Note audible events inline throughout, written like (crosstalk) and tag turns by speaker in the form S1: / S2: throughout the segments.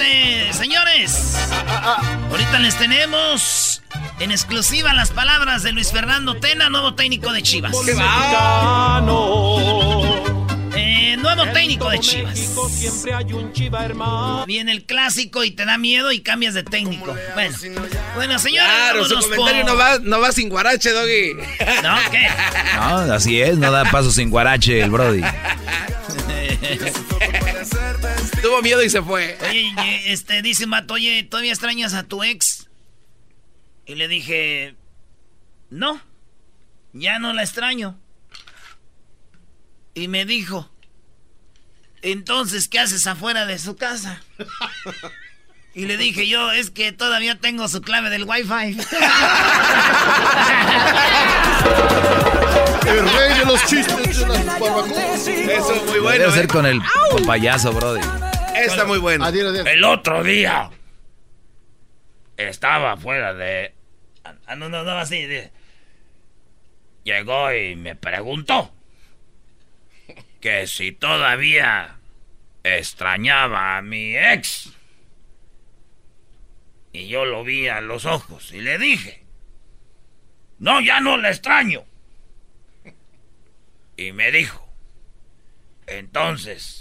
S1: Señores. Ahorita les tenemos en exclusiva las palabras de Luis Fernando Tena, nuevo técnico de Chivas.
S2: ¿Qué?
S1: Eh, nuevo técnico de Chivas. Viene el clásico y te da miedo y cambias de técnico. Bueno, bueno señores.
S2: Claro, su
S1: vámonos
S2: comentario
S1: por-
S2: no va, no va sin guarache, Doggy.
S1: ¿No? ¿Qué?
S3: No, así es, no da paso sin guarache el Brody. (laughs)
S2: Tuvo miedo y se fue.
S1: Oye, y, este, dice un vato, oye, ¿todavía extrañas a tu ex? Y le dije, no, ya no la extraño. Y me dijo, entonces, ¿qué haces afuera de su casa? Y le dije yo, es que todavía tengo su clave del wifi. (laughs)
S4: El rey de los chistes de las barbacoas.
S2: Eso es muy bueno.
S3: Debe ser
S2: ¿eh?
S3: con el con payaso, Brody.
S2: Está muy bueno.
S1: El otro día estaba fuera de... Ah, no, no, no, así. de- Llegó y me preguntó que si todavía extrañaba a mi ex. Y yo lo vi a los ojos y le dije, no, ya no la extraño. Y me dijo, entonces,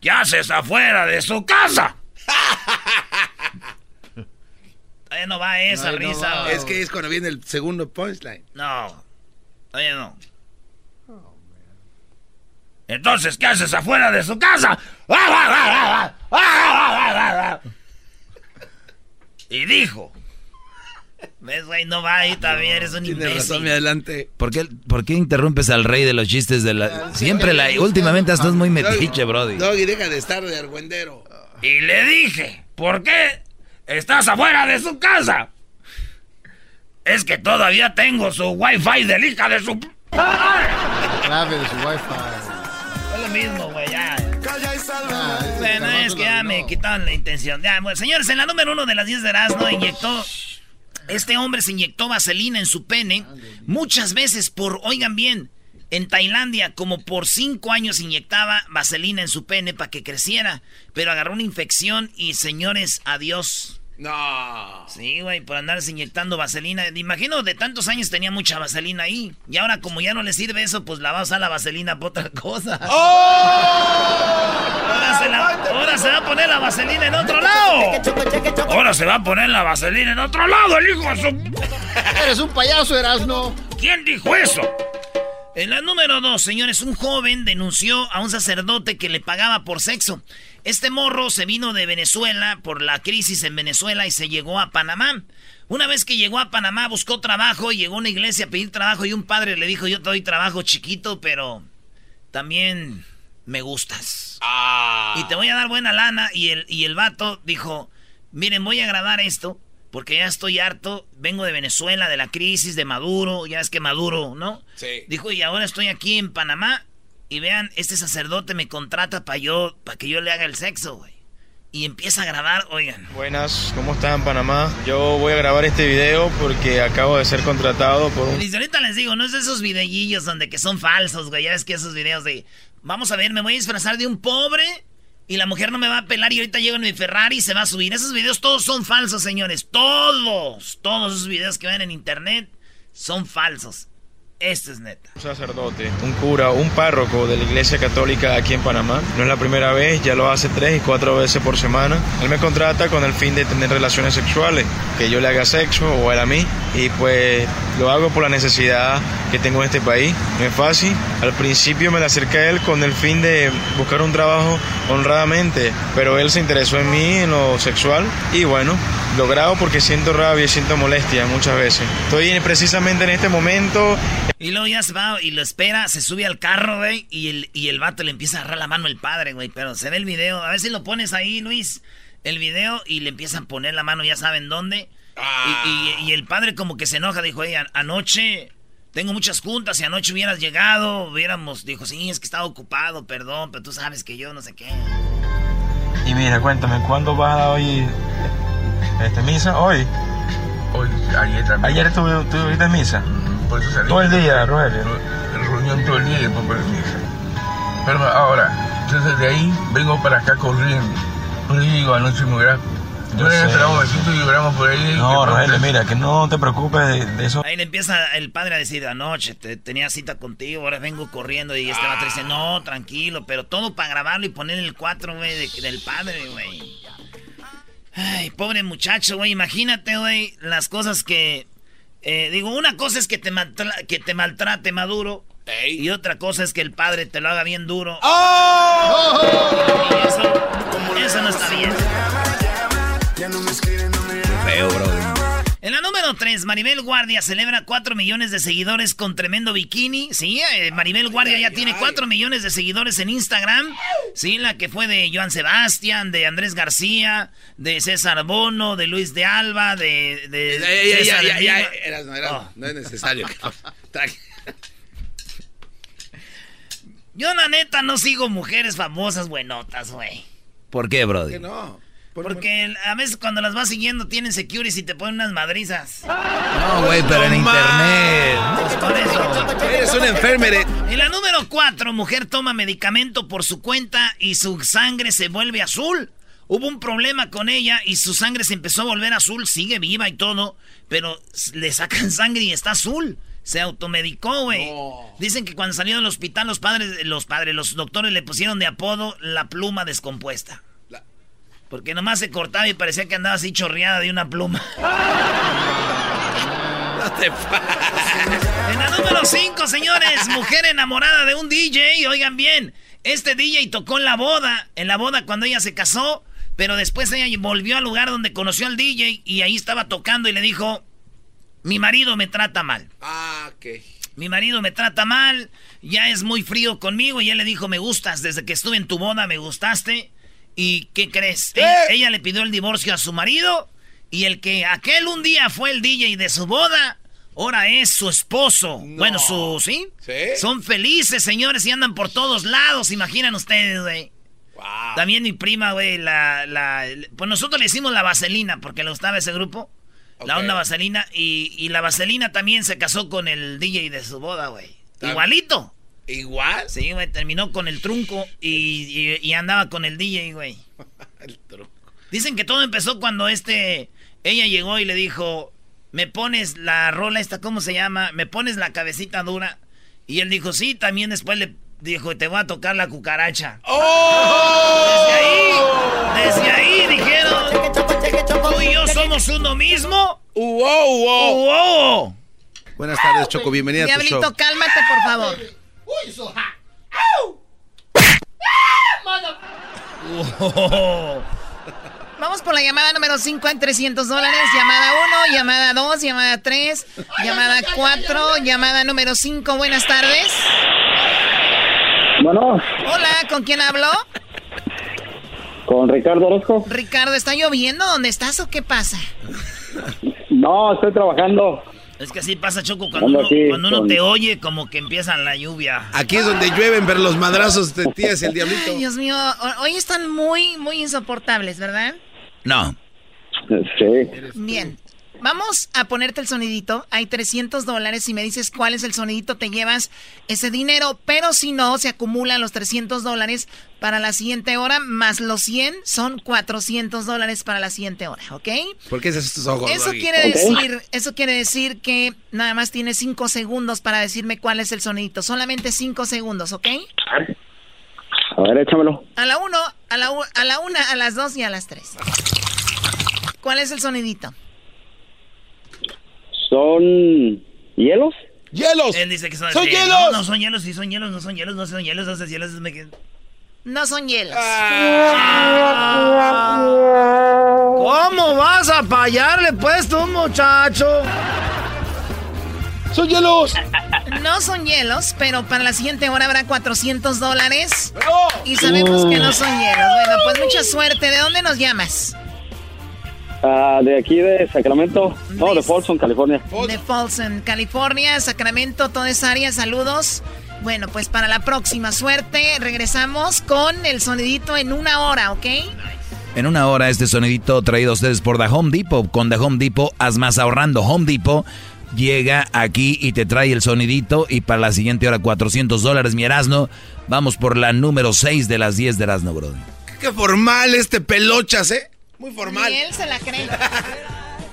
S1: ¿qué haces afuera de su casa? Todavía no va esa
S2: no
S1: risa.
S2: va.
S1: o-
S2: Es que es cuando viene el segundo punchline.
S1: No, todavía no. Entonces, ¿qué haces afuera de su casa? (laughs) Y dijo. ¿Ves, güey? No va ahí también, eres un
S2: Tiene razón,
S1: imbécil.
S2: mi adelante.
S3: ¿Por qué, ¿Por qué interrumpes al rey de los chistes de la... Siempre la... Últimamente estás muy metiche, Brody.
S2: Doggy, deja de estar de argüendero.
S1: Y le dije, ¿por qué estás afuera de su casa? Es que todavía tengo su wifi del hija de su...
S5: Clave de su wifi.
S1: Es lo mismo, güey, ya.
S5: Ah,
S1: Bueno, es que ya me quitaron la intención. Ya, bueno, señores, en la número uno de las 10 de Erasmo inyectó. Este hombre se inyectó vaselina en su pene muchas veces por, oigan bien, en Tailandia, como por cinco años inyectaba vaselina en su pene para que creciera. Pero agarró una infección y, señores, adiós.
S2: No.
S1: Sí, güey, por andarse inyectando vaselina. Imagino, de tantos años tenía mucha vaselina ahí. Y ahora, como ya no le sirve eso, pues la va a usar la vaselina para otra cosa. Ahora, se la- ahora se va a poner la vaselina en otro lado. Ahora se va a poner la vaselina en otro lado, el hijo de su...
S5: Eres un payaso, Erasno.
S1: ¿Quién dijo eso? En la número dos, señores, un joven denunció a un sacerdote que le pagaba por sexo. Este morro se vino de Venezuela por la crisis en Venezuela y se llegó a Panamá. Una vez que llegó a Panamá buscó trabajo, llegó a una iglesia a pedir trabajo y un padre le dijo, yo te doy trabajo chiquito, pero también me gustas. Y te voy a dar buena lana. Y el, y el vato dijo, miren, voy a grabar esto porque ya estoy harto. Vengo de Venezuela, de la crisis, de Maduro. Ya es que Maduro, ¿no?
S2: Sí.
S1: Dijo, y ahora estoy aquí en Panamá. Y vean, este sacerdote me contrata para yo, para que yo le haga el sexo, güey. Y empieza a grabar, oigan.
S6: Buenas, ¿cómo están Panamá? Yo voy a grabar este video porque acabo de ser contratado por un...
S1: Dice, ahorita les digo, no es de esos videillos donde que son falsos, güey. Ya es que esos videos de vamos a ver, me voy a disfrazar de un pobre y la mujer no me va a pelar y ahorita llego en mi Ferrari y se va a subir. Esos videos todos son falsos, señores. Todos, todos esos videos que ven en internet son falsos. Este es neta.
S6: Un sacerdote, un cura, un párroco de la iglesia católica aquí en Panamá. No es la primera vez, ya lo hace tres y cuatro veces por semana. Él me contrata con el fin de tener relaciones sexuales, que yo le haga sexo o él a mí. Y pues lo hago por la necesidad que tengo en este país. No es fácil. Al principio me le acerqué a él con el fin de buscar un trabajo honradamente, pero él se interesó en mí, en lo sexual. Y bueno, logrado porque siento rabia y siento molestia muchas veces. Estoy precisamente en este momento
S1: y luego ya se va y lo espera, se sube al carro, güey, y el, y el vato le empieza a agarrar la mano al padre, güey. Pero se ve el video, a ver si lo pones ahí, Luis, el video, y le empiezan a poner la mano, ya saben dónde. Y, el padre como que se enoja, dijo, oye, anoche tengo muchas juntas, y anoche hubieras llegado, hubiéramos, dijo, sí, es que estaba ocupado, perdón, pero tú sabes que yo no sé qué.
S6: Y mira, cuéntame, ¿cuándo vas a hoy este, misa? Hoy.
S7: Hoy, ayer también.
S6: Ayer estuviste en misa.
S7: Por eso salí.
S6: Todo el día, Rogelio.
S7: En reunión todo el día y después para misa. Pero ahora, entonces de ahí vengo para acá corriendo. Pues digo, anoche me hubiera yo le esperaba besito y lloramos por ahí.
S6: No, Rogelio, mira, que no te preocupes de, eso.
S1: Ahí le empieza el padre a decir, anoche te, tenía cita contigo, ahora vengo corriendo. Y este vato dice, no, tranquilo, pero todo para grabarlo y poner el 4, güey, del padre, güey. Ay, pobre muchacho, güey, imagínate, güey, las cosas que eh, digo, una cosa es que te, que te maltrate maduro. Y otra cosa es que el padre te lo haga bien duro. ¡Oh! Y eso, eso no está bien.
S3: Feo, bro.
S1: Número 3, Maribel Guardia celebra 4 millones de seguidores con tremendo bikini. Sí, eh, Maribel Guardia ya tiene 4 millones de seguidores en Instagram. Sí, la que fue de Joan Sebastián, de Andrés García, de César Bono, de Luis de Alba, de... de
S2: ya, ya, ya, no, oh. no es necesario.
S1: Yo la neta no sigo mujeres famosas buenotas, güey.
S3: ¿Por qué, brody?
S2: ¿Por qué no?
S1: Porque a veces cuando las vas siguiendo tienen securities y te ponen unas madrizas.
S3: No, güey, pero en internet.
S1: Pues por eso.
S2: Eres un enfermero.
S1: En la número 4, mujer toma medicamento por su cuenta y su sangre se vuelve azul. Hubo un problema con ella y su sangre se empezó a volver azul, sigue viva y todo, pero le sacan (laughs) sangre y está azul. Se automedicó, güey. Dicen que cuando salió del hospital los padres, los padres, los doctores le pusieron de apodo la pluma descompuesta. Porque nomás se cortaba y parecía que andaba así chorreada de una pluma. (laughs)
S2: No te
S1: En la número 5, señores, mujer enamorada de un DJ. Oigan bien, este DJ tocó en la boda. En la boda cuando ella se casó. Pero después ella volvió al lugar donde conoció al DJ y ahí estaba tocando y le dijo, mi marido me trata mal.
S2: Ah, ok.
S1: Mi marido me trata mal, ya es muy frío conmigo y él le dijo, me gustas, desde que estuve en tu boda me gustaste. ¿Y qué crees? Ella, le pidió el divorcio a su marido y el que aquel un día fue el DJ de su boda, ahora es su esposo. Bueno, su, ¿sí? Son felices, señores, y andan por todos lados, imaginan ustedes, güey. También mi prima, güey, la, la, Pues nosotros le hicimos la vaselina porque le gustaba ese grupo. La onda vaselina. Y, y, la vaselina también se casó con el DJ de su boda, güey. Igualito.
S2: ¿Igual?
S1: Sí, güey, terminó con el trunco y, andaba con el DJ, güey. (laughs) el trunco. Dicen que todo empezó cuando este, ella llegó y le dijo, me pones la rola esta, ¿cómo se llama? Me pones la cabecita dura. Y él dijo, sí, también después le dijo, te voy a tocar la cucaracha.
S2: ¡Oh!
S1: Desde ahí, desde ahí dijeron, tú y yo somos uno mismo.
S2: ¡Wow, wow!
S1: ¡Wow!
S2: Buenas tardes, Choco, bienvenida a tu show.
S8: Diablito, cálmate, por favor. Uy, so hot. ¡Au! Vamos por la llamada número 5 en 300 dólares. Llamada 1, llamada 2, llamada 3, llamada 4, llamada número 5. Buenas tardes.
S9: Bueno.
S8: Hola, ¿con quién hablo?
S9: Con Ricardo Orozco.
S8: Ricardo, ¿está lloviendo? ¿Dónde estás o qué pasa?
S9: No, estoy trabajando.
S1: Es que así pasa, Choco, cuando uno, te oye, como que empieza la lluvia.
S2: Aquí es donde llueven, pero los madrazos de tías el diablito.
S8: Dios mío, hoy están muy, muy insoportables, ¿verdad?
S3: No.
S9: Sí.
S8: Bien. Vamos a ponerte el sonidito. Hay 300 dólares. Si me dices cuál es el sonidito, te llevas ese dinero. Pero si no, se acumulan los 300 dólares para la siguiente hora. Más los 100 son 400 dólares para la siguiente hora. ¿Ok?
S2: ¿Por qué haces estos ojos?
S8: Eso
S2: Doggy?
S8: quiere decir, eso quiere decir que nada más tienes 5 segundos para decirme cuál es el sonidito. Solamente 5 segundos, ¿ok?
S9: A ver, échamelo.
S8: A la 1, a la, u- a la 1, a las 2 y a las 3. ¿Cuál es el sonidito?
S9: ¿Son hielos?
S2: ¡Hielos!
S1: Él dice que son,
S2: ¡Son hielos!
S1: No, no son hielos, sí son hielos, no son hielos, no son hielos, no son hielos.
S8: No son hielos.
S2: ¿Cómo vas a fallarle pues tú, muchacho? ¡Son hielos!
S8: No son hielos, pero para la siguiente hora habrá 400 dólares. Y sabemos que no son hielos. Bueno, pues mucha suerte. ¿De dónde nos llamas?
S9: Ah, de aquí de Sacramento. No, de Folsom, California.
S8: De Folsom, California, Sacramento, toda esa área. Saludos. Bueno, pues para la próxima suerte regresamos con el sonidito en una hora, ¿ok?
S3: En una hora este sonidito traído a ustedes por The Home Depot. Con The Home Depot, haz más ahorrando. Home Depot llega aquí y te trae el sonidito y para la siguiente hora 400 dólares, mi Erasno. Vamos por la número 6 de las 10 de Erasno, bro.
S2: Qué formal este pelochas, ¿eh? Muy formal.
S8: Ni él se la cree. (laughs)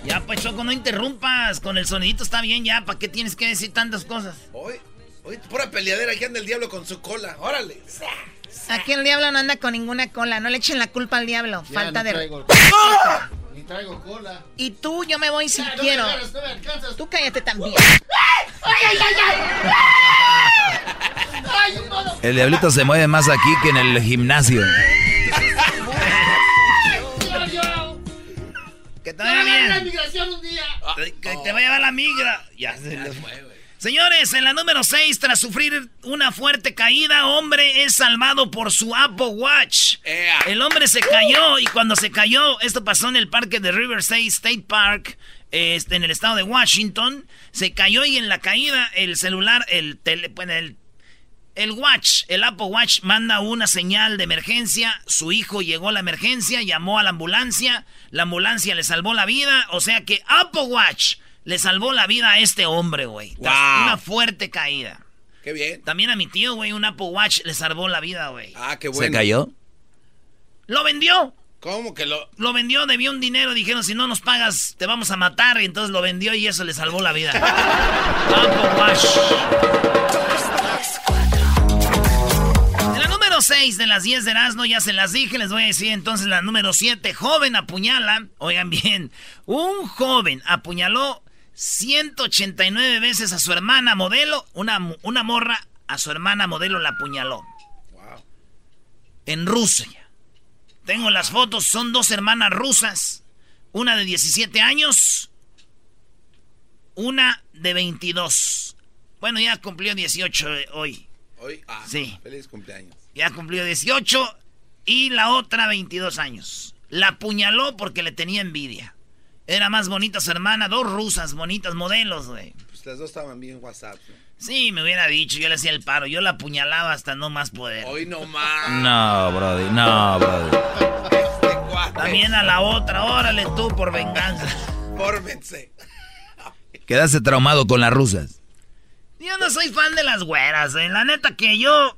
S1: Ya, pues, Choco, no interrumpas. Con el sonidito está bien ya. ¿Para qué tienes que decir tantas cosas?
S2: Hoy, hoy, pura peleadera. Aquí anda el diablo con su cola. Órale.
S8: Aquí el diablo no anda con ninguna cola. No le echen la culpa al diablo.
S5: Ya,
S8: Falta
S5: no
S8: de...
S5: traigo- Ni traigo cola.
S8: Y tú, yo me voy si
S5: Ya, no me
S8: quiero.
S5: no me alcanzas.
S8: Tú cállate también.
S5: ¡Ay, ay, ay, ay! ¡Ay!
S3: El diablito se mueve más aquí que en el gimnasio. (laughs)
S1: Que te vaya
S5: va a agarrar la
S1: bien.
S5: migración un día.
S1: Te- Que te va a llevar la migra. Ya se le fue, Señores, en la número 6, tras sufrir una fuerte caída, hombre es salvado por su Apple Watch. El hombre se cayó y cuando se cayó, esto pasó en el parque de Riverside State Park, este, en el estado de Washington, se cayó y en la caída el celular, el tele, bueno, el el Watch, el Apple Watch manda una señal de emergencia. Su hijo llegó a la emergencia, llamó a la ambulancia. La ambulancia le salvó la vida. O sea que Apple Watch le salvó la vida a este hombre, güey.
S2: Wow.
S1: Una fuerte caída.
S2: Qué bien.
S1: También a mi tío, güey, un Apple Watch le salvó la vida, güey.
S2: Ah, qué
S3: ¿Se
S2: bueno.
S3: cayó?
S1: Lo vendió.
S2: ¿Cómo que lo.?
S1: Lo vendió, debió un dinero. Dijeron, si no nos pagas, te vamos a matar. Y entonces lo vendió y eso le salvó la vida. (laughs) Apple Watch. Número 6 de las 10 de Erasmo, ya se las dije, les voy a decir entonces la número 7. Joven apuñala, oigan bien, un joven apuñaló 189 veces a su hermana modelo, una, una morra a su hermana modelo la apuñaló. En Rusia. Tengo las fotos, son dos hermanas rusas, una de 17 años, una de 22. Bueno, ya cumplió 18 hoy.
S2: Hoy. Ah,
S1: Sí.
S2: Feliz cumpleaños.
S1: Ya cumplió 18 y la otra 22 años. La apuñaló porque le tenía envidia. Era más bonita su hermana, dos rusas bonitas, modelos, güey.
S2: Pues las dos estaban bien WhatsApp. ¿no?
S1: Sí, me hubiera dicho, yo le hacía el paro. Yo la apuñalaba hasta no más poder.
S2: Hoy no más.
S3: No, brody, no, brody.
S1: También a la otra, órale tú por venganza. (laughs)
S2: Fórmense.
S3: Quedaste traumado con las rusas.
S1: Yo no soy fan de las güeras, eh. La neta que yo...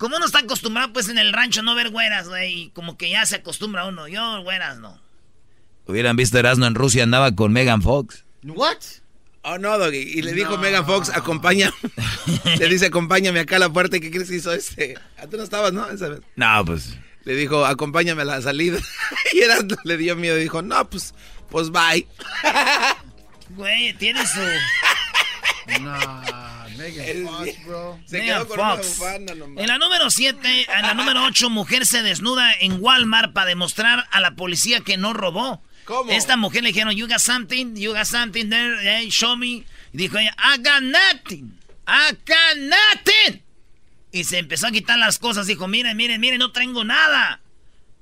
S1: Como uno está acostumbrado pues en el rancho no ver güeras, güey. Y como que ya se acostumbra uno. Yo güeras no.
S3: Hubieran visto Erasmo en Rusia, andaba con Megan Fox.
S5: What?
S2: Oh, no, Doggy. Y le dijo Megan Fox, acompaña. (laughs) le dice, acompáñame acá a la puerta. ¿Qué crees que hizo este? Ah, tú no estabas, ¿no? Esa vez.
S3: No, pues.
S2: Le dijo, acompáñame a la salida. (laughs) y era, le dio miedo. Dijo, no, pues, pues bye. (laughs)
S1: Güey, tiene su...
S5: Nah, Megan Fox, bro.
S2: Se
S1: Megan
S2: quedó con una
S1: Fox.
S2: bufanda nomás.
S1: En la número 7, en la número 8, mujer se desnuda en Walmart para demostrar a la policía que no robó.
S2: ¿Cómo?
S1: Esta mujer le dijeron, you got something, you got something there, eh, show me. Y dijo ella, I got nothing, I got nothing. Y se empezó a quitar las cosas, dijo, miren, miren, miren, no tengo nada.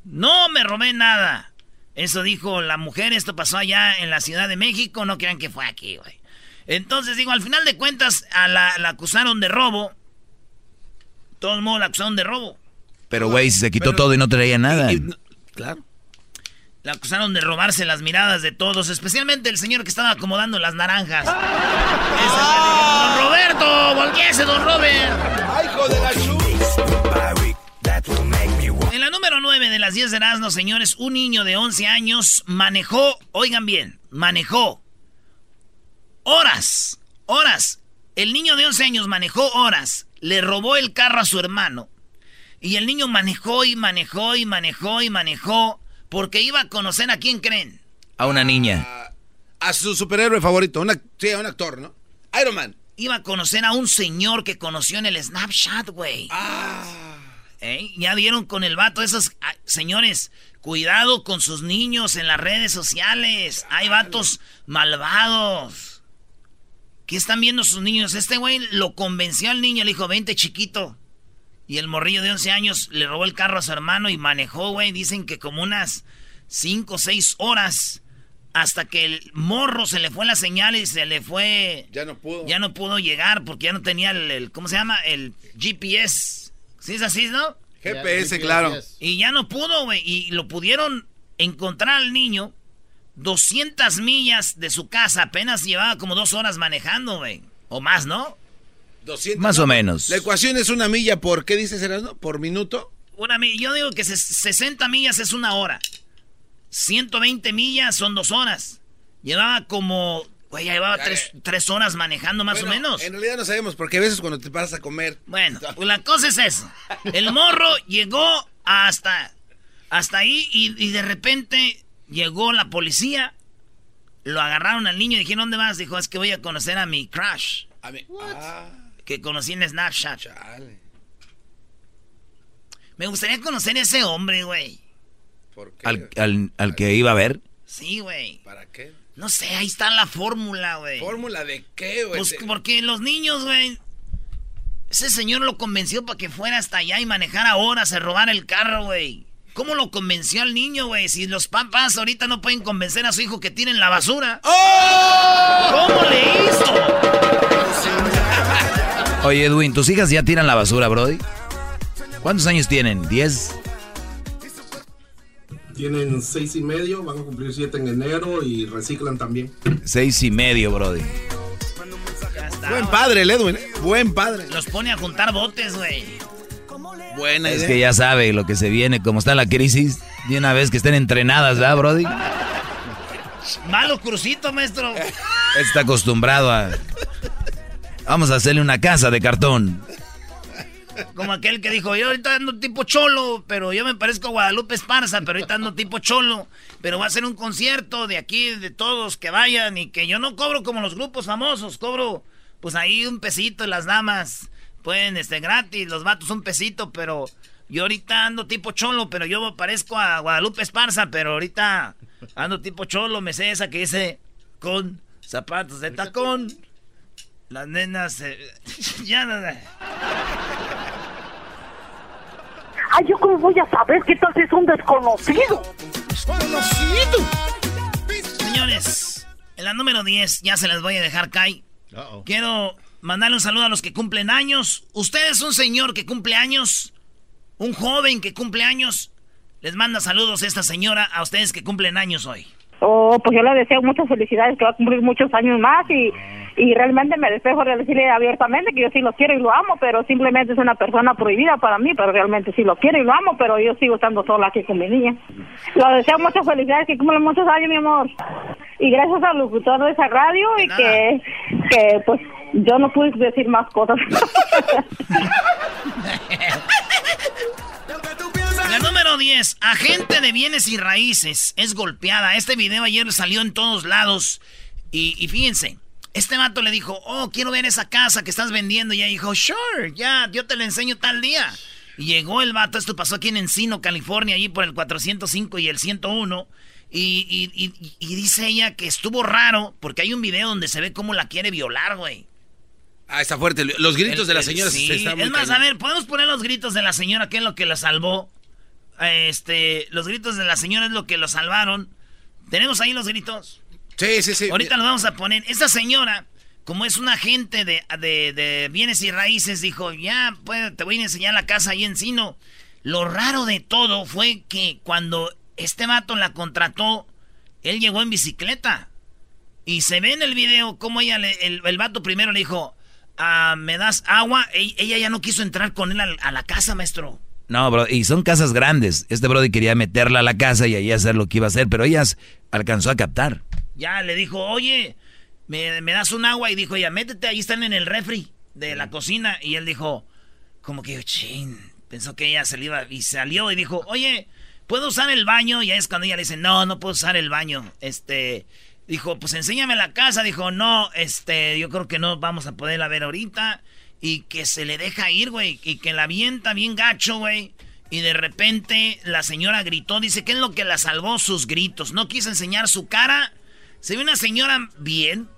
S1: No me robé nada. Eso dijo la mujer, esto pasó allá en la Ciudad de México, no crean que fue aquí, güey. Entonces, digo, al final de cuentas, a la, la acusaron de robo. Todo el mundo la acusaron de robo.
S3: Pero, güey, si se quitó todo y no traía nada.
S2: Y- y- claro.
S1: La acusaron de robarse las miradas de todos, especialmente el señor que estaba acomodando las naranjas. ¡Don Roberto! ¡Volviese, don Robert!
S2: ¡Ay, hijo de la
S1: En la número 9 de las 10 de Erasmo, señores, un niño de 11 años manejó, oigan bien, manejó horas, horas. El niño de 11 años manejó horas, le robó el carro a su hermano. Y el niño manejó y manejó y manejó y manejó porque iba a conocer a quién creen.
S3: A una niña.
S2: A, su superhéroe favorito, una, sí, a un actor, ¿no? Iron Man.
S1: Iba a conocer a un señor que conoció en el Snapchat, güey.
S2: Ah.
S1: ¿Eh? Ya vieron con el vato esos... ah, señores, cuidado con sus niños en las redes sociales. Hay vatos malvados. ¿Qué están viendo sus niños? Este güey lo convenció al niño, le dijo, vente chiquito. Y el morrillo de 11 años le robó el carro a su hermano y manejó, güey. Dicen que como unas 5 o 6 horas. Hasta que el morro se le fue la señal y se le fue...
S2: Ya no pudo.
S1: Ya no pudo llegar porque ya no tenía el, el- ¿cómo se llama? El GPS. ¿Sí es así, no?
S2: GPS, claro.
S1: Y ya no pudo, güey. Y lo pudieron encontrar al niño 200 millas de su casa. Apenas llevaba como dos horas manejando, güey. O más, ¿no?
S2: 200.
S3: Más o menos.
S2: La ecuación es una milla por, ¿qué dices, Erasmo? ¿Por minuto?
S1: Una mi- yo digo que ses- 60 millas es una hora. 120 millas son dos horas. Llevaba como... Güey, ya llevaba tres, tres horas manejando más
S2: Bueno,
S1: o menos.
S2: En realidad no sabemos, porque a veces cuando te paras a comer...
S1: Bueno, pues (laughs) la cosa es eso. El morro llegó hasta, hasta ahí y, y de repente llegó la policía. Lo agarraron al niño y dijeron, ¿dónde vas? Dijo, es que voy a conocer a mi crush.
S2: A mí... Ah,
S1: Que conocí en Snapchat.
S2: chale.
S1: Me gustaría conocer a ese hombre, güey.
S2: ¿Por qué?
S3: Al, al- al que iba a ver.
S1: Sí, güey.
S2: ¿Para qué?
S1: No sé, ahí está la fórmula, güey.
S2: ¿Fórmula de qué, güey?
S1: Pues porque los niños, güey. Ese señor lo convenció para que fuera hasta allá y manejara horas, se robara el carro, güey. ¿Cómo lo convenció al niño, güey? Si los papás ahorita no pueden convencer a su hijo que tiren la basura.
S2: ¡Oh!
S1: ¿Cómo le hizo? (laughs)
S3: Oye, Edwin, ¿tus hijas ya tiran la basura, Brody? ¿Cuántos años tienen? ¿Diez?
S10: Tienen seis y medio, van a cumplir siete en enero y reciclan también.
S3: Seis y medio, Brody.
S2: Buen padre el Edwin, ¿eh? Buen padre.
S1: Los pone a juntar botes, güey.
S2: Buena
S3: Es que ya sabe lo que se viene, como está la crisis. De una vez que estén entrenadas, ¿verdad, Brody?
S1: Malo crucito, maestro.
S3: Está acostumbrado a... Vamos a hacerle una casa de cartón.
S1: Como aquel que dijo, yo ahorita ando tipo cholo, pero yo me parezco a Guadalupe Esparza, pero ahorita ando tipo cholo. Pero va a ser un concierto de aquí, de todos que vayan y que yo no cobro como los grupos famosos, cobro pues ahí un pesito y las damas pueden, este, gratis, los vatos un pesito, pero yo ahorita ando tipo cholo, pero yo me parezco a Guadalupe Esparza, pero ahorita ando tipo cholo, me sé esa que dice con zapatos de tacón. Las nenas, eh, (laughs) ya nada.
S5: Ay, ¿yo cómo voy a saber que tal si es un desconocido?
S1: Señores, en la número 10 ya se las voy a dejar caer. Quiero mandarle un saludo a los que cumplen años. Usted es un señor que cumple años, un joven que cumple años. Les manda saludos esta señora a ustedes que cumplen años hoy.
S11: Oh, pues yo le deseo muchas felicidades, que va a cumplir muchos años más y, y realmente me despejo de decirle abiertamente que yo sí lo quiero y lo amo, pero simplemente es una persona prohibida para mí, pero realmente sí lo quiero y lo amo, pero yo sigo estando sola aquí con mi niña. Le deseo muchas felicidades, que cumpla muchos años, mi amor. Y gracias al locutor de esa radio y que, que pues yo no pude decir más cosas. (laughs)
S1: La número 10, agente de bienes y raíces, es golpeada. Este video ayer salió en todos lados. Y, y fíjense, este vato le dijo, oh, quiero ver esa casa que estás vendiendo. Y ella dijo, sure, ya, yo te la enseño tal día. Y llegó el vato, esto pasó aquí en Encino, California, allí por el 405 y el 101. Y, y- y- y dice ella que estuvo raro porque hay un video donde se ve cómo la quiere violar, güey.
S2: Ah, está fuerte. Los gritos
S1: El-
S2: de la
S1: el-
S2: señora
S1: sí,
S2: se están muy
S1: Es más, a ver, podemos poner los gritos de la señora, que es lo que la salvó. Este, los gritos de la señora es lo que lo salvaron. ¿Tenemos ahí los gritos?
S2: Sí, sí, sí.
S1: Ahorita los vamos a poner. Esta señora, como es una agente de, de- de bienes y raíces, dijo, ya, pues, te voy a enseñar la casa ahí en Sino. Lo raro de todo fue que cuando Este vato la contrató. Él llegó en bicicleta. Y se ve en el video cómo ella le, el, el vato primero le dijo, ah, ¿me das agua? E- ella ya no quiso entrar con él a, a la casa, maestro.
S3: No, bro, y son casas grandes. Este brody quería meterla a la casa y ahí hacer lo que iba a hacer, pero ella alcanzó a captar.
S1: Ya le dijo, oye, ¿me, me das un agua? Y dijo ella, métete, ahí están en el refri de la cocina. Y él dijo, como que, chin, pensó que ella se le iba y salió y dijo, oye, ¿puedo usar el baño? Y ahí es cuando ella le dice, no, no puedo usar el baño. Este, dijo, pues enséñame la casa. Dijo, no, este, yo creo que no vamos a poderla ver ahorita. Y que se le deja ir, güey, y que la avienta bien gacho, güey. Y de repente la señora gritó, dice, ¿qué es lo que la salvó? Sus gritos. No quiso enseñar su cara. Se ve una señora bien.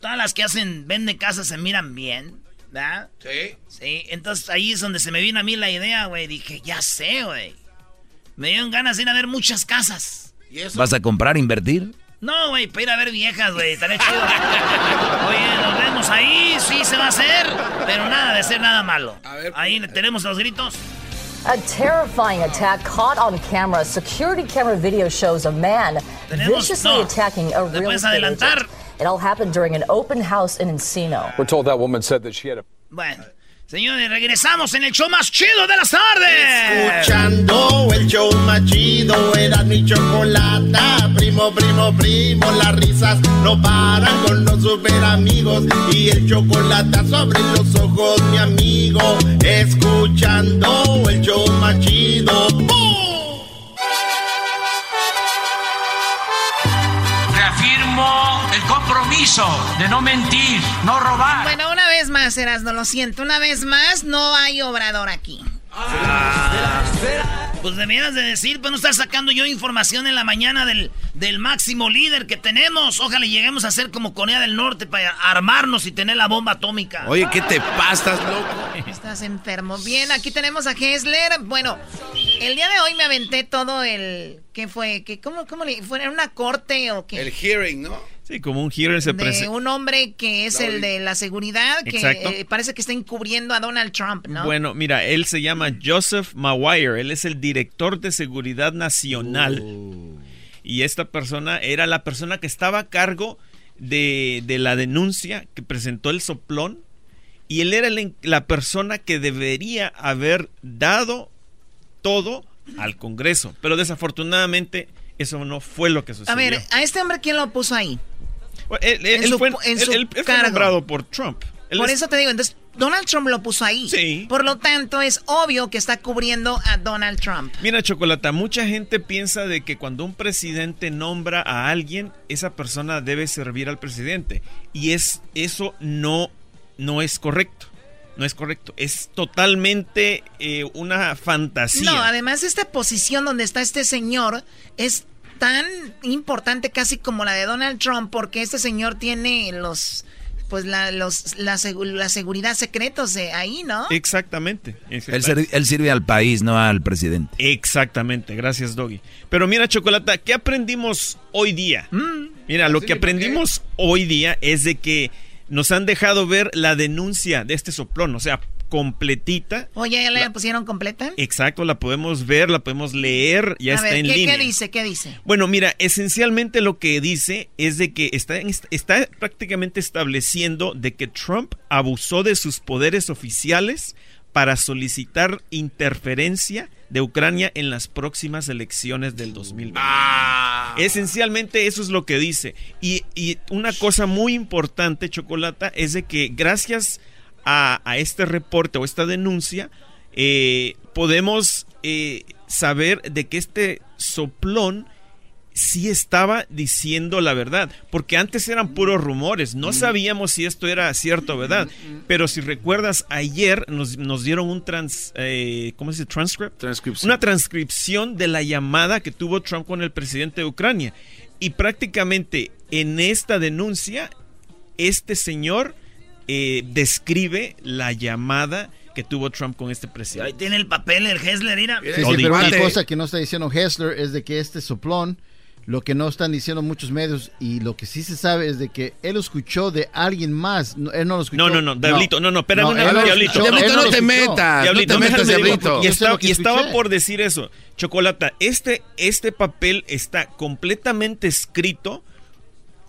S1: Todas las que hacen, venden casas se miran bien, ¿verdad?
S2: Sí.
S1: Sí, entonces ahí es donde se me vino a mí la idea, güey. Dije, ya sé, güey. Me dieron ganas de ir a ver muchas casas.
S3: ¿Vas a comprar, invertir?
S1: No, güey, para ir a ver viejas, güey. Estaría chido. (laughs) Oye, nos vemos ahí, sí se va a hacer. Pero nada de ser nada malo. Ahí tenemos los gritos.
S12: A terrifying attack caught on camera. Security camera video shows a man viciously
S1: no.
S12: attacking a real estate
S1: adelantar.
S12: agent. It all happened during an open house in Encino.
S13: We're told that woman said that she had a.
S1: Bueno, señores, regresamos en el show más chido de las tardes.
S14: Escuchando el show más chido, era mi chocolata. Primo, primo, primo, las risas no paran con los super amigos. Y el chocolate sobre los ojos, mi amigo. Escuchando el show más chido. ¡Bum!
S15: Reafirmo el compromiso de no mentir, no robar.
S8: Bueno, más, Erasno, lo siento. Una vez más, no hay obrador aquí.
S1: Pues debieras de decir, pues no estar sacando yo información en la mañana del, del máximo líder que tenemos. Ojalá lleguemos a ser como Corea del Norte para armarnos y tener la bomba atómica.
S2: Oye, ¿qué te pasas, loco?
S8: Estás enfermo. Bien, aquí tenemos a Hessler. Bueno, el día de hoy me aventé todo el... ¿Qué fue? ¿Qué, ¿Cómo, cómo le fue? ¿Era una corte o qué?
S2: El hearing, ¿no?
S16: Sí, como un hearing se
S8: de
S16: presenta.
S8: un hombre que es el de la seguridad, que
S16: Exacto.
S8: eh, parece que está encubriendo a Donald Trump, ¿no?
S16: Bueno, mira, él se llama Joseph Maguire, él es el director de seguridad nacional. Y esta persona era la persona que estaba a cargo de, de la denuncia que presentó el soplón. Y él era el- la persona que debería haber dado todo al Congreso. Pero desafortunadamente eso no fue lo que sucedió.
S8: a ver, ¿a este hombre quién lo puso ahí?
S16: Él, él-
S8: en
S16: él
S8: su-
S16: fue,
S8: en
S16: él-
S8: su
S16: él- él fue
S8: cargo.
S16: nombrado por Trump.
S8: Por
S16: es-
S8: eso te digo, entonces Donald Trump lo puso ahí.
S16: Sí.
S8: Por lo tanto, es obvio que está cubriendo a Donald Trump.
S16: Mira, Chocolata, mucha gente piensa de que cuando un presidente nombra a alguien, esa persona debe servir al presidente. Y es eso no, no es correcto. No es correcto. Es totalmente eh, una fantasía.
S8: No, además esta posición donde está este señor es tan importante casi como la de Donald Trump porque este señor tiene los pues la, los, la, segu- la seguridad secretos de ahí, ¿no?
S16: Exactamente.
S3: Él, ser- él sirve al país, no al presidente.
S16: Exactamente, gracias Doggy. Pero mira, Chocolata, ¿qué aprendimos hoy día? Mira, lo que aprendimos hoy día es de que nos han dejado ver la denuncia de este soplón, o sea, completita.
S8: Oye, ¿ya la pusieron completa?
S16: Exacto, la podemos ver, la podemos leer, ya
S8: A
S16: está
S8: ver,
S16: en
S8: ¿qué,
S16: línea.
S8: ¿qué dice? ¿Qué dice?
S16: Bueno, mira, esencialmente lo que dice es de que está, en- está prácticamente estableciendo de que Trump abusó de sus poderes oficiales para solicitar interferencia de Ucrania en las próximas elecciones del 2020. Esencialmente eso es lo que dice. Y, y una cosa muy importante, Chocolata, es de que gracias a, a este reporte o esta denuncia, eh, podemos eh, saber de que este soplón sí estaba diciendo la verdad, porque antes eran puros rumores, no sabíamos si esto era cierto o verdad, pero si recuerdas, ayer nos, nos dieron un trans, eh, ¿cómo se dice? Transcript? Una transcripción de la llamada que tuvo Trump con el presidente de Ucrania, y prácticamente en esta denuncia, este señor eh, describe la llamada que tuvo Trump con este presidente.
S1: Ahí tiene el papel, el Hessler, mira.
S17: Sí, sí, pero una cosa que no está diciendo Hessler es de que este soplón
S13: Lo que no están diciendo muchos medios y lo que sí se sabe es de que él lo escuchó de alguien más. No, él no lo escuchó.
S16: No, no, no, Diablito, no, no, espérame una
S13: él
S16: vez, Diablito.
S2: no te metas.
S16: Diablito,
S2: no te metas, Diablito.
S16: Y, estaba, y estaba por decir eso. Chocolata, este, este papel está completamente escrito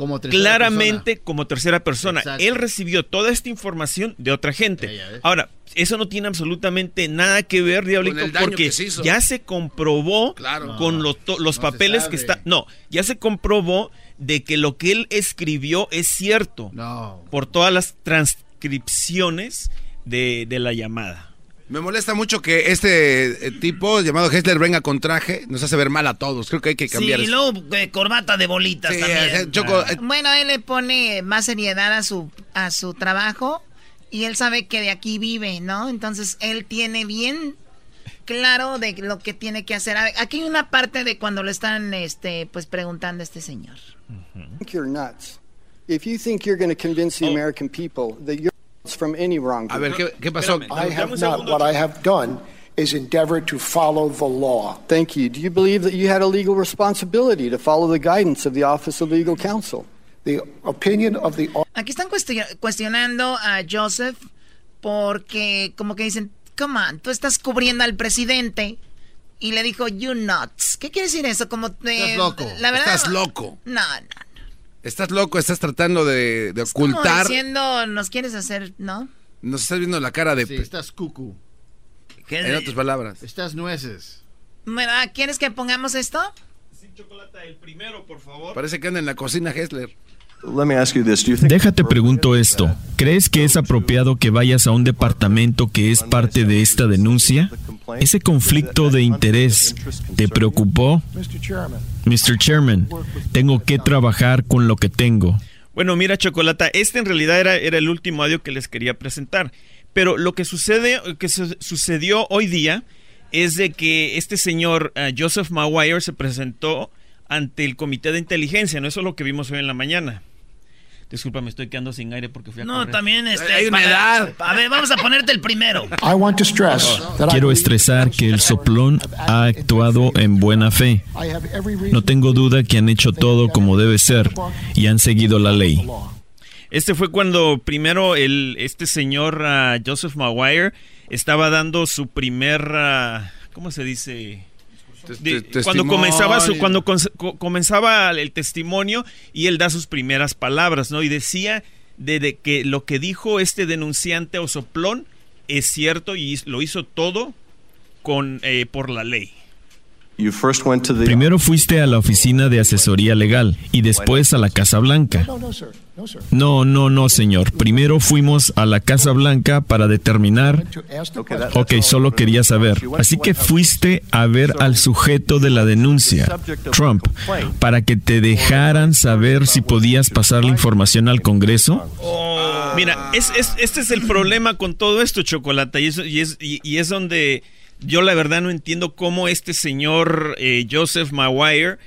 S13: Como tercera
S16: claramente como tercera persona.
S13: Exacto.
S16: Él recibió toda esta información de otra gente. Ahora, eso no tiene absolutamente nada que ver, Diablito,
S2: Con el daño
S16: porque
S2: se
S16: ya se comprobó
S2: Claro.
S16: con los
S13: no
S16: papeles que está... No, ya se comprobó de que lo que él escribió es cierto
S13: No.
S16: por todas las transcripciones de, de la llamada.
S2: Me molesta mucho que este eh, tipo llamado Hessler venga con traje. Nos hace ver mal a todos. Creo que hay que
S1: Sí,
S2: cambiar
S1: y
S2: eso.
S1: luego eh, corbata de bolitas
S2: Sí,
S1: también.
S2: Choco, eh,
S8: Bueno, él le pone más seriedad a su, a su trabajo y él sabe que de aquí vive, ¿no? Entonces él tiene bien claro de lo que tiene que hacer. Aquí hay una parte de cuando le están este, pues preguntando a este señor.
S17: think you're nuts. If you think you're going to convince the American people that you're
S2: A ver, ¿qué, qué pasó?
S17: I have not. What I have done is endeavor to follow the law. Thank you. Do you believe that you had a legal responsibility to follow the guidance of the Office of Legal Counsel? The opinion of the
S8: Aquí están cuestio- cuestionando a Joseph porque como que dicen, come on, tú estás cubriendo al presidente. Y le dijo, you nuts. ¿Qué quiere decir eso? Como de,
S2: Estás loco.
S8: La verdad,
S2: Estás loco.
S8: No, no.
S2: Estás loco, estás tratando de, de ocultar.
S8: diciendo, nos quieres hacer, ¿no?
S2: Nos estás viendo la cara de.
S13: Sí, estás cucu.
S2: En otras palabras.
S13: Estás nueces.
S8: Bueno, ¿quieres que pongamos esto?
S16: el primero, por favor.
S2: Parece que anda en la cocina Hessler.
S18: Déjate pregunto esto. ¿Crees que es apropiado que vayas a un departamento que es parte de esta denuncia? ¿Ese conflicto de interés te preocupó? Mr. Chairman, tengo que trabajar con lo que tengo.
S16: Bueno, mira, Chocolata, este en realidad era, era el último audio que les quería presentar. Pero lo que sucede, que su- sucedió hoy día es de que este señor eh, Joseph Maguire se presentó ante el comité de inteligencia, no eso es lo que vimos hoy en la mañana. Disculpa, me estoy quedando sin aire porque fui a
S1: No,
S16: correr.
S1: también este.
S16: Hay una
S1: para-
S16: edad.
S1: A ver, vamos a ponerte el primero.
S17: I want to stress that I
S18: Quiero estresar que el soplón ha actuado en buena fe.
S17: I have every reason
S18: No tengo duda que han hecho todo como debe ser y han seguido la ley.
S16: Este fue cuando primero el, este señor ah, Joseph Maguire estaba dando su primer, ah, ¿cómo se dice?
S2: Te-
S16: cuando comenzaba su, cuando comenzaba el testimonio y él da sus primeras palabras, ¿no? Y decía de, de que lo que dijo este denunciante o soplón es cierto y lo hizo todo con eh, por la ley.
S18: Primero fuiste a la oficina de asesoría legal y después a la Casa Blanca.
S17: No, no. No, sir.
S18: No, no, no, señor. Primero fuimos a la Casa Blanca para determinar... Ok, solo quería saber. Así que fuiste a ver al sujeto de la denuncia, Trump, para que te dejaran saber si podías pasar la información al Congreso.
S16: Mira, es, es- este es el problema con todo esto, Chocolata, y, eso- y es, y- y es donde yo la verdad no entiendo cómo este señor eh, Joseph Maguire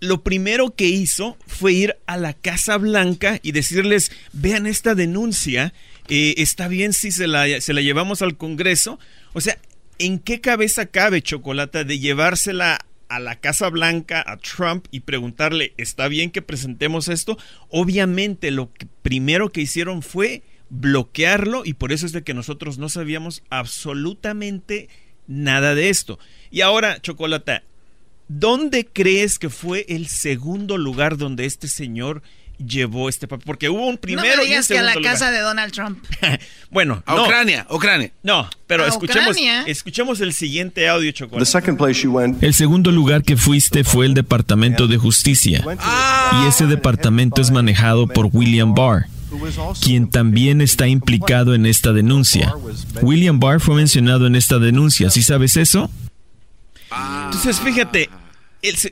S16: lo primero que hizo fue ir a la Casa Blanca y decirles, vean esta denuncia, eh, está bien si se la, se la llevamos al Congreso. O sea, ¿en qué cabeza cabe Chocolata de llevársela a la Casa Blanca, a Trump, y preguntarle, ¿está bien que presentemos esto? Obviamente lo que primero que hicieron fue bloquearlo y por eso es de que nosotros no sabíamos absolutamente nada de esto. Y ahora, Chocolata, ¿dónde crees que fue el segundo lugar donde este señor llevó este papel? Porque hubo un primero
S8: no me
S16: y un
S8: digas que a la
S16: lugar.
S8: casa de Donald Trump. (laughs)
S16: Bueno,
S2: A
S16: no.
S2: Ucrania, Ucrania.
S16: No, pero
S8: A
S16: escuchemos,
S8: Ucrania.
S16: escuchemos el siguiente audio, Chocolate.
S18: El segundo lugar que fuiste fue el Departamento de Justicia. Y ese departamento es manejado por William Barr, quien también está implicado en esta denuncia. William Barr fue mencionado en esta denuncia. ¿Sí sabes eso?
S16: Entonces, fíjate,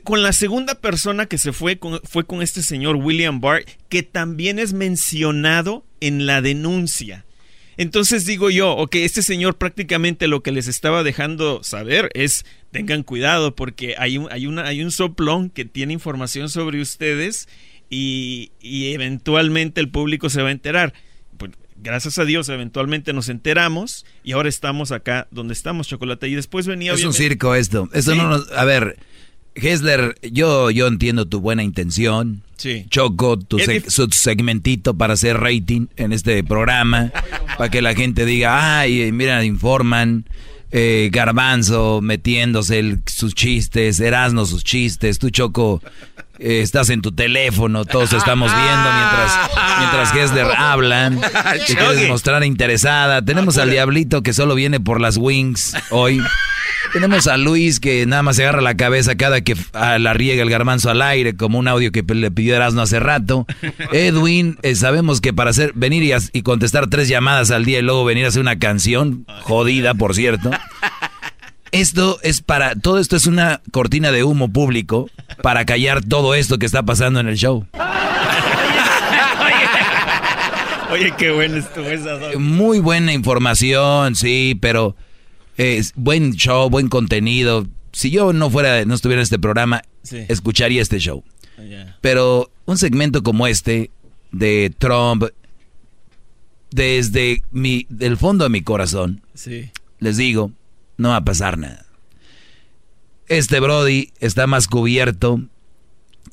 S16: con la segunda persona que se fue fue con este señor William Barr, que también es mencionado en la denuncia. Entonces digo yo, ok, este señor prácticamente lo que les estaba dejando saber es tengan cuidado porque hay un, hay una, hay un soplón que tiene información sobre ustedes y, y eventualmente el público se va a enterar. Pues, gracias a Dios, eventualmente nos enteramos y ahora estamos acá donde estamos, Chocolate. Y después venía
S3: Es un circo esto. Esto
S16: Sí.
S3: no nos- a ver, Hessler, yo, yo entiendo tu buena intención.
S16: Sí.
S3: Choco, tu, su segmentito para hacer rating en este programa. para que la gente diga, ay, mira, informan. Eh, Garbanzo metiéndose sus chistes, Erasno sus chistes, tú Choco eh, estás en tu teléfono, todos estamos viendo mientras, mientras Gessler habla, (laughs) te quieres mostrar interesada. Tenemos al diablito que solo viene por las wings hoy. Tenemos a Luis que nada más se agarra la cabeza cada que la riega el garbanzo al aire, como un audio que le pidió Erasmo hace rato. Edwin, eh, sabemos que para hacer, venir y, y, contestar tres llamadas al día y luego venir a hacer una canción, jodida por cierto. Esto es para, todo esto es una cortina de humo público para callar todo esto que está pasando en el show. (laughs)
S16: Oye, qué bueno estuvo esa.
S3: Muy buena información, sí, pero es buen show, buen contenido. Si yo no fuera, no estuviera en este programa, escucharía este show. Pero un segmento como este de Trump, desde mi, del fondo de mi corazón, les digo, no va a pasar nada. Este Brody está más cubierto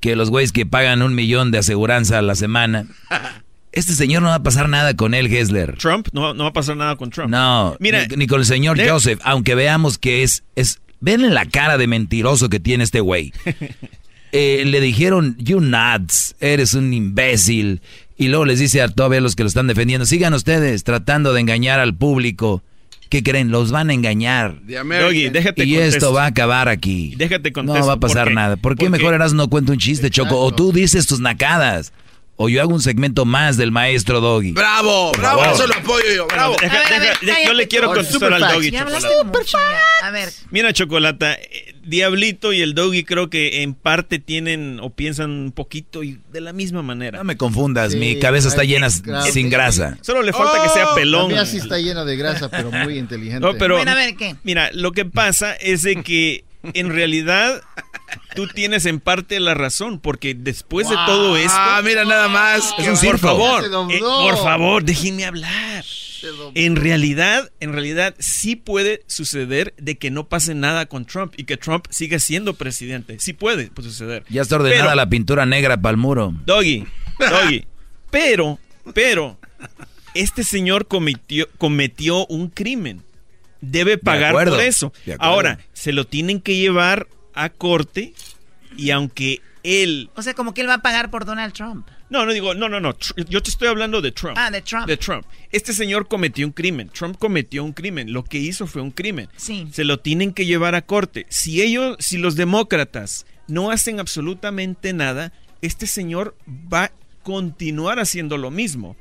S3: que los güeyes que pagan un millón de aseguranza a la semana. (laughs) Este señor no va a pasar nada con él, Gessler.
S16: Trump, no, no va a pasar nada con Trump.
S3: No, Mira, ni, con el señor Joseph, aunque veamos que es, es... Ven la cara de mentiroso que tiene este güey. (laughs) Eh, le dijeron, you nuts, eres un imbécil. Y luego les dice a todos los que lo están defendiendo, sigan ustedes tratando de engañar al público. ¿Qué creen? Los van a engañar. y esto va a acabar aquí.
S16: Déjate
S3: No va a pasar nada. ¿Por qué mejor eras no cuento un chiste, Choco? O tú dices tus nacadas. O yo hago un segmento más del maestro Doggy.
S2: ¡Bravo! ¡Bravo! Eso lo apoyo yo. ¡Bravo!
S16: yo le quiero contestar al Doggy.
S8: A ver.
S16: Mira, Chocolata, eh, Diablito y el Doggy creo que en parte tienen o piensan un poquito y de la misma manera.
S3: No me confundas, mi cabeza está llena sin grasa.
S16: Solo le falta que sea oh, pelón.
S13: La mía sí está llena de grasa, pero muy inteligente.
S16: No, pero,
S8: a ver, ¿qué?
S16: Mira, lo que pasa es de que en realidad tú tienes en parte la razón, porque después de todo esto.
S2: Ah, mira nada más.
S16: por favor, eh, por favor, déjenme hablar. En realidad, en realidad sí puede suceder de que no pase nada con Trump y que Trump siga siendo presidente. Sí puede suceder.
S3: Ya está ordenada la pintura negra para el muro.
S16: Doggy, Doggy. (laughs) pero, pero, este señor cometió, cometió un crimen debe pagar por eso. Ahora, se lo tienen que llevar a corte y aunque él...
S8: O sea, como que él va a pagar por Donald Trump.
S16: No, no digo, no, no, no. Yo te estoy hablando de Trump.
S8: Ah, de Trump.
S16: De Trump. Este señor cometió un crimen. Trump cometió un crimen. Lo que hizo fue un crimen.
S8: Sí.
S16: Se lo tienen que llevar a corte. Si ellos, si los demócratas no hacen absolutamente nada, este señor va a continuar haciendo lo mismo.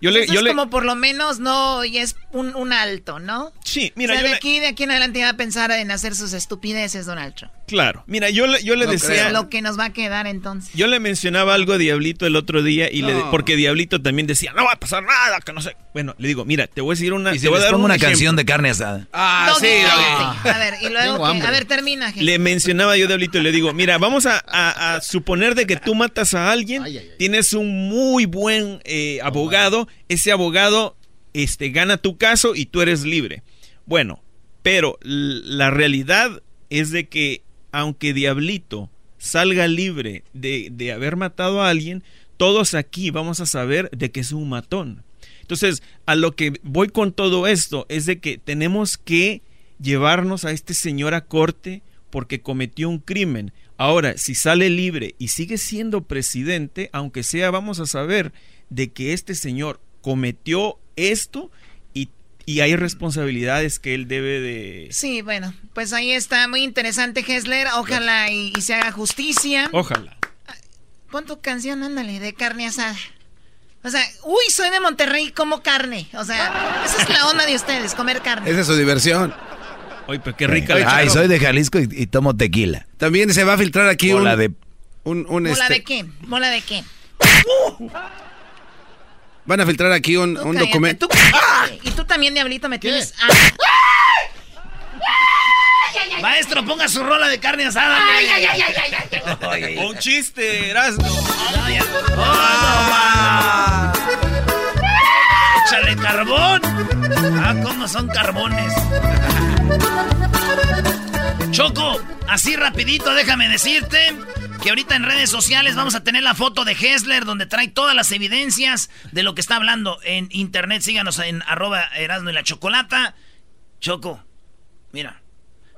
S8: Yo le, yo es como por lo menos no, y es un, alto, ¿no?
S16: Sí, mira.
S8: O sea, de, aquí, de aquí en adelante va a pensar en hacer sus estupideces, Donald Trump.
S16: Claro. Mira, yo le, yo le decía.
S8: Lo que nos va a quedar entonces.
S16: Yo le mencionaba algo a Diablito el otro día, y le, porque Diablito también decía, no va a pasar nada, que no sé. Bueno, le digo, mira, te voy a decir una.
S3: Y
S16: te voy a dar
S3: una canción de carne asada.
S2: Ah, sí,
S8: A ver, y luego, (laughs) a ver, termina. Gente.
S16: Le mencionaba yo a Diablito y le digo, mira, vamos a, suponer de que tú matas a alguien, tienes un muy buen eh, abogado, ese abogado este, gana tu caso y tú eres libre. Bueno, pero la realidad es de que aunque Diablito salga libre de, de haber matado a alguien, todos aquí vamos a saber de que es un matón. Entonces, a lo que voy con todo esto es de que tenemos que llevarnos a este señor a corte porque cometió un crimen. Ahora, si sale libre y sigue siendo presidente, aunque sea, vamos a saber de que este señor cometió esto y, y hay responsabilidades que él debe de...
S8: Sí, bueno, pues ahí está, muy interesante, Hessler. Ojalá y, y se haga justicia.
S16: Ojalá.
S8: Pon tu canción, ándale, de carne asada. O sea, uy, soy de Monterrey, como carne. O sea, esa es la onda de ustedes, comer carne.
S2: Esa es su diversión.
S16: Oye, pero qué rica
S3: la Ay, soy de Jalisco y, tomo tequila.
S2: También se va a filtrar aquí
S3: Mola
S2: un...
S3: de...
S2: Un, un
S8: ¿Mola
S2: este-
S8: de qué? ¿Mola de qué?
S2: Van a filtrar aquí un, un documento.
S8: Y tú también, Diablito, me tienes...
S1: Maestro, ponga su rola de carne asada.
S5: Ay, ay, ay, ay, ay,
S16: Un chiste, Erasmo.
S1: ¡Oh, ¡Échale carbón! Ah, ¿cómo son carbones? Choco, Así rapidito, déjame decirte que ahorita en redes sociales vamos a tener la foto de Hessler donde trae todas las evidencias de lo que está hablando en internet. Síganos en arroba Erasmo y la Chocolata. Choco, mira,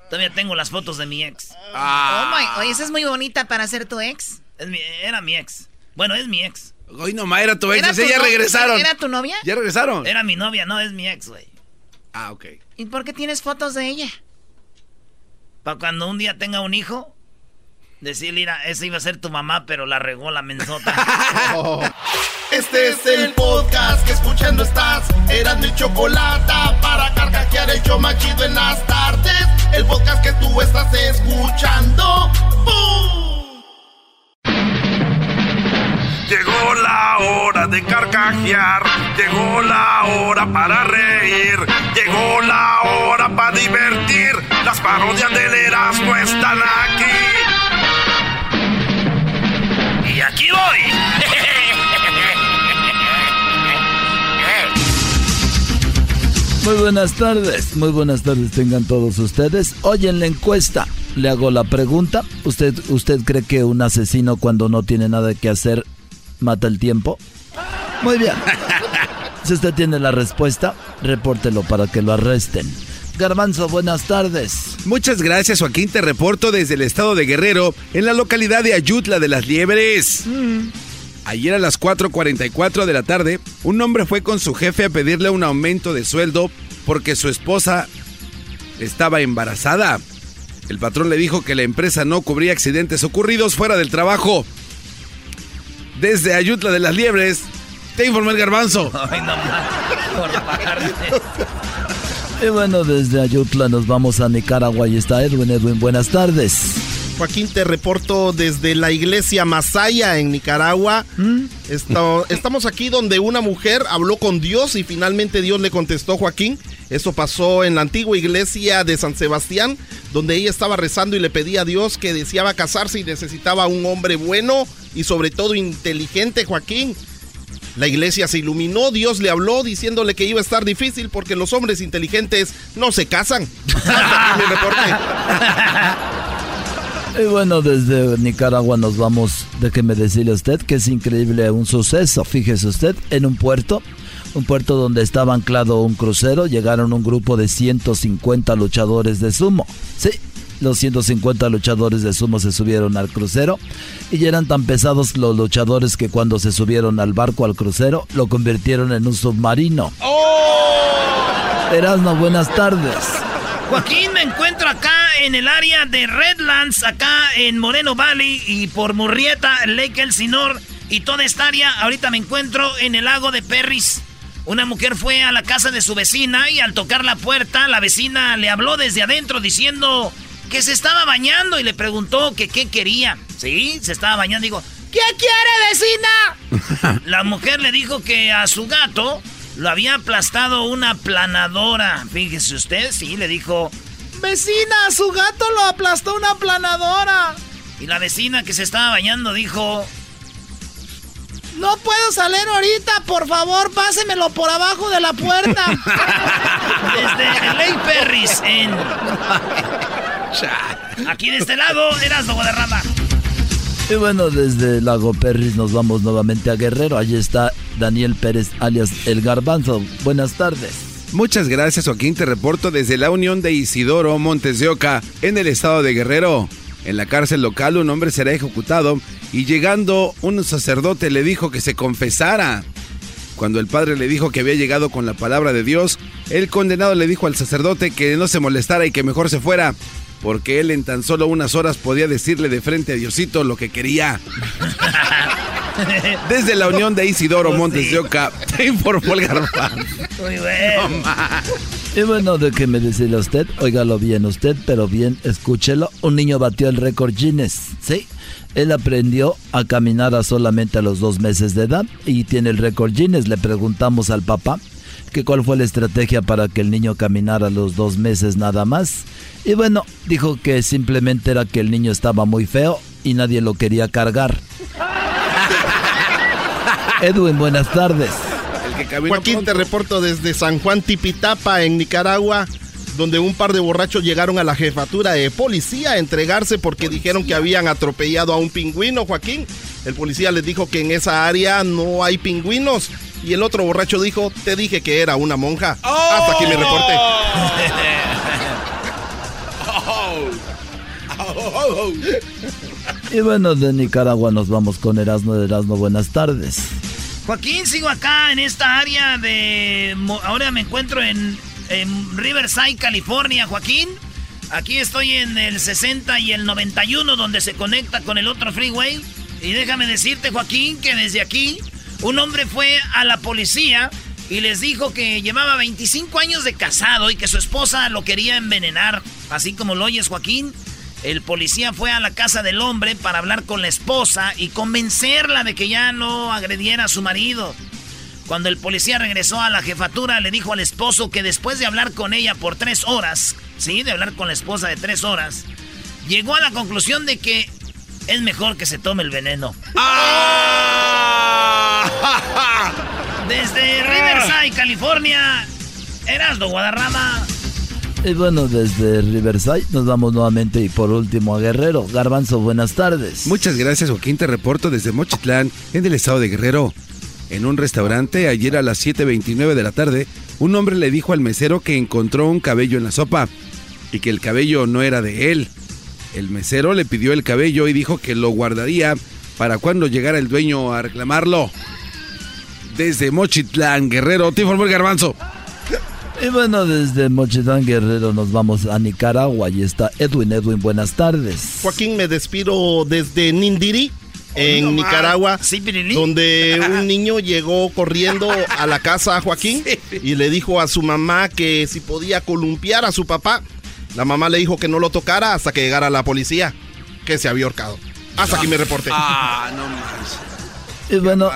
S1: todavía tengo las fotos de mi ex.
S8: Oh my, oye, esa es muy bonita para ser tu ex.
S1: era mi ex. Bueno, es mi ex.
S2: Hoy nomás era tu ex,
S8: ¿Era
S2: así
S8: tu
S2: ya
S8: no-
S2: regresaron.
S8: ¿Era tu novia?
S2: ¿Ya regresaron?
S1: Era mi novia, no es mi ex, güey.
S2: Ah, ok.
S8: ¿Y por qué tienes fotos de ella?
S1: Para cuando un día tenga un hijo, decirle, mira, esa iba a ser tu mamá, pero la regó la mensota. (laughs)
S14: Este es el podcast que escuchando estás. Eran mi chocolate para carcajear el show machido en las tardes. El podcast que tú estás escuchando. ¡Bum!
S19: Llegó la hora de carcajear, llegó la hora para reír, llegó la hora para divertir. Las parodias del Erasmo están aquí.
S1: Aquí voy.
S3: Muy buenas tardes, muy buenas tardes tengan todos ustedes. Hoy en la encuesta le hago la pregunta. ¿Usted, ¿Usted cree que un asesino cuando no tiene nada que hacer mata el tiempo? Muy bien. Si usted tiene la respuesta, repórtelo para que lo arresten. Garbanzo, buenas tardes.
S2: Muchas gracias, Joaquín. Te reporto desde el estado de Guerrero, en la localidad de Ayutla de las Liebres. Ayer a las 4.44 de la tarde, un hombre fue con su jefe a pedirle un aumento de sueldo porque su esposa estaba embarazada. El patrón le dijo que la empresa no cubría accidentes ocurridos fuera del trabajo. Desde Ayutla de las Liebres, te informó el garbanzo.
S1: Ay, no por. (laughs)
S3: Y bueno, desde Ayutla nos vamos a Nicaragua y está Edwin. Edwin, buenas tardes.
S20: Joaquín, te reporto desde la iglesia Masaya en Nicaragua. Esto- estamos aquí donde una mujer habló con Dios y finalmente Dios le contestó, Joaquín. Eso pasó en la antigua iglesia de San Sebastián, donde ella estaba rezando y le pedía a Dios que deseaba casarse y necesitaba un hombre bueno y sobre todo inteligente, Joaquín. La iglesia se iluminó, Dios le habló diciéndole que iba a estar difícil porque los hombres inteligentes no se casan. (laughs)
S3: Y bueno, desde Nicaragua nos vamos, déjeme decirle a usted que es increíble un suceso. Fíjese usted, en un puerto, un puerto donde estaba anclado un crucero, llegaron un grupo de 150 luchadores de sumo. Sí, los 150 luchadores de sumo se subieron al crucero y eran tan pesados los luchadores que cuando se subieron al barco al crucero lo convirtieron en un submarino. Erasmo, buenas tardes.
S1: Joaquín, me encuentro acá en el área de Redlands, acá en Moreno Valley y por Murrieta, Lake Elsinore y toda esta área. Ahorita me encuentro en el lago de Perris. Una mujer fue a la casa de su vecina y al tocar la puerta, la vecina le habló desde adentro diciendo que se estaba bañando y le preguntó que qué quería. Sí, se estaba bañando. Digo, ¿qué quiere, vecina? (laughs) La mujer le dijo que a su gato lo había aplastado una planadora. Fíjese usted, sí, le dijo.
S8: Vecina, su gato lo aplastó una planadora.
S1: Y la vecina que se estaba bañando dijo.
S8: No puedo salir ahorita, por favor, pásemelo por abajo de la puerta. (laughs)
S1: Desde Lake Perris en. Aquí de este lado, Erasmo Guadarrama.
S3: Y bueno, desde Lago Perris nos vamos nuevamente a Guerrero. Allí está Daniel Pérez, alias El Garbanzo. Buenas tardes.
S2: Muchas gracias, Joaquín. Te reporto desde la Unión de Isidoro Montes de Oca, en el estado de Guerrero. En la cárcel local, un hombre será ejecutado y llegando un sacerdote le dijo que se confesara. Cuando el padre le dijo que había llegado con la palabra de Dios, el condenado le dijo al sacerdote que no se molestara y que mejor se fuera, porque él en tan solo unas horas podía decirle de frente a Diosito lo que quería. Desde la Unión de Isidoro Montes de Oca, te informó el garbanzo.
S1: Muy bueno.
S3: Y bueno, de que me decirle a usted, óigalo bien usted, pero bien, escúchelo. Un niño batió el récord Guinness, ¿sí? Él aprendió a caminar a solamente a los dos meses de edad y tiene el récord Guinness. Le preguntamos al papá que cuál fue la estrategia para que el niño caminara los dos meses nada más. Y bueno, dijo que simplemente era que el niño estaba muy feo y nadie lo quería cargar. (laughs) Edwin, buenas tardes.
S20: Joaquín, te reporto desde San Juan Tipitapa, en Nicaragua. donde un par de borrachos llegaron a la jefatura de policía a entregarse porque dijeron que habían atropellado a un pingüino, Joaquín. El policía les dijo que en esa área no hay pingüinos. Y el otro borracho dijo, te dije que era una monja. Hasta aquí mi reporte. (laughs)
S3: Y bueno, de Nicaragua nos vamos con Erasmo de Erasmo. Buenas tardes.
S1: Joaquín, sigo acá en esta área de... Ahora me encuentro en, en Riverside, California, Joaquín. Aquí estoy en el 60 y el 91 donde se conecta con el otro freeway. Y déjame decirte, Joaquín, que desde aquí un hombre fue a la policía y les dijo que llevaba 25 años de casado y que su esposa lo quería envenenar. Así como lo oyes, Joaquín. El policía fue a la casa del hombre para hablar con la esposa y convencerla de que ya no agrediera a su marido. Cuando el policía regresó a la jefatura, le dijo al esposo que después de hablar con ella por tres horas, sí, de hablar con la esposa de tres horas, llegó a la conclusión de que es mejor que se tome el veneno. (laughs) Desde Riverside, California, Erasdo Guadarrama.
S3: Y bueno, desde Riverside nos vamos nuevamente y por último a Guerrero. Garbanzo, buenas tardes.
S2: Muchas gracias, Joaquín. Te reporto desde Mochitlán, en el estado de Guerrero. En un restaurante, ayer a las 7.29 de la tarde, un hombre le dijo al mesero que encontró un cabello en la sopa y que el cabello no era de él. El mesero le pidió el cabello y dijo que lo guardaría para cuando llegara el dueño a reclamarlo. Desde Mochitlán, Guerrero, te informó el garbanzo.
S3: Y bueno, desde Mochitlán Guerrero nos vamos a Nicaragua y está Edwin. Edwin, buenas tardes.
S20: Joaquín, me despido desde Nindiri, en Nicaragua, donde (laughs) un niño llegó corriendo a la casa a Joaquín y le dijo a su mamá que si podía columpiar a su papá. La mamá le dijo que no lo tocara hasta que llegara la policía, que se había ahorcado. Hasta aquí me reporté.
S2: Ah, no
S3: Y bueno,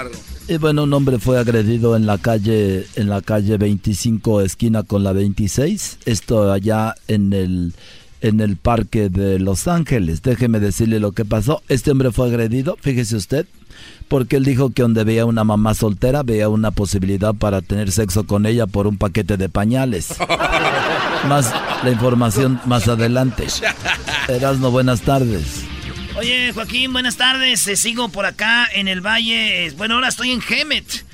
S3: y bueno, un hombre fue agredido en la calle en la calle 25 esquina con la 26. Esto allá en el en el parque de Los Ángeles. Déjeme decirle lo que pasó. Este hombre fue agredido, fíjese usted, porque él dijo que donde veía una mamá soltera veía una posibilidad para tener sexo con ella por un paquete de pañales. (laughs) más la información más adelante. (laughs) Erasmo, buenas tardes.
S1: Oye, Joaquín, buenas tardes. Eh, sigo por acá en el valle. Bueno, ahora estoy en Gemet.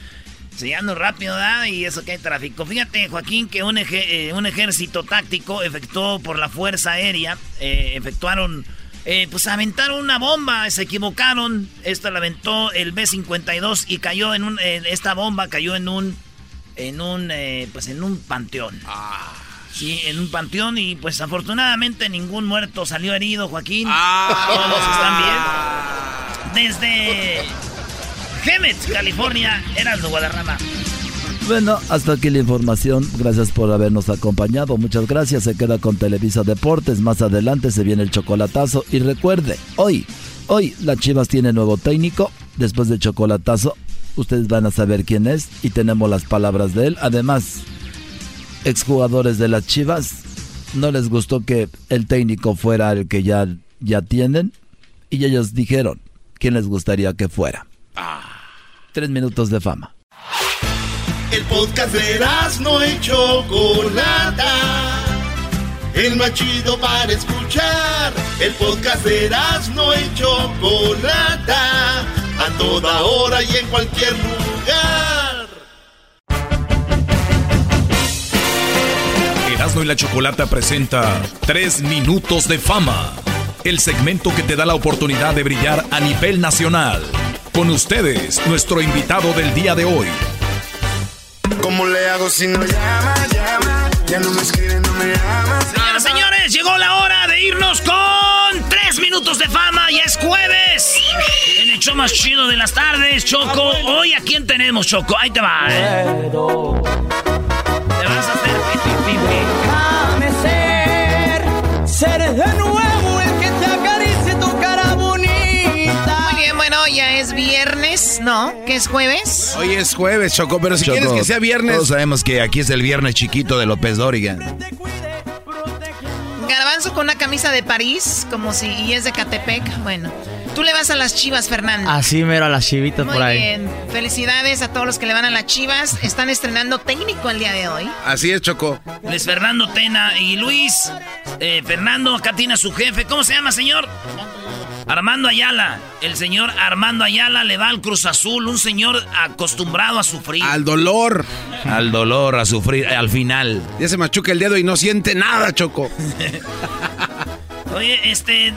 S1: Se ando rápido, ¿verdad? Y eso que hay tráfico. Fíjate, Joaquín, que un, eh, un ejército táctico efectuó por la Fuerza Aérea, eh, efectuaron, pues aventaron una bomba, se equivocaron. Esta la aventó el B-52 y cayó en un, esta bomba cayó en un, en un, pues en un panteón. Ah. Sí, en un panteón y pues afortunadamente ningún muerto salió herido, Joaquín.
S2: Ah.
S1: Todos están bien. Desde Gemet, California, Heraldo Guadarrama.
S3: Bueno, hasta aquí la información. Gracias por habernos acompañado. Muchas gracias. Se queda con Televisa Deportes. Más adelante se viene el chocolatazo. Y recuerde, hoy, hoy las Chivas tiene nuevo técnico. Después del chocolatazo, ustedes van a saber quién es y tenemos las palabras de él. Además, exjugadores de las Chivas no les gustó que el técnico fuera el que ya, ya tienen y ellos dijeron quién les gustaría que fuera. Tres minutos de fama.
S14: El podcast de no hecho Chocolata. El más chido para escuchar. El podcast de no hecho Chocolata. A toda hora y en cualquier lugar.
S21: Erasmo y la Chocolata presenta Tres Minutos de Fama, el segmento que te da la oportunidad de brillar a nivel nacional. Con ustedes, nuestro invitado del día de hoy.
S14: ¿Cómo le hago si no llama, llama? Ya no me escribe, no me ama.
S1: Señoras, señores, llegó la hora de irnos con Tres Minutos de Fama y es jueves. En el show más chido de las tardes, Choco. Hoy a quién tenemos, Choco. Ahí te va, ¿eh?
S22: Déjame ser, ser de nuevo el que te acaricie tu cara bonita.
S8: Muy bien, bueno, ya es viernes, ¿no? ¿Que es jueves?
S2: Hoy es jueves, Choco, pero si
S23: Choco,
S2: quieres que sea viernes.
S23: Todos sabemos que aquí es el viernes chiquito de López Dóriga.
S8: Garbanzo con una camisa de París, como si y es de Catepec. Bueno, Tú le vas a las chivas, Fernando.
S22: Así mero a las chivitas por ahí.
S8: Bien. Felicidades a todos los que le van a las chivas. Están estrenando técnico el día de hoy.
S2: Así es, Choco.
S1: Luis Fernando Tena y Luis. Eh, Fernando, acá tiene a su jefe. ¿Cómo se llama, señor? Armando Ayala. El señor Armando Ayala le va al Cruz Azul, un señor acostumbrado a sufrir.
S2: Al dolor.
S3: Al dolor, a sufrir, al final.
S2: Ya se machuca el dedo y no siente nada, Choco. (laughs)
S1: Oye, este.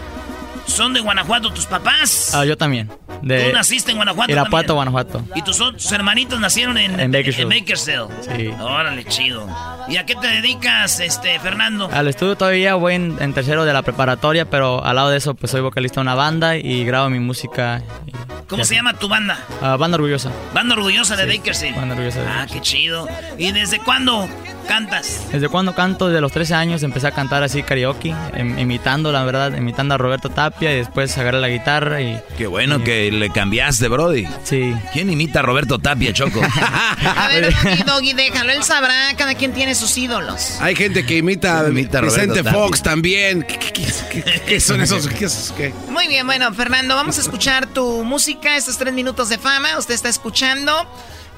S1: ¿Son de Guanajuato tus papás?
S22: Ah, yo también. De
S1: ¿Tú naciste en Guanajuato
S22: Irapuato, Guanajuato.
S1: ¿Y tus, tus, hermanitos nacieron en,
S22: en Bakersfield?
S1: En Bakersfield.
S22: Sí.
S1: Órale, chido. ¿Y a qué te dedicas, este, Fernando?
S22: Al estudio todavía voy en, en, tercero de la preparatoria, pero al lado de eso, pues soy vocalista de una banda y grabo mi música. Y,
S1: ¿Cómo se llama tu banda?
S22: Uh, banda Orgullosa.
S1: Banda Orgullosa de
S22: sí,
S1: Bakersfield.
S22: Banda Orgullosa de
S1: Ah, qué chido. ¿Y desde cuándo cantas?
S22: Desde cuando canto, desde los 13 años empecé a cantar así karaoke, em, imitando, la verdad, imitando a Roberto Tapia y después agarré la guitarra y...
S3: Qué bueno y, que le cambiaste, Brody.
S22: Sí.
S3: ¿Quién imita a Roberto Tapia, Choco? (laughs)
S8: a ver, (laughs) Doggy, Doggy, déjalo, él sabrá, cada quien tiene sus ídolos.
S2: Hay gente que imita, (laughs) imita a Vicente Fox también. ¿Qué, qué, qué, qué, son esos? ¿Qué?
S8: Muy bien, bueno, Fernando, vamos a escuchar tu música, estos tres minutos de fama, usted está escuchando.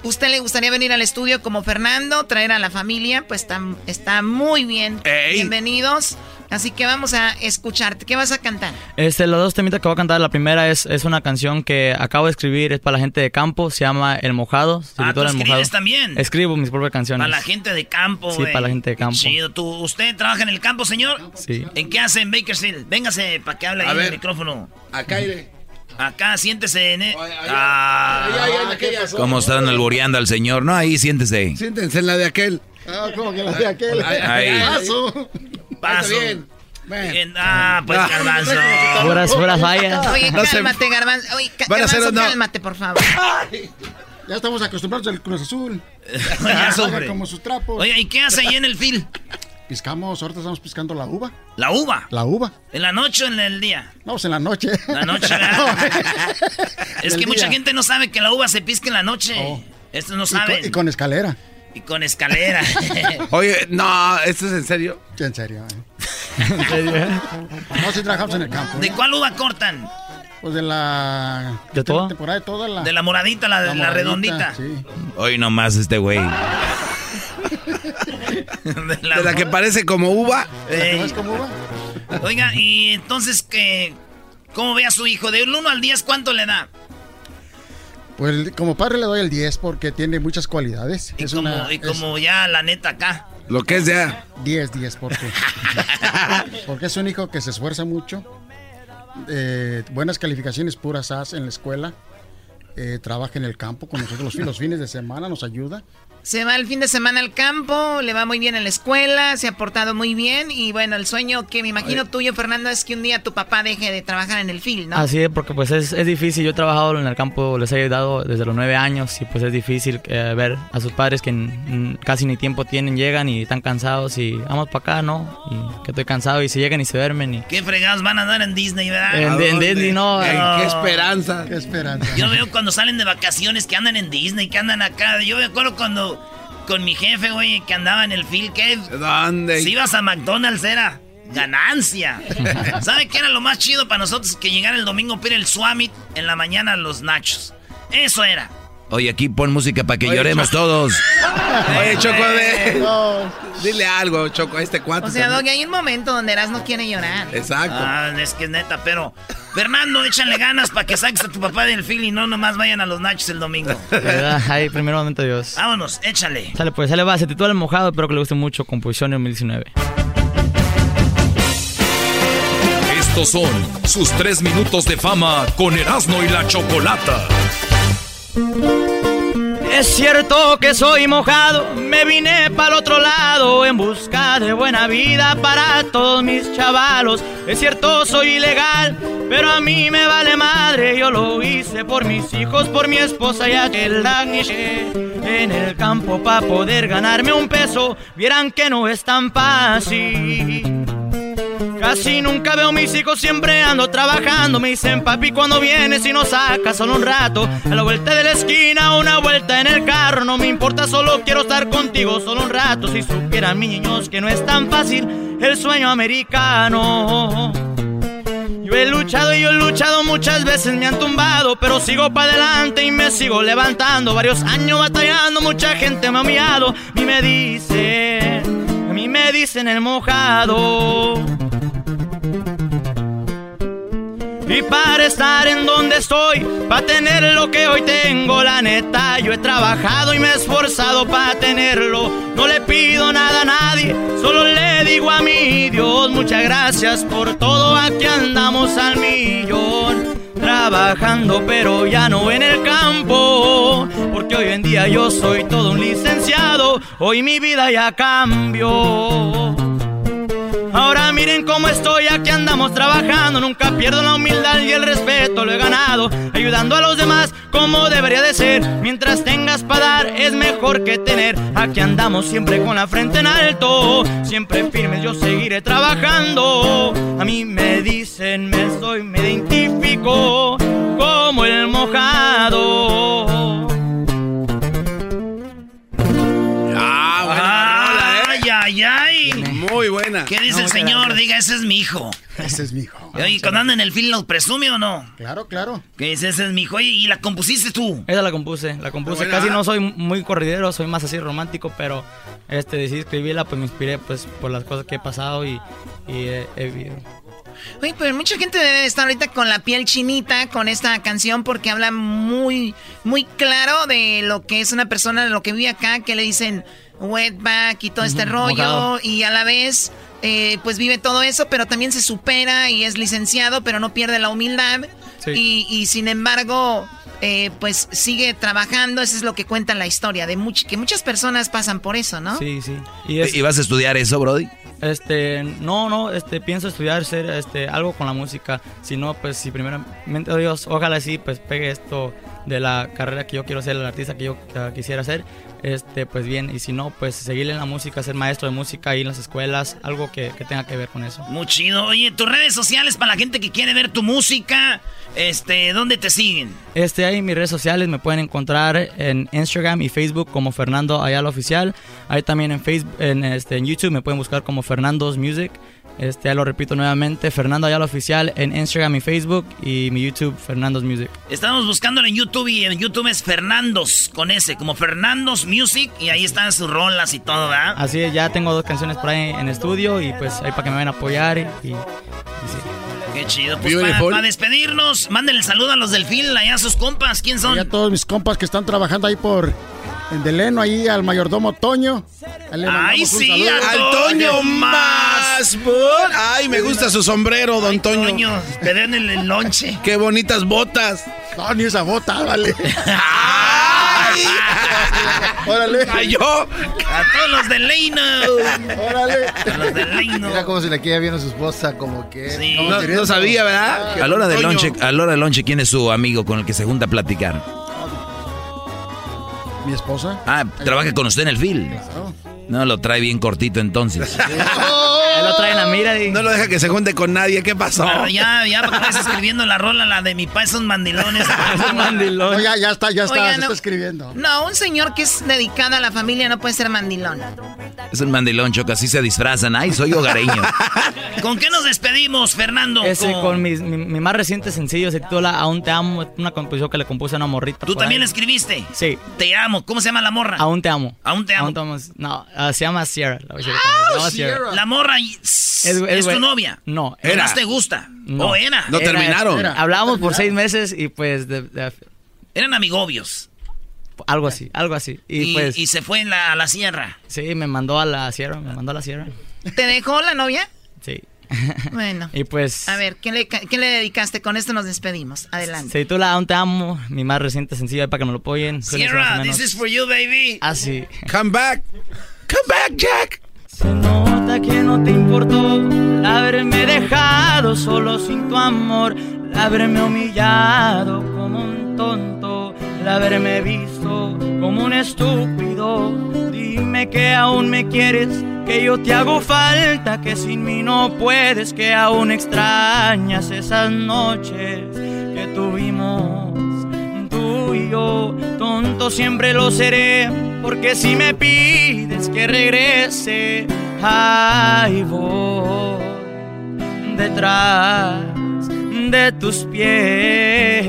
S8: ¿Usted le gustaría venir al estudio como Fernando, traer a la familia? Pues está, está muy bien.
S2: Ey.
S8: Bienvenidos. Así que vamos a escucharte. ¿Qué vas a cantar?
S22: Este, los dos temitas que voy a cantar, la primera es, es una canción que acabo de escribir, es para la gente de campo, se llama El Mojado. Se
S1: ah, ¿tú
S22: el
S1: escribes
S22: mojado.
S1: también?
S22: Escribo mis propias canciones.
S1: Para la gente de campo,
S22: Sí,
S1: wey.
S22: para la gente de campo.
S1: Chido. ¿Tú, ¿Usted trabaja en el campo, señor?
S22: Sí.
S1: ¿En qué hace en Bakersfield? Véngase para que hable ahí
S2: A
S1: en el
S2: ver.
S1: micrófono.
S2: Acá iré.
S1: Acá, siéntese en... el-
S2: Ay, ay,
S1: Ah.
S2: ay, ay, ay, ¿qué pasó?
S3: ¿Cómo están alboreando al señor? No, ahí siéntese.
S2: Siéntense en la de aquel.
S13: Ah, ¿cómo que la de aquel?
S3: Ahí.
S13: Paso.
S1: Paso.
S2: Está bien. Bueno.
S1: Bien. Ah, pues
S2: Ah.
S1: garbanzo.
S22: Puras, puras fallas.
S8: Oye, cálmate, Garbanzo. Oye, Garbanzo, cálmate, por favor.
S13: Ya estamos acostumbrados al Cruz Azul. (laughs)
S1: Ya,
S13: como sus trapos.
S1: Oye, ¿y qué hace ahí en el fil?
S13: Piscamos, ahorita estamos piscando la uva.
S1: La uva.
S13: La uva.
S1: ¿En la noche o en el día?
S13: No, pues en la noche.
S1: La noche, ¿verdad? (laughs) Es que mucha gente no sabe que la uva se pisca en la noche.
S13: Oh.
S1: Estos no
S13: Y con,
S1: saben.
S13: y con escalera.
S1: Y con escalera. (laughs)
S2: Oye, no, ¿esto es en serio?
S13: Sí, en serio. eh. (laughs) No, si trabajamos en el campo.
S1: ¿De
S13: ¿eh?
S1: cuál uva cortan?
S13: Pues de la...
S22: ¿De toda?
S13: temporada de toda la...
S1: De la moradita, la, la,
S13: moradita,
S1: redondita.
S13: Sí.
S3: Hoy nomás este güey.
S1: De la, (laughs)
S2: De la que parece como uva.
S1: Ey.
S13: ¿No es como uva?
S1: Oiga, y entonces, que ¿cómo ve a su hijo? De un 1 al 10, ¿cuánto le da?
S13: Pues como padre le doy el 10 porque tiene muchas cualidades.
S1: Y
S13: es
S1: como,
S13: una...
S1: y
S13: es
S1: como ya la neta acá.
S2: Lo que es ya.
S13: 10, 10 porque... porque es un hijo que se esfuerza mucho. eh, buenas calificaciones puras as en la escuela. eh, trabaja en el campo con nosotros los fines de semana, nos ayuda.
S8: Se va el fin de semana al campo, le va muy bien en la escuela, se ha portado muy bien y bueno, el sueño que me imagino tuyo, Fernando, es que un día tu papá deje de trabajar en el film, ¿no?
S22: Así es, porque pues es, es difícil. Yo he trabajado en el campo, les he ayudado desde los nueve años y pues es difícil eh, ver a sus padres que casi ni tiempo tienen, llegan y están cansados y vamos para acá, ¿no? Y que estoy cansado y se llegan y se duermen y...
S1: ¿Qué fregados van a dar en Disney, verdad?
S22: En, en Disney no,
S2: ¿En
S22: eh,
S2: qué esperanza?
S13: Qué esperanza.
S1: Yo veo cuando salen de vacaciones que andan en Disney, que andan acá. Yo me acuerdo cuando con mi jefe, güey, que andaba en el field, que
S2: ¿Dónde?
S1: si ibas a McDonald's era ganancia. (laughs) ¿Sabe qué era lo más chido para nosotros? Que llegara el domingo, pide el Swamit en la mañana los nachos. Eso era.
S3: Oye, aquí pon música para que
S2: Oye,
S3: lloremos
S2: Choco.
S3: todos. (laughs)
S2: Oye, Choco, de...
S13: No,
S2: dile algo, Choco, a este cuate.
S8: O sea. Doggy, hay un momento donde Eras no quiere llorar.
S2: Exacto.
S1: Ah, es que es neta, pero Fernando, échale ganas para que saques a tu papá del field y no nomás vayan a los nachos el domingo. (laughs)
S22: ¿verdad? Ahí, primero momento Dios.
S1: Vámonos, échale.
S22: Sale pues, sale va, se titula El Mojado, espero que le guste mucho, composición en 2019.
S24: Estos son sus tres minutos de fama con Erasmo y la Chocolata.
S22: Es cierto que soy mojado, me vine para el otro lado en busca de buena vida para todos mis chavalos. Es cierto, soy ilegal, pero a mí me vale madre. Yo lo hice por mis hijos, por mi esposa y aquel dagniché. En el campo para poder ganarme un peso, vieran que no es tan fácil. Casi nunca veo mis hijos, siempre ando trabajando. Me dicen, papi, cuando vienes y nos sacas solo un rato. A la vuelta de la esquina, una vuelta en el carro. No me importa, solo quiero estar contigo solo un rato. Si supieran mis niños que no es tan fácil el sueño americano. Yo he luchado luchado y yo he luchado muchas veces, me han tumbado, pero sigo para adelante y me sigo levantando. Varios años batallando, mucha gente me ha humillado. A mí me dicen, a mí me dicen el mojado. Y para estar en donde estoy, para tener lo que hoy tengo, la neta, yo he trabajado y me he esforzado para tenerlo. No le pido nada a nadie, solo le digo a mi Dios, muchas gracias por todo, aquí andamos al millón. Trabajando pero ya no en el campo, porque hoy en día yo soy todo un licenciado, hoy mi vida ya cambió. Ahora miren cómo estoy, aquí andamos trabajando. Nunca pierdo la humildad y el respeto, lo he ganado. Ayudando a los demás como debería de ser. Mientras tengas para dar, es mejor que tener. Aquí andamos siempre con la frente en alto. Siempre firmes, yo seguiré trabajando. A mí me dicen, me soy, me identifico como el mojado.
S2: Muy buena.
S1: ¿Qué dice el señor? Diga, ese es mi hijo.
S13: Ese es mi hijo. (laughs)
S1: Oye, cuando anda en el film, ¿lo presume o no?
S13: Claro, claro.
S1: Que dice, ese es mi hijo. Oye, ¿y la compusiste tú?
S22: Esa la compuse, la compuse.
S1: Buena.
S22: Casi no soy muy corridero, soy más así romántico, pero este decidí escribirla, pues me inspiré pues por las cosas que he pasado y, y he, he vivido.
S8: Oye, pero mucha gente debe estar ahorita con la piel chinita con esta canción porque habla muy, muy claro de lo que es una persona, de lo que vive acá, que le dicen wetback y todo este rollo,
S22: mojado.
S8: y a la vez, eh, pues vive todo eso, pero también se supera y es licenciado, pero no pierde la humildad.
S22: Sí.
S8: Y, y sin embargo, eh, pues sigue trabajando, eso es lo que cuenta la historia, de much- que muchas personas pasan por eso, ¿no?
S22: Sí, sí.
S3: ¿Y, vas a estudiar eso, Brody?
S22: Este, no, no, este, pienso estudiar, ser, este, algo con la música. Si no, pues, si primeramente Dios, ojalá sí, pues, pegue esto de la carrera que yo quiero ser, el artista que yo quisiera ser, este, pues bien. Y si no, pues, seguir en la música, ser maestro de música ahí en las escuelas, algo que, que tenga que ver con eso.
S1: Muy chido. Oye, tus redes sociales para la gente que quiere ver tu música, este, ¿dónde te siguen?
S22: Este, ahí en mis redes sociales me pueden encontrar en Instagram y Facebook como Fernando Ayala Oficial. Ahí también en Facebook, en, este, en YouTube me pueden buscar como Fernando's Music. Este, ya lo repito nuevamente, Fernando Ayala Oficial en Instagram y Facebook y mi YouTube, Fernando's Music.
S1: Estamos buscándolo en YouTube y en YouTube es Fernandos con ese, como Fernandos Music y ahí están sus rolas y todo, ¿verdad?
S22: Así es, ya tengo dos canciones por ahí en estudio y pues ahí para que me vayan a apoyar y, y- y sí.
S1: Qué chido. Pues para
S13: Beautiful.
S1: despedirnos, mándenle saludo a los del film, allá a sus compas. ¿Quién son?
S13: Y a todos mis compas que están trabajando ahí por en Deleno, ahí al mayordomo Toño. Ahí le mandamos
S1: Ay,
S13: un
S1: sí,
S2: Al Toño más. Ay, me gusta su sombrero, don Toño.
S1: Toño, te den el, el lonche.
S2: Qué bonitas botas.
S13: No, ni esa bota, vale. (laughs)
S2: Órale. Ay, yo.
S1: A todos los de Leino.
S13: Órale.
S1: A los de Leino.
S25: Mira cómo se le queda viendo a su esposa, como que.
S1: Sí.
S2: No, sabía, ¿verdad?
S3: A la hora del
S2: Toño.
S3: lonche, a la hora del lonche, ¿quién es su amigo con el que se junta a platicar?
S13: Mi esposa.
S3: Ah, trabaja con usted en el film. No, lo trae bien cortito entonces. (laughs)
S22: Lo traen a mira y...
S2: No lo deja que se junte con nadie. ¿Qué pasó?
S1: Pero ya, ya porque estás escribiendo la rola, la de mi pa son (laughs) mandilones.
S13: No, ya, ya está, ya está,
S8: Oiga,
S13: se
S8: no.
S13: está escribiendo.
S8: No, un señor que es dedicado a la familia no puede ser mandilón.
S3: Es un mandilón, Choco, así se disfrazan. Ay, soy hogareño. (laughs)
S1: ¿Con qué nos despedimos, Fernando?
S22: Ese
S1: Con-
S22: con mis- mi, mi más reciente sencillo se titula Aún te amo, una composición que le compuse a una morrita.
S1: ¿Tú también
S22: ahí.
S1: escribiste?
S22: Sí.
S1: Te amo. ¿Cómo se llama la morra?
S22: Aún te amo.
S1: Aún te amo.
S22: No, ah, se llama Sierra. la voy a decir ahorita. Se llama Sierra.
S1: La morra y- es,
S22: es
S1: tu novia.
S22: No,
S1: ¿Qué
S22: era.
S1: más te gusta?
S22: No.
S1: ¿O era?
S2: No
S22: Era-
S2: terminaron.
S22: era. Hablábamos por seis meses y pues de- de-
S1: Eran amigobios.
S22: algo así, algo así. Y,
S1: Y,
S22: pues
S1: y se fue en la, a la sierra.
S22: sí, me mandó a la Sierra, me mandó a la Sierra.
S8: ¿Te dejó la novia?
S22: Sí.
S8: Bueno.
S22: Y pues
S8: A ver, ¿qué le, qué le dedicaste? Con esto nos despedimos. Adelante.
S22: se titula Aún te amo, mi más reciente sencillo para que me lo apoyen.
S1: Sierra, this is for you, baby.
S22: Así.
S2: Come back. Come back, Jack.
S22: Se nota que no te importó haberme dejado solo sin tu amor, haberme humillado como un tonto, haberme visto como un estúpido. Dime que aún me quieres, que yo te hago falta, que sin mí no puedes, que aún extrañas esas noches que tuvimos tú y yo, tonto siempre lo seré, porque si me pides que regrese, ahí voy detrás de tus pies.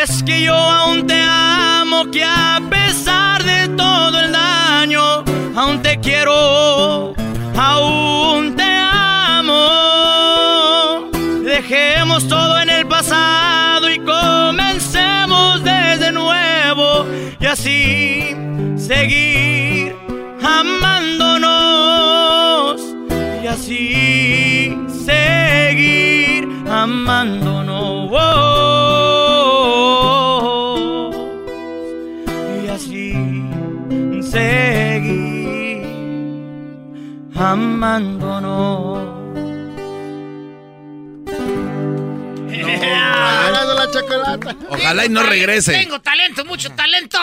S22: Es que yo aún te amo, que a pesar de todo el daño, aún te quiero, aún te Dejemos todo en el pasado y comencemos desde nuevo y así seguir amándonos y así seguir amándonos. Y así seguir amándonos.
S2: Ojalá y no regrese.
S1: Tengo talento, mucho talento.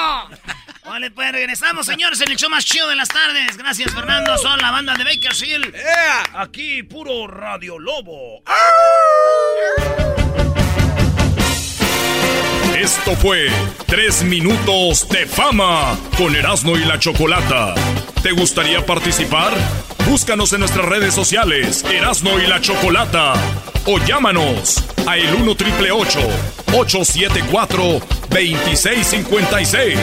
S1: Vale, pues regresamos, señores, en el show más chido de las tardes. Gracias, Fernando. Son la banda de Bakersfield. Aquí, puro Radio Lobo.
S24: Esto fue Tres Minutos de Fama con Erasmo y la Chocolata. ¿Te gustaría participar? Búscanos en nuestras redes sociales, Erasmo y la Chocolata. O llámanos a el 1 triple 874 2656.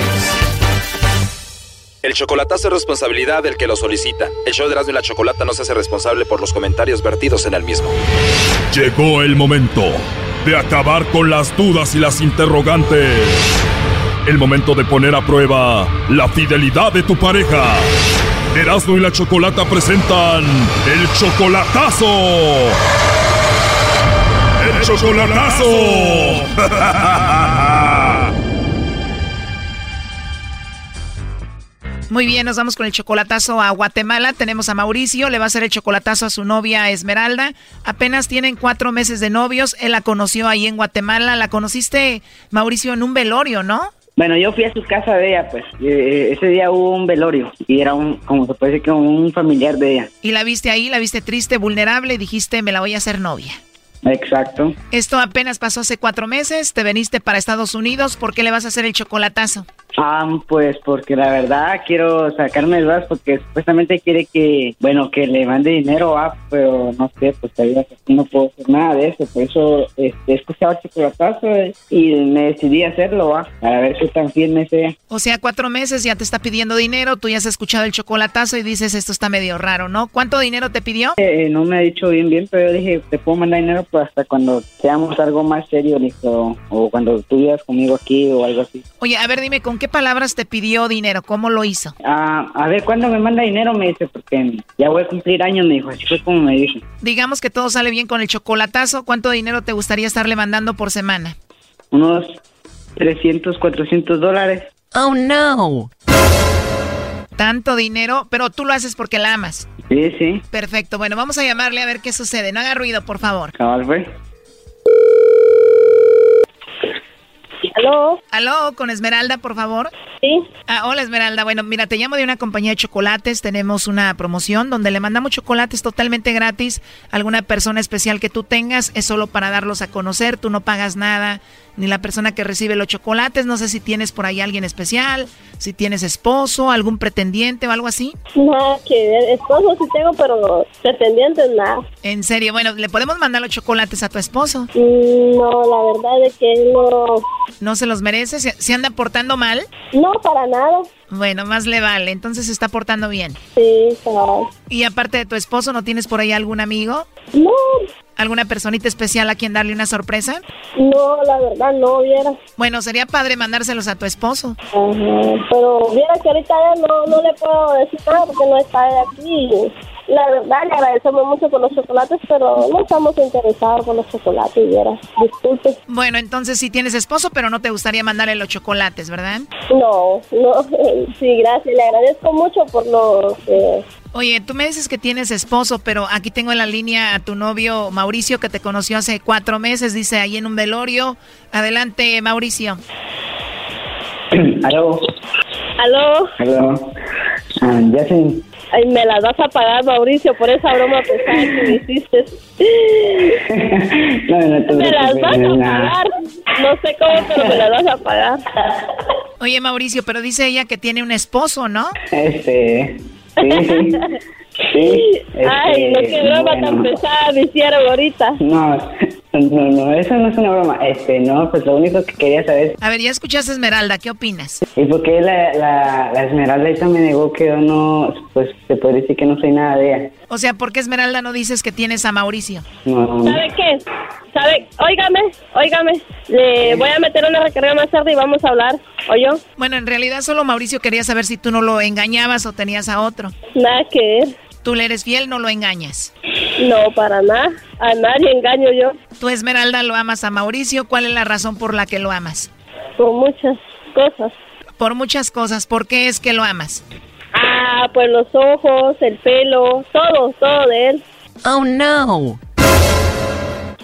S26: El chocolatazo es responsabilidad del que lo solicita. El show de Erasmo y la Chocolata no se hace responsable por los comentarios vertidos en el mismo.
S24: Llegó el momento de acabar con las dudas y las interrogantes. El momento de poner a prueba la fidelidad de tu pareja. Erasmo y la Chocolata presentan el chocolatazo. ¡El chocolatazo!
S8: Muy bien, nos vamos con el chocolatazo a Guatemala. Tenemos a Mauricio, le va a hacer el chocolatazo a su novia Esmeralda. Apenas tienen cuatro meses de novios. Él la conoció ahí en Guatemala. La conociste, Mauricio, en un velorio, ¿no?
S27: Bueno, yo fui a su casa de ella, pues. Eh, ese día hubo un velorio y era un, como se puede decir, como un familiar de ella.
S8: Y la viste ahí, la viste triste, vulnerable y dijiste, me la voy a hacer novia.
S27: Exacto.
S8: Esto apenas pasó hace cuatro meses, te veniste para Estados Unidos, ¿por qué le vas a hacer el chocolatazo?
S27: Ah, pues porque la verdad quiero sacarme el vas porque supuestamente quiere que, bueno, que le mande dinero, ah, pero no sé, pues todavía no puedo hacer nada de eso, por eso este, escuchaba chocolatazo eh, y me decidí a hacerlo, ah, a ver qué tan firme sea.
S8: O sea, cuatro meses ya te está pidiendo dinero, tú ya has escuchado el chocolatazo y dices, esto está medio raro, ¿no? ¿Cuánto dinero te pidió?
S27: Eh, no me ha dicho bien, bien, pero yo dije, te puedo mandar dinero pues hasta cuando seamos algo más serio, listo, o cuando tú vivas conmigo aquí o algo así.
S8: Oye, a ver, dime, ¿con qué palabras te pidió dinero? ¿Cómo lo hizo?
S27: Ah, a ver, ¿cuándo me manda dinero? Me dice, porque ya voy a cumplir años, me dijo, así fue como me dijo.
S8: Digamos que todo sale bien con el chocolatazo, ¿cuánto dinero te gustaría estarle mandando por semana?
S27: Unos 300, 400 dólares.
S8: Oh, no. Tanto dinero, pero tú lo haces porque la amas.
S27: Sí, sí.
S8: Perfecto, bueno, vamos a llamarle a ver qué sucede. No haga ruido, por favor.
S27: Cabal, pues.
S8: ¿Aló? ¿Aló? ¿Con Esmeralda, por favor?
S11: Sí.
S8: Ah, hola, Esmeralda. Bueno, mira, te llamo de una compañía de chocolates. Tenemos una promoción donde le mandamos chocolates totalmente gratis a alguna persona especial que tú tengas. Es solo para darlos a conocer. Tú no pagas nada, ni la persona que recibe los chocolates. No sé si tienes por ahí alguien especial, si tienes esposo, algún pretendiente o algo así.
S11: Nada que. Esposo sí tengo, pero pretendientes nada.
S8: En serio, bueno, ¿le podemos mandar los chocolates a tu esposo?
S11: Mm, No, la verdad es que no.
S8: ¿No se los merece? ¿Se, se anda portando mal?
S11: No, para nada.
S8: Bueno, más le vale. Entonces se está portando bien.
S11: Sí, cabal.
S8: ¿Y aparte de tu esposo, no tienes por ahí algún amigo?
S11: No.
S8: ¿Alguna personita especial a quien darle una sorpresa?
S11: No, la verdad no, viera.
S8: Bueno, sería padre mandárselos a tu esposo.
S11: Ajá, pero viera que ahorita ya no, no le puedo decir nada porque no está aquí. La verdad le agradecemos mucho por los chocolates, pero no estamos interesados por los chocolates, viera. Disculpe.
S8: Bueno, entonces sí tienes esposo, pero no te gustaría mandarle los chocolates, ¿verdad?
S11: No, no, (laughs) sí, gracias. Le agradezco mucho por los... eh,
S8: Oye, tú me dices que tienes esposo, pero aquí tengo en la línea a tu novio Mauricio que te conoció hace cuatro meses, dice ahí en un velorio. Adelante, Mauricio. (clears throat)
S27: Aló.
S11: ¿Aló?
S27: Aló. Ah, ya sí.
S11: Ay, me las vas a pagar, Mauricio, por esa broma pesada que me hiciste. (laughs)
S27: No, no te
S11: Me las vas a
S27: nada.
S11: pagar. No sé cómo, pero me las vas a pagar.
S8: Oye, Mauricio, pero dice ella que tiene un esposo, ¿no?
S27: Este. Sí, sí. (laughs) Sí.
S28: Ay, no,
S27: este,
S28: qué broma
S27: bueno.
S28: tan pesada me hicieron ahorita.
S27: No, no, no, eso no es una broma. Este, no, pues lo único que quería saber
S8: A ver, ya escuchaste Esmeralda, ¿qué opinas?
S27: ¿Y por qué la, la, la Esmeralda esa me negó que yo no, pues se puede decir que no soy nada de ella?
S8: O sea, ¿por qué Esmeralda no dices que tienes a Mauricio?
S27: No.
S28: ¿Sabe qué? ¿Sabe? Óigame, óigame. Le voy a meter una recarga más tarde y vamos a hablar. ¿O yo?
S8: Bueno, en realidad solo Mauricio quería saber si tú no lo engañabas o tenías a otro.
S28: Nada que ver.
S8: Tú le eres fiel, no lo engañas.
S28: No, para nada. A nadie engaño yo.
S8: Tú, Esmeralda, lo amas a Mauricio. ¿Cuál es la razón por la que lo amas?
S28: Por muchas cosas.
S8: Por muchas cosas. ¿Por qué es que lo amas?
S28: Ah, pues los ojos, el pelo, todo, todo de él.
S8: Oh, no.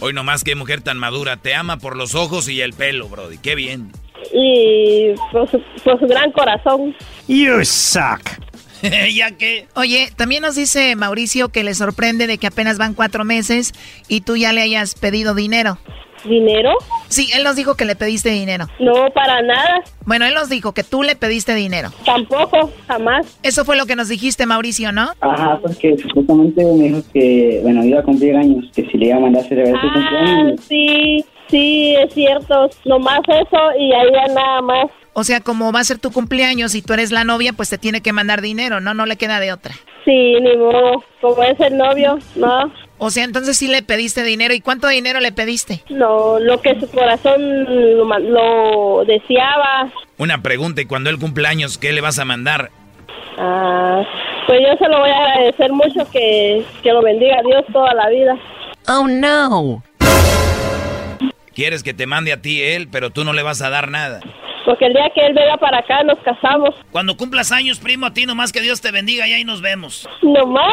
S3: Hoy nomás qué mujer tan madura. Te ama por los ojos y el pelo, Brody. Qué bien.
S28: Y por su, por su gran corazón.
S8: You suck. (laughs) ya que. Oye, también nos dice Mauricio que le sorprende de que apenas van cuatro meses y tú ya le hayas pedido dinero.
S28: ¿Dinero?
S8: Sí, él nos dijo que le pediste dinero.
S28: No, para nada.
S8: Bueno, él nos dijo que tú le pediste dinero.
S28: Tampoco, jamás.
S8: Eso fue lo que nos dijiste, Mauricio, ¿no?
S27: Ajá, porque supuestamente me dijo que, bueno, iba a cumplir años, que si le iba a mandar celebrar su
S28: Ah,
S27: cumpleaños.
S28: sí, sí, es cierto. Nomás eso y ahí ya nada más.
S8: O sea, como va a ser tu cumpleaños y tú eres la novia, pues te tiene que mandar dinero, ¿no? No le queda de otra.
S28: Sí, ni modo. Como es el novio, no.
S8: O sea, entonces sí le pediste dinero. ¿Y cuánto dinero le pediste?
S28: No, lo que su corazón lo, deseaba.
S3: Una pregunta, y cuando él cumpleaños, ¿qué le vas a mandar?
S28: Ah, pues yo se lo voy a agradecer mucho que, que lo bendiga Dios toda la vida.
S8: Oh, no.
S3: Quieres que te mande a ti él, pero tú no le vas a dar nada.
S28: Porque el día que él venga para acá nos casamos.
S1: Cuando cumplas años, primo, a ti nomás que Dios te bendiga y ahí nos vemos.
S28: Nomás,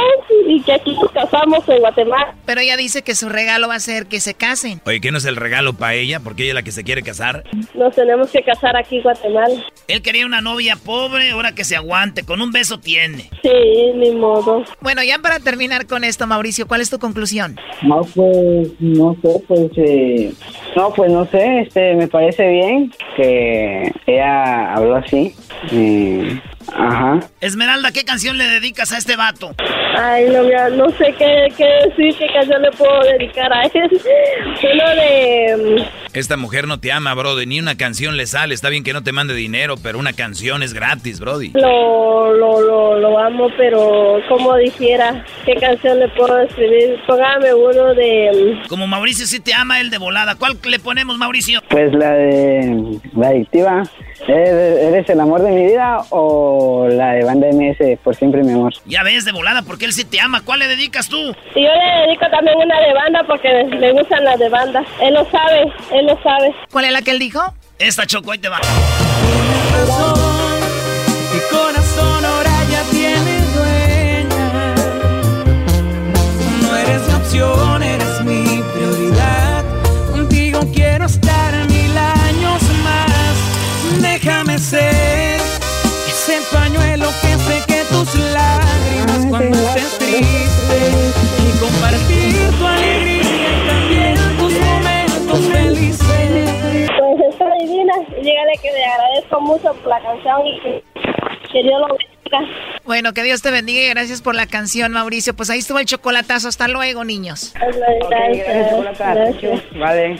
S28: y que aquí nos casamos en Guatemala.
S8: Pero ella dice que su regalo va a ser que se casen.
S3: Oye, ¿qué no es el regalo para ella? Porque ella es la que se quiere casar.
S28: Nos tenemos que casar aquí en Guatemala.
S1: Él quería una novia pobre, ahora que se aguante, con un beso tiene.
S28: Sí, ni modo.
S8: Bueno, ya para terminar con esto, Mauricio, ¿cuál es tu conclusión?
S27: No, pues, no sé, pues, eh, no, pues, no sé, este, me parece bien que ella habló así. eh, ajá.
S1: Esmeralda, ¿qué canción le dedicas a este vato?
S28: Ay, no, mira, no sé qué, qué decir, qué canción le puedo dedicar a él. (laughs) Uno de... mm,
S3: Esta mujer no te ama, Brody. Ni una canción le sale. Está bien que no te mande dinero, pero una canción es gratis, Brody.
S28: Lo, lo, lo, lo amo, pero como dijera, ¿qué canción le puedo escribir? Póngame uno de... mm,
S1: Como Mauricio sí te ama, él de volada. ¿Cuál le ponemos, Mauricio?
S27: Pues la de la adictiva. ¿Eres, el amor de mi vida o la de banda MS por siempre mi amor?
S1: Ya ves, de volada, porque él sí te ama. ¿Cuál le dedicas tú?
S28: Y yo le dedico también una de banda porque le gustan las de banda. Él lo sabe, él lo sabe.
S8: ¿Cuál es la que él dijo?
S1: Esta choco, ahí te va.
S5: Mi corazón ahora ya tiene dueña. No eres opción,
S28: agradezco mucho por la canción y que, que Dios lo bendiga.
S8: Bueno, que Dios te bendiga y gracias por la canción, Mauricio. Pues ahí estuvo el chocolatazo. Hasta luego, niños.
S28: Gracias.
S27: Vale.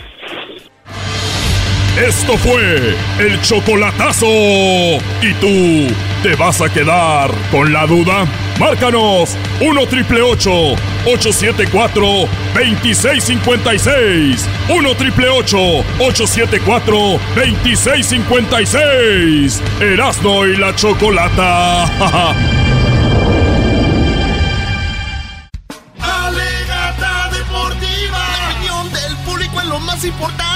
S24: Esto fue el chocolatazo. ¿Y tú te vas a quedar con la duda? Márcanos 1 triple 874 2656. 1 triple 874 2656. Erasno y la chocolata. (laughs)
S14: Alegata deportiva. La opinión del público es lo más importante.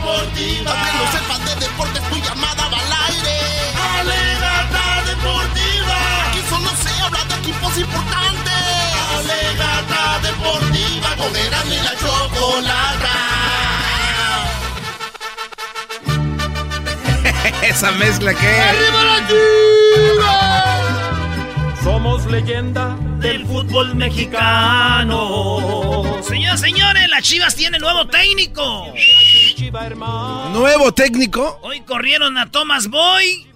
S14: Deportiva. Aunque no sepas de deportes, tu llamada va al aire. Alegata deportiva. Aquí solo se habla de equipos importantes. Alegata deportiva. Con Erasmo y la chocolata. (laughs)
S2: Esa mezcla que
S14: ¡Arriba la chiva!
S5: Somos leyenda
S1: del fútbol mexicano. Señoras, señores, las Chivas tienen nuevo técnico.
S2: ¿Nuevo técnico?
S1: Hoy corrieron a Thomas Boy,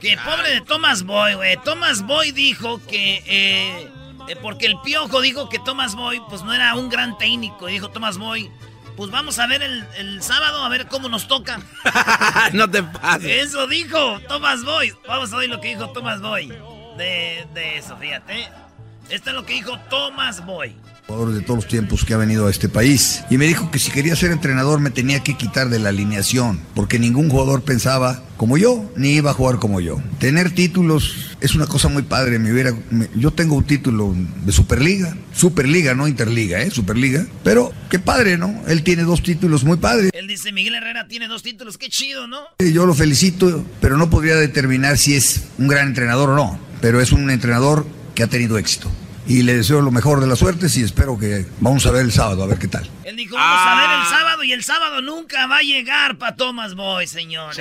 S1: Que pobre de Thomas Boy, güey. Thomas Boy dijo que... Eh, eh, porque el piojo dijo que Thomas Boy pues no era un gran técnico. Dijo Thomas Boy, pues vamos a ver el, sábado a ver cómo nos toca. (laughs)
S2: no te pases.
S1: Eso dijo Thomas Boy. Vamos a ver lo que dijo Thomas Boy. De, de eso, fíjate. Esto es lo que dijo Thomas Boy
S29: jugador de todos los tiempos que ha venido a este país. Y me dijo que si quería ser entrenador me tenía que quitar de la alineación, porque ningún jugador pensaba como yo, ni iba a jugar como yo. Tener títulos es una cosa muy padre. Me hubiera, yo tengo un título de Superliga, Superliga, no Interliga, ¿eh? Superliga. Pero qué padre, ¿no? Él tiene dos títulos muy padres.
S1: Él dice, Miguel Herrera tiene dos títulos, qué chido, ¿no?
S29: Yo lo felicito, pero no podría determinar si es un gran entrenador o no. Pero es un entrenador que ha tenido éxito y le deseo lo mejor de las suertes y espero que vamos a ver el sábado, a ver qué tal.
S1: Él dijo, vamos a ver el ah. sábado y el sábado nunca va a llegar para Thomas Boy, señores.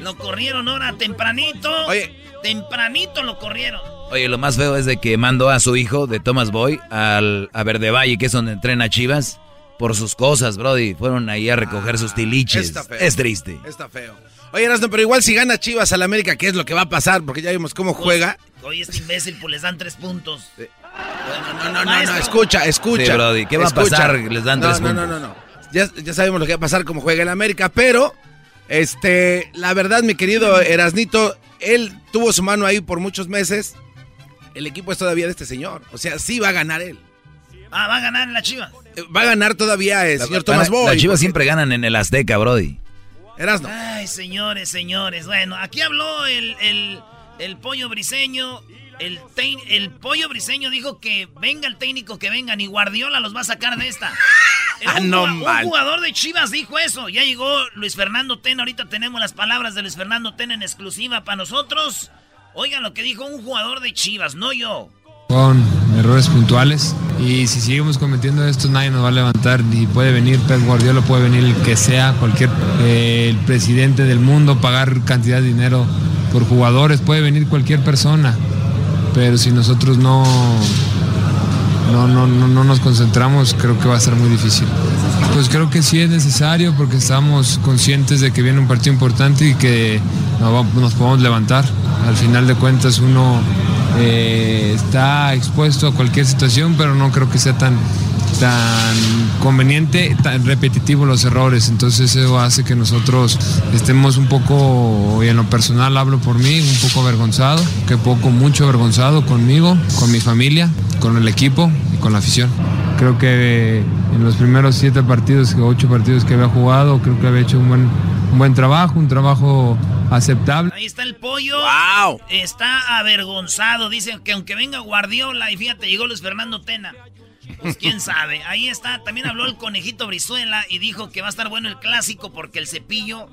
S1: Lo corrieron ahora tempranito. Oye. Tempranito lo corrieron.
S3: Oye, lo más feo es de que mandó a su hijo de Thomas Boy al, a Verde Valle, que es donde entrena Chivas, por sus cosas, Brody. Fueron ahí a recoger sus tiliches. Es triste.
S2: Está feo. Oye, Erasmo, pero igual si gana Chivas al América, ¿qué es lo que va a pasar? Porque ya vimos cómo juega.
S1: Oye, este imbécil, pues les dan tres puntos.
S2: No, no, no, no, escucha, escucha.
S3: Brody, ¿qué va a pasar? Les dan tres puntos.
S2: No, no, no, no. Ya, ya sabemos lo que va a pasar como juega el América, pero, este, la verdad, mi querido Erasnito, él tuvo su mano ahí por muchos meses. El equipo es todavía de este señor. O sea, sí va a ganar él.
S1: Ah, va a ganar en la Chivas.
S2: Eh, va a ganar todavía el señor Tomás Boy.
S3: Las Chivas siempre ganan en el Azteca, Brody.
S2: Erasno.
S1: Ay, señores, señores. Bueno, aquí habló el, el, pollo briseño. El, el pollo briseño dijo que venga el técnico que venga, ni Guardiola los va a sacar de esta. (laughs)
S2: ah, no,
S1: un, jugador de Chivas dijo eso. Ya llegó Luis Fernando Tena. Ahorita tenemos las palabras de Luis Fernando Tena en exclusiva para nosotros. Oigan lo que dijo un jugador de Chivas, no yo.
S30: Con errores puntuales. Y si seguimos cometiendo esto, nadie nos va a levantar. Y puede venir Pep Guardiola, puede venir el que sea, cualquier eh, presidente del mundo, pagar cantidad de dinero por jugadores, puede venir cualquier persona. Pero si nosotros no, no, no, no, nos concentramos, creo que va a ser muy difícil. Pues creo que sí es necesario porque estamos conscientes de que viene un partido importante y que nos podemos levantar. Al final de cuentas uno eh, está expuesto a cualquier situación, pero no creo que sea tan, tan conveniente, tan repetitivo los errores. Entonces eso hace que nosotros estemos un poco, y en lo personal hablo por mí, un poco avergonzado, que poco, mucho avergonzado conmigo, con mi familia, con el equipo y con la afición. Creo que en los primeros siete partidos, ocho partidos que había jugado, creo que había hecho un buen, un buen trabajo, un trabajo aceptable.
S1: Ahí está el pollo. Está avergonzado. Dicen que aunque venga Guardiola, y fíjate, llegó Luis Fernando Tena. Pues quién sabe. Ahí está. También habló el conejito Brizuela y dijo que va a estar bueno el clásico porque el cepillo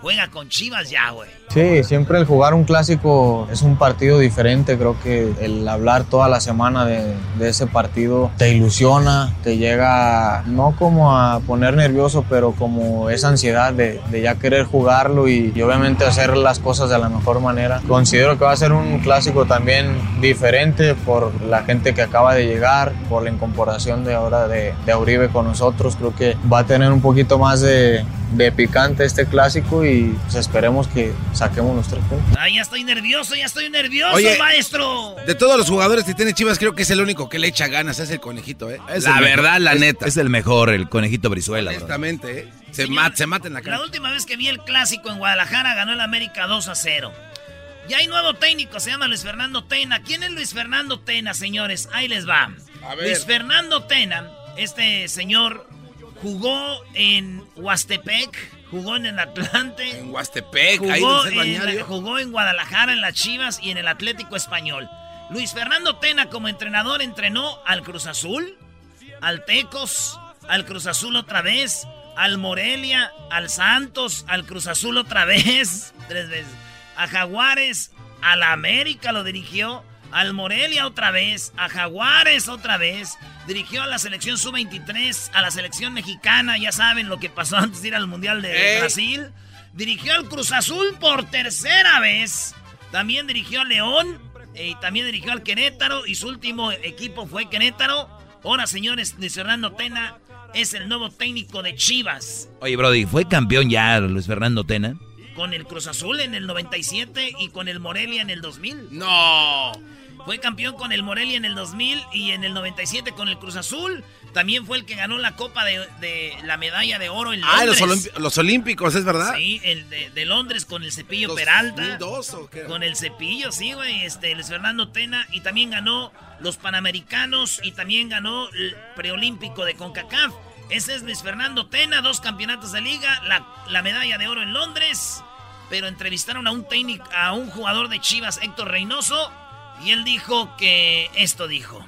S1: juega con Chivas ya, güey.
S31: Sí, siempre el jugar un clásico es un partido diferente. Creo que el hablar toda la semana de, ese partido te ilusiona, te llega no como a poner nervioso, pero como esa ansiedad de, ya querer jugarlo y, obviamente hacer las cosas de la mejor manera. Considero que va a ser un clásico también diferente por la gente que acaba de llegar, por la incorporación de ahora de, de Auribe con nosotros. Creo que va a tener un poquito más de, de picante este clásico y pues, esperemos que saquemos los tres puntos.
S1: Ay, ya estoy nervioso, ya estoy nervioso, maestro.
S2: De todos los jugadores que tiene Chivas, creo que es el único que le echa ganas, es el conejito, ¿eh?
S3: Es la verdad, la neta. Es el mejor, el conejito Brizuela.
S2: Honestamente, ¿eh? Se, mata, en la cara.
S1: La última vez que vi el clásico en Guadalajara ganó el América 2 a 0. Y hay nuevo técnico, se llama Luis Fernando Tena. ¿Quién es Luis Fernando Tena, señores? Ahí les va. Luis Fernando Tena, este señor jugó en Huastepec, jugó en el Atlante.
S2: En Huastepec,
S1: jugó, ahí en, jugó en Guadalajara, en las Chivas y en el Atlético Español. Luis Fernando Tena como entrenador entrenó al Cruz Azul, al Tecos, al Cruz Azul otra vez, al Morelia, al Santos, al Cruz Azul otra (laughs) vez, tres veces, a Jaguares, a la América lo dirigió, al Morelia otra vez, a Jaguares otra vez, dirigió a la selección sub-23, a la selección mexicana, ya saben lo que pasó (laughs) antes de ir al Mundial de Brasil, dirigió al Cruz Azul por tercera vez, también dirigió a León, y también dirigió al Querétaro, y su último equipo fue Querétaro. Ahora, señores, Luis Fernando Tena es el nuevo técnico de Chivas.
S3: Oye, Brody, ¿fue campeón ya Luis Fernando Tena?
S1: con el Cruz Azul en el 97 y con el Morelia en el 2000.
S2: No.
S1: Fue campeón con el Morelia en el 2000 y en el 97 con el Cruz Azul. También fue el que ganó la Copa de, la medalla de oro en
S2: Londres. Ah, los, los, Olímpicos, ¿es verdad?
S1: Sí, el de, Londres con el Cepillo Peralta. Con el Cepillo, sí, güey. Este, Luis Fernando Tena. Y también ganó los Panamericanos y también ganó el preolímpico de CONCACAF. Ese es Luis Fernando Tena, dos campeonatos de liga, la, la medalla de oro en Londres. Pero entrevistaron a un técnico, a un jugador de Chivas, Héctor Reynoso, y él dijo que esto dijo.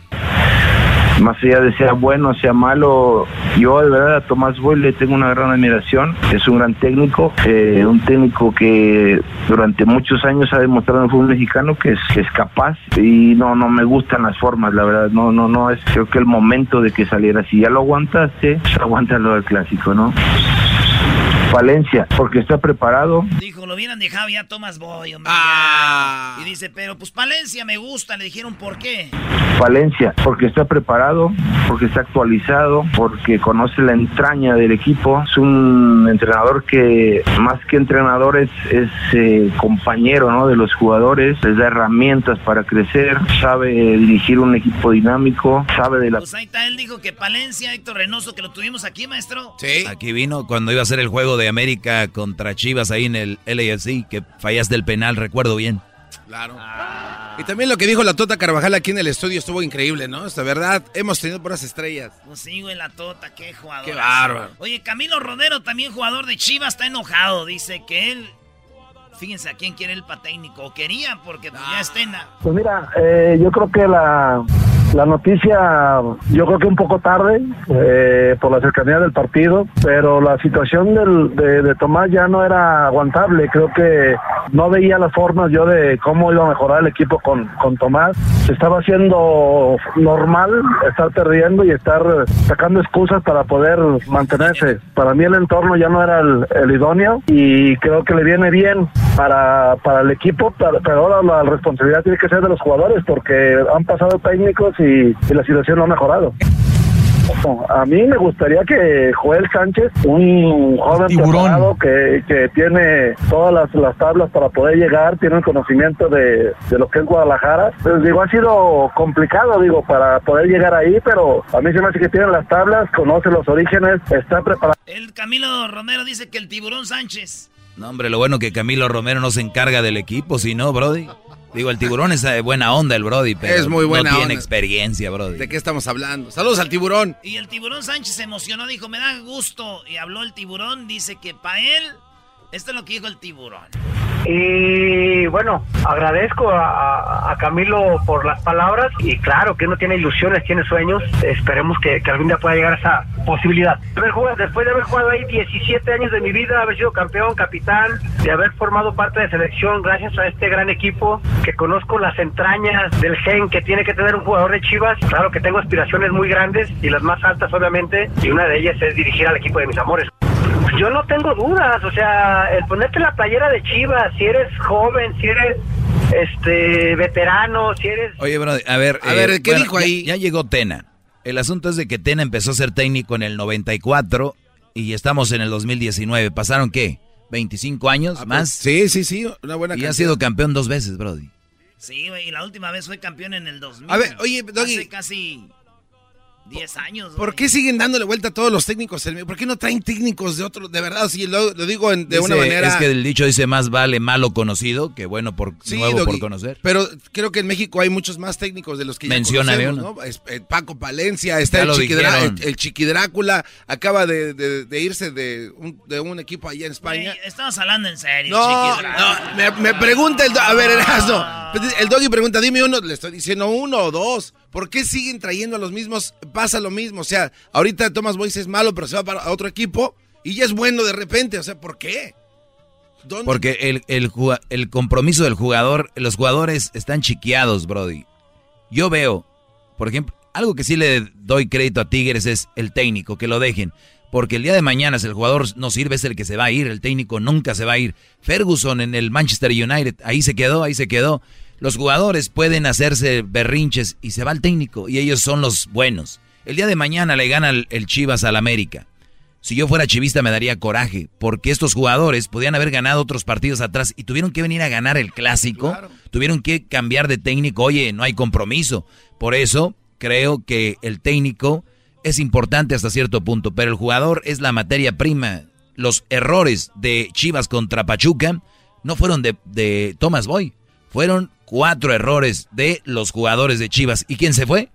S32: Más allá de sea bueno sea malo, yo de verdad a Tomás Boy le tengo una gran admiración, es un gran técnico, eh, un técnico que durante muchos años ha demostrado en el fútbol mexicano que es, capaz. Y no no me gustan las formas, la verdad, no no no es creo que el momento de que saliera, si ya lo aguantaste, pues aguántalo del clásico, ¿no? Valencia, porque está preparado.
S1: Dijo, lo hubieran dejado ya Tomás Boy, hombre. Ah. Y dice, pero pues Valencia me gusta. Le dijeron, ¿por qué?
S32: Valencia, porque está preparado, porque está actualizado, porque conoce la entraña del equipo. Es un entrenador que, más que entrenador, es, eh, compañero ¿no? de los jugadores, les da herramientas para crecer, sabe dirigir un equipo dinámico, sabe de la...
S1: Pues ahí está, él dijo que Palencia, Héctor Reynoso, que lo tuvimos aquí, maestro.
S3: Sí. Aquí vino cuando iba a ser el juego de América contra Chivas ahí en el LAFC, que fallaste el penal, recuerdo bien.
S2: Claro. Y también lo que dijo la Tota Carvajal aquí en el estudio estuvo increíble, ¿no? Esta verdad, hemos tenido buenas estrellas.
S1: Pues sí, güey, la Tota, qué jugador.
S2: Qué bárbaro.
S1: Oye, Camilo Rodero, también jugador de Chivas, está enojado. Dice que él Fíjense a quién quiere el patécnico. O quería, porque pues, ya estena.
S32: Pues mira, eh, yo creo que la, la noticia, yo creo que un poco tarde, eh, por la cercanía del partido, pero la situación del, de, Tomás ya no era aguantable. Creo que no veía las formas yo de cómo iba a mejorar el equipo con, con Tomás. Se estaba haciendo normal estar perdiendo y estar sacando excusas para poder mantenerse. Para mí el entorno ya no era el, el idóneo y creo que le viene bien para, para el equipo, pero, ahora la responsabilidad tiene que ser de los jugadores porque han pasado técnicos y, la situación no ha mejorado. A mí me gustaría que Joel Sánchez, un joven preparado que, que tiene todas las, las, tablas para poder llegar, tiene el conocimiento de, de lo que es Guadalajara. Pues digo, ha sido complicado, digo, para poder llegar ahí, pero a mí se me hace que tiene las tablas, conoce los orígenes, está preparado.
S1: El Camilo Romero dice que el tiburón Sánchez
S3: no, hombre, lo bueno que Camilo Romero no se encarga del equipo, si no, Brody. Digo, el tiburón es de buena onda, el Brody, pero es muy buena no tiene experiencia, Brody.
S2: ¿De qué estamos hablando? Saludos al tiburón.
S1: Y el tiburón Sánchez se emocionó, dijo, me da gusto. Y habló el tiburón, dice que para él, esto es lo que dijo el tiburón.
S33: Y bueno, agradezco a, Camilo por las palabras y claro que uno tiene ilusiones, tiene sueños. Esperemos que, algún día pueda llegar a esa posibilidad. Después de haber jugado ahí 17 años de mi vida, haber sido campeón, capitán, de haber formado parte de selección gracias a este gran equipo, que conozco las entrañas del gen que tiene que tener un jugador de Chivas. Claro que tengo aspiraciones muy grandes y las más altas obviamente, y una de ellas es dirigir al equipo de mis amores. Yo no tengo dudas, o sea, el ponerte la playera de Chivas, si eres joven, si eres este veterano, si eres...
S3: Oye, bro, a ver,
S2: a ver, eh, ¿qué dijo ahí?
S3: Ya, llegó Tena. El asunto es de que Tena empezó a ser técnico en el 94 y estamos en el 2019. ¿Pasaron qué? ¿25 años ah, más?
S2: Sí, sí, sí, una buena
S3: Y ha sido campeón dos veces, Brody.
S1: Sí, güey, y la última vez fue campeón en el 2000.
S2: A ver, oye, Doggy.
S1: Hace casi 10 años.
S2: ¿Por qué siguen dándole vuelta a todos los técnicos? ¿Por qué no traen técnicos de otro? De verdad, sí, lo, digo de una manera.
S3: Es que el dicho dice más vale malo conocido que bueno por nuevo por conocer.
S2: Pero creo que en México hay muchos más técnicos de los que
S3: Menciona
S2: ya conocemos, ¿no? Eh, Paco Palencia, está el, Chiqui Drácula, acaba de, irse de un, de un, equipo allá en España.
S1: estamos hablando en serio,
S2: No, no me, me, pregunta el. A ver, Erasmo. El doggy pregunta, dime uno, le estoy diciendo uno o dos. ¿Por qué siguen trayendo a los mismos? Pasa lo mismo. O sea, ahorita Thomas Boyce es malo, pero se va para otro equipo y ya es bueno de repente. O sea, ¿por qué?
S3: Porque el, el, el compromiso del jugador, los jugadores están chiqueados, Brody. Yo veo, por ejemplo, algo que sí le doy crédito a Tigres es el técnico, que lo dejen. Porque el día de mañana, si el jugador no sirve, es el que se va a ir. El técnico nunca se va a ir. Ferguson en el Manchester United, ahí se quedó, ahí se quedó. Los jugadores pueden hacerse berrinches y se va el técnico y ellos son los buenos. El día de mañana le gana el, Chivas al América.
S34: Si yo fuera chivista me daría coraje, porque estos jugadores podían haber ganado otros partidos atrás y tuvieron que venir a ganar el clásico, tuvieron que cambiar de técnico, oye, no hay compromiso. Por eso creo que el técnico es importante hasta cierto punto, pero el jugador es la materia prima. Los errores de Chivas contra Pachuca no fueron de, de Thomas Boy, fueron cuatro errores de los jugadores de Chivas. ¿Y quién se fue?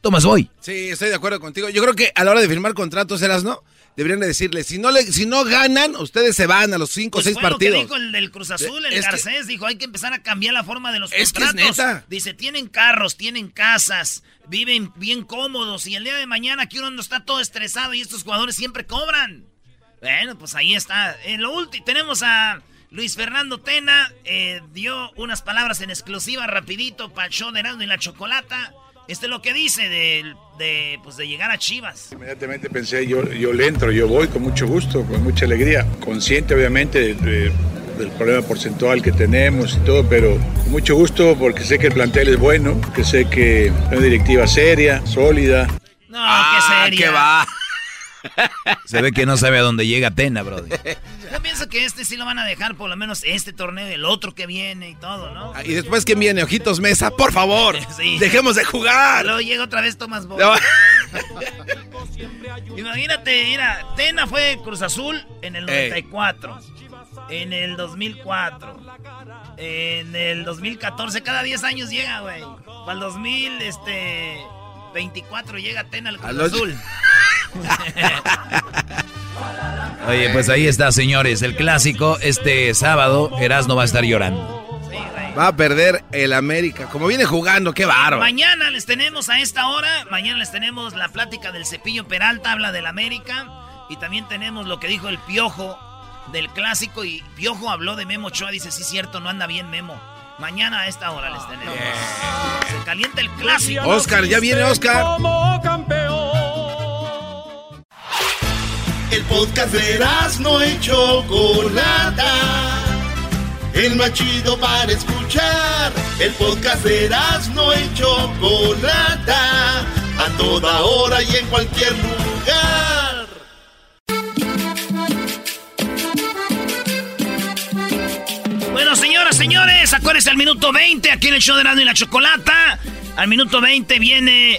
S34: Thomas Boy.
S2: Sí, estoy de acuerdo contigo. Yo creo que a la hora de firmar contratos, eras, ¿no? Deberían de decirle, si no, le, si no ganan, ustedes se van a los cinco o
S1: pues
S2: seis partidos.
S1: Lo que dijo el del Cruz Azul, el Garcés, dijo, hay que empezar a cambiar la forma de los es contratos. Dice, tienen carros, tienen casas, viven bien cómodos y el día de mañana que uno no está todo estresado y estos jugadores siempre cobran. Bueno, pues ahí está. En lo último, tenemos a Luis Fernando Tena, eh, dio unas palabras en exclusiva rapidito para el show de Erasmo y la Chocolata. Este es lo que dice de, de, pues de llegar a Chivas.
S32: Inmediatamente pensé, yo, yo le entro, yo voy con mucho gusto, con mucha alegría. Consciente obviamente del problema porcentual que tenemos y todo, pero con mucho gusto porque sé que el plantel es bueno, que sé que es una directiva seria, sólida.
S1: No, qué ah, seria.
S2: ¿Qué va?
S34: Se ve que no sabe a dónde llega Tena, brother. (laughs)
S1: Yo pienso que este sí lo van a dejar por lo menos este torneo, el otro que viene y todo, ¿no?
S2: Ah, y después que viene Ojitos Mesa, por favor, (laughs) dejemos de jugar.
S1: Luego llega otra vez Tomás Boy. (laughs) Imagínate, mira, Tena fue Cruz Azul en el 94, en el 2004, en el 2014, cada 10 años llega, güey. Para el 2000, este... 24 llega Tena al Cruz Azul. (laughs)
S34: Oye, pues ahí está, señores. El clásico este sábado, Erasno va a estar llorando.
S2: Va a perder el América. Como viene jugando, qué bárbaro.
S1: Mañana les tenemos a esta hora, mañana les tenemos la plática del Cepillo Peralta, habla del América. Y también tenemos lo que dijo el Piojo del clásico. Y Piojo habló de Memo Ochoa, dice, sí, cierto, no anda bien Memo. Mañana a esta hora les tenemos. Se calienta el clásico.
S2: Oscar, ya viene Oscar.
S14: Como campeón. El podcast de no hecho Chocolata. El más chido para escuchar. El podcast de no hecho Chocolata. A toda hora y en cualquier lugar.
S1: Bueno, señoras, señores, acuérdense al minuto 20 aquí en el show de Erasmo y la Chocolata. Al minuto 20 viene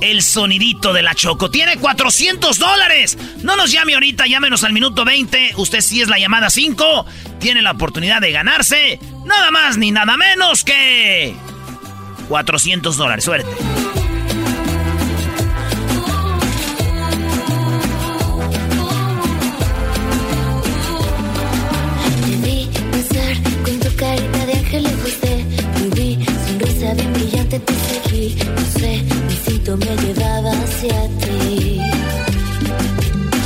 S1: el sonidito de la Choco. Tiene 400 dólares. No nos llame ahorita, llámenos al minuto 20. Usted sí es la llamada 5. Tiene la oportunidad de ganarse nada más ni nada menos que 400 dólares. Suerte.
S35: Te seguí, no sé, mi instinto me llevaba hacia ti.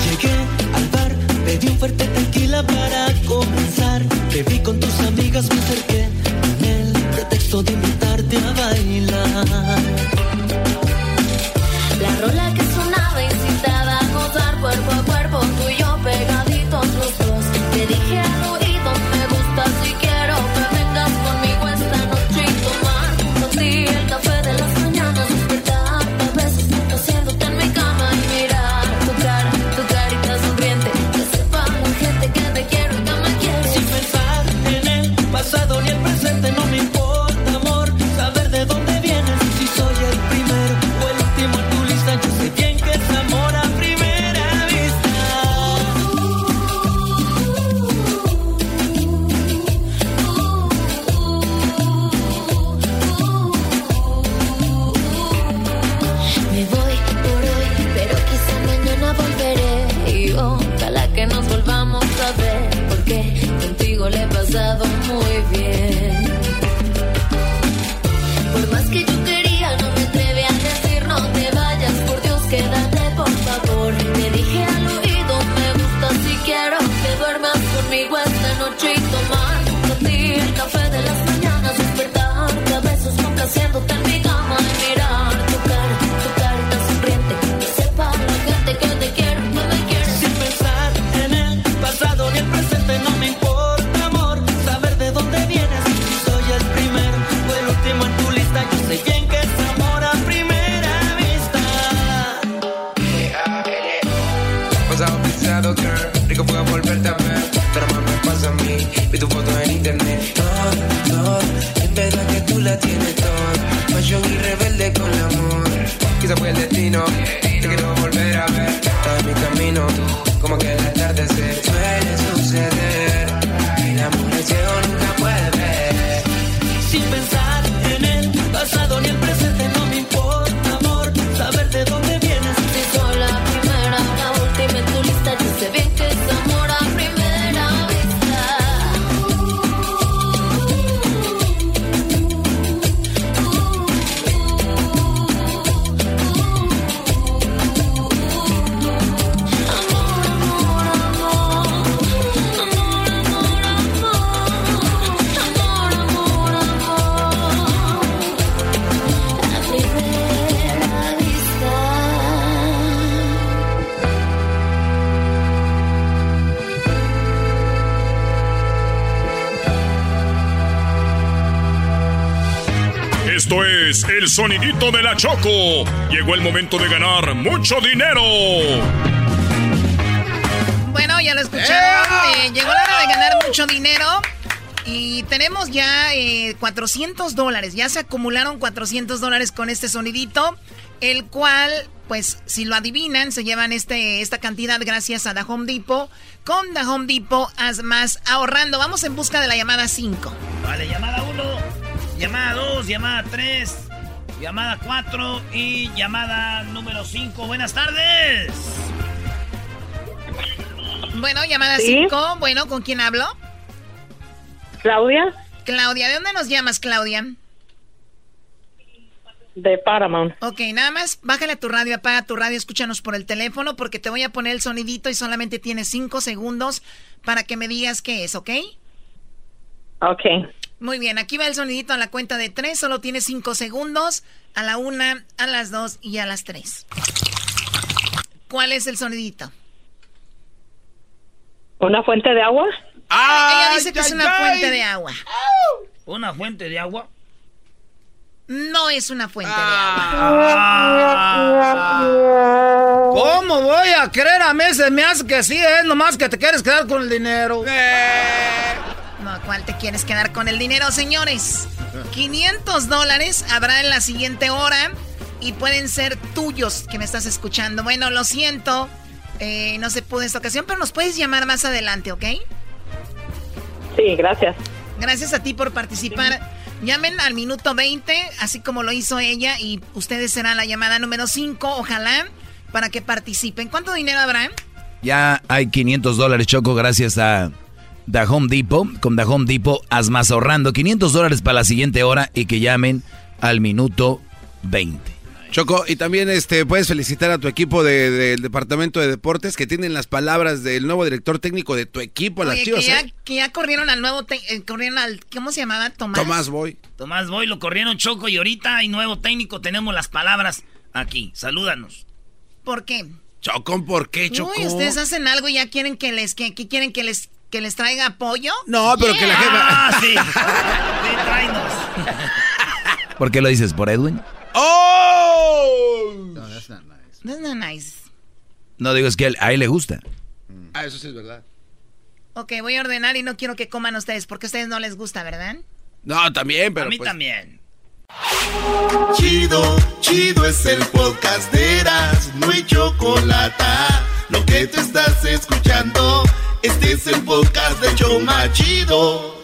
S35: Llegué al bar, pedí un fuerte tequila para comenzar. vi con tus amigas, me acerqué con el pretexto de invitarte a bailar.
S19: Sonidito de la Choco. Llegó el momento de ganar mucho dinero.
S8: Bueno, ya lo escucharon. Eh, llegó la hora de ganar mucho dinero. Y tenemos ya eh, 400 dólares. Ya se acumularon 400 dólares con este sonidito. El cual, pues, si lo adivinan, se llevan este, esta cantidad gracias a The Home Depot. Con The Home Depot, haz más ahorrando. Vamos en busca de la llamada 5.
S1: Vale, llamada 1, llamada 2, llamada 3, llamada 4 y llamada número 5. Buenas tardes.
S8: Bueno, llamada
S11: Sí.
S8: 5. Bueno, ¿con quién hablo?
S11: Claudia,
S8: Claudia, ¿de dónde nos llamas, Claudia?
S11: de Paramount.
S8: Ok, nada más bájale a tu radio, apaga tu radio, escúchanos por el teléfono porque te voy a poner el sonidito y solamente tienes cinco segundos para que me digas qué es, ¿ok?
S11: Ok.
S8: Muy bien, aquí va el sonidito a la cuenta de tres, solo tienes cinco segundos, a la una, a las dos y a las tres. ¿Cuál es el sonidito?
S11: ¿Una fuente de agua?
S8: Ella dice que es una fuente de agua.
S1: ¿Una fuente de agua?
S8: No es una fuente
S1: Ah.
S36: ¿Cómo voy a creer a mí? Se me hace que sí, es nomás que te quieres quedar con el dinero.
S8: de ¿cuál te quieres quedar con el dinero, señores? 500 dólares habrá en la siguiente hora y pueden ser tuyos que me estás escuchando. Bueno, lo siento, eh, no se pudo esta ocasión, pero nos puedes llamar más adelante, ¿ok?
S11: Sí, gracias.
S8: Gracias a ti por participar. Llamen al minuto 20, así como lo hizo ella, y ustedes serán la llamada número 5, ojalá, para que participen. ¿Cuánto dinero habrá?
S37: Ya hay 500 dólares, Choco, gracias a The Home Depot. Con The Home Depot, haz más ahorrando. 500 dólares para la siguiente hora y que llamen al minuto 20.
S2: Choco, y también este puedes felicitar a tu equipo de- del departamento de deportes que tienen las palabras del nuevo director técnico de tu equipo, las
S8: Oye,
S2: Chivas.
S8: que, ya,
S2: ¿eh?
S8: que ya corrieron al nuevo, te- eh, corrieron al, ¿cómo se llamaba? Tomás.
S2: Tomás Boy.
S1: Tomás Boy lo corrieron Choco y ahorita hay nuevo técnico. Tenemos las palabras aquí. Salúdanos.
S8: ¿Por qué?
S2: Chocón, ¿por qué, Choco?
S8: Uy, ustedes hacen algo y ya quieren que les, que, que quieren que les, que les traiga apoyo.
S2: No, pero que la jefa-
S1: Ah, sí. (laughs) Ven, tráenos.
S37: ¿Por qué lo dices? ¿Por Edwin?
S2: ¡Oh!
S38: No, that's not nice.
S8: That's not nice.
S37: No digo, es que a él- a él le gusta.
S2: Ah, eso sí es verdad.
S8: Ok, voy a ordenar y no quiero que coman ustedes porque a ustedes no les gusta, ¿verdad?
S2: No, también, pero
S1: A mí
S2: pues-
S1: también.
S14: Chido, chido es el podcast de Eras, no hay chocolate. Lo que te estás escuchando, este es el de Choma Chido.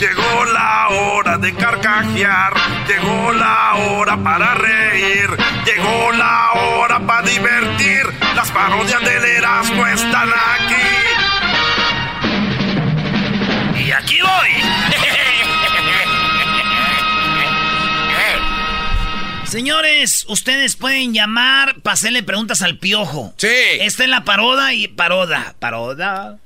S19: Llegó la hora de carcajear, llegó la hora para reír, llegó la hora para divertir. Las parodias del Erasmo están aquí.
S1: Y aquí voy. (laughs) Señores, ustedes pueden llamar para hacerle preguntas al piojo.
S2: Sí.
S1: Esta es la paroda y paroda. Paroda.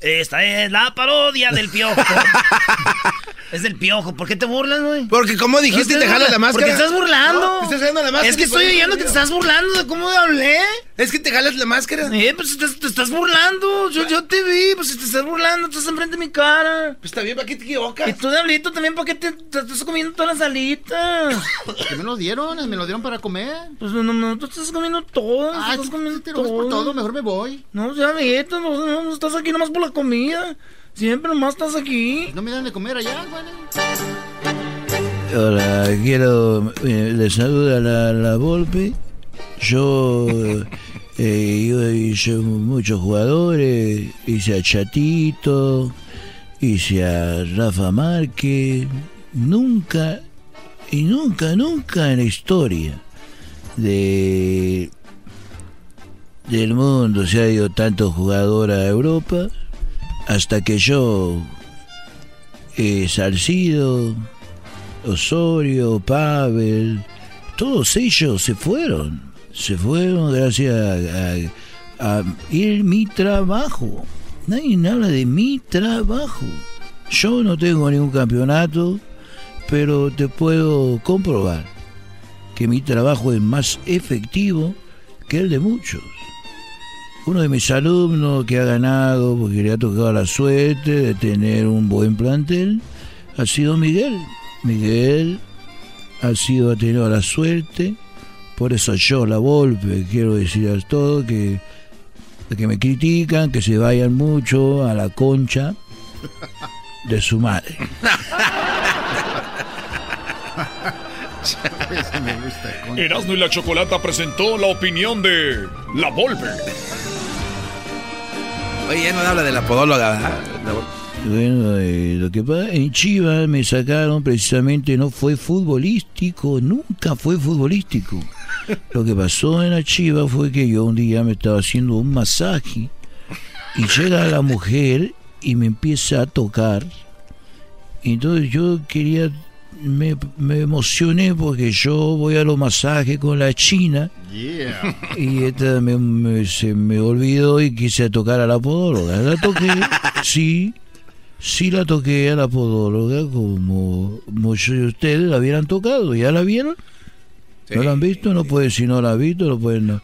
S1: Esta es la parodia del piojo. (laughs) es del piojo. ¿Por qué te burlas, güey?
S2: Porque como dijiste,
S1: No
S2: te jalas la máscara.
S1: Porque estás burlando.
S2: No, te estás la máscara
S1: Es que estoy oyendo que te estás burlando de cómo hablé.
S2: Es que te jalas la máscara.
S1: Eh, pues te, te estás burlando. Yo, yo te vi, pues si te estás burlando, estás enfrente de mi cara.
S2: Pues está bien, ¿para qué te equivocas?
S1: Y tú, Diablito, también, ¿para qué te, te estás comiendo todas las alitas?
S38: ¿Qué me lo dieron? ¿Me lo dieron para comer?
S1: Pues no, no, no, tú estás comiendo todo.
S38: Ah,
S1: estás
S38: tú
S1: comiendo
S38: te lo ves por todo, mejor me voy.
S1: No, Diablito, no, no, no estás aquí nomás por la comida. Siempre nomás estás aquí.
S38: No me dan de comer allá, güey.
S3: Hola, quiero. eh, le saluda la, la Volpe. Yo. eh, yo hice muchos jugadores. Hice a Chatito. Hice a Rafa Márquez. Nunca. Y nunca, nunca en la historia de. del mundo se ha ido tanto jugador a Europa. Hasta que yo. Eh, Salcido. Osorio, Pavel, todos ellos se fueron. Se fueron gracias a, a, a ir mi trabajo. Nadie habla de mi trabajo. Yo no tengo ningún campeonato, pero te puedo comprobar que mi trabajo es más efectivo que el de muchos. Uno de mis alumnos que ha ganado, porque le ha tocado la suerte de tener un buen plantel, ha sido Miguel.
S39: Miguel ha sido ha tenido la suerte. Por eso yo, la Volpe, quiero decir a todos que, que me critican, que se vayan mucho a la concha de su madre.
S38: Ese me gusta. concha.
S24: Erasmo y la Chocolata presentó la opinión de La Volpe.
S2: Oye, ya no habla de la podóloga.
S39: Bueno, eh, lo que pasa, en Chivas me sacaron precisamente, no fue futbolístico, nunca fue futbolístico. Lo que pasó en la Chivas fue que yo un día me estaba haciendo un masaje y llega la mujer y me empieza a tocar. Entonces yo quería, me, me emocioné porque yo voy a los masajes con la china
S38: Yeah.
S39: y esta me, me- se me olvidó y quise tocar a la podóloga. La toqué, sí, sí la toqué a la podóloga como muchos de ustedes la hubieran tocado. ¿Ya la vieron? ¿No la han visto? No pueden, si no la han visto, no pueden, no,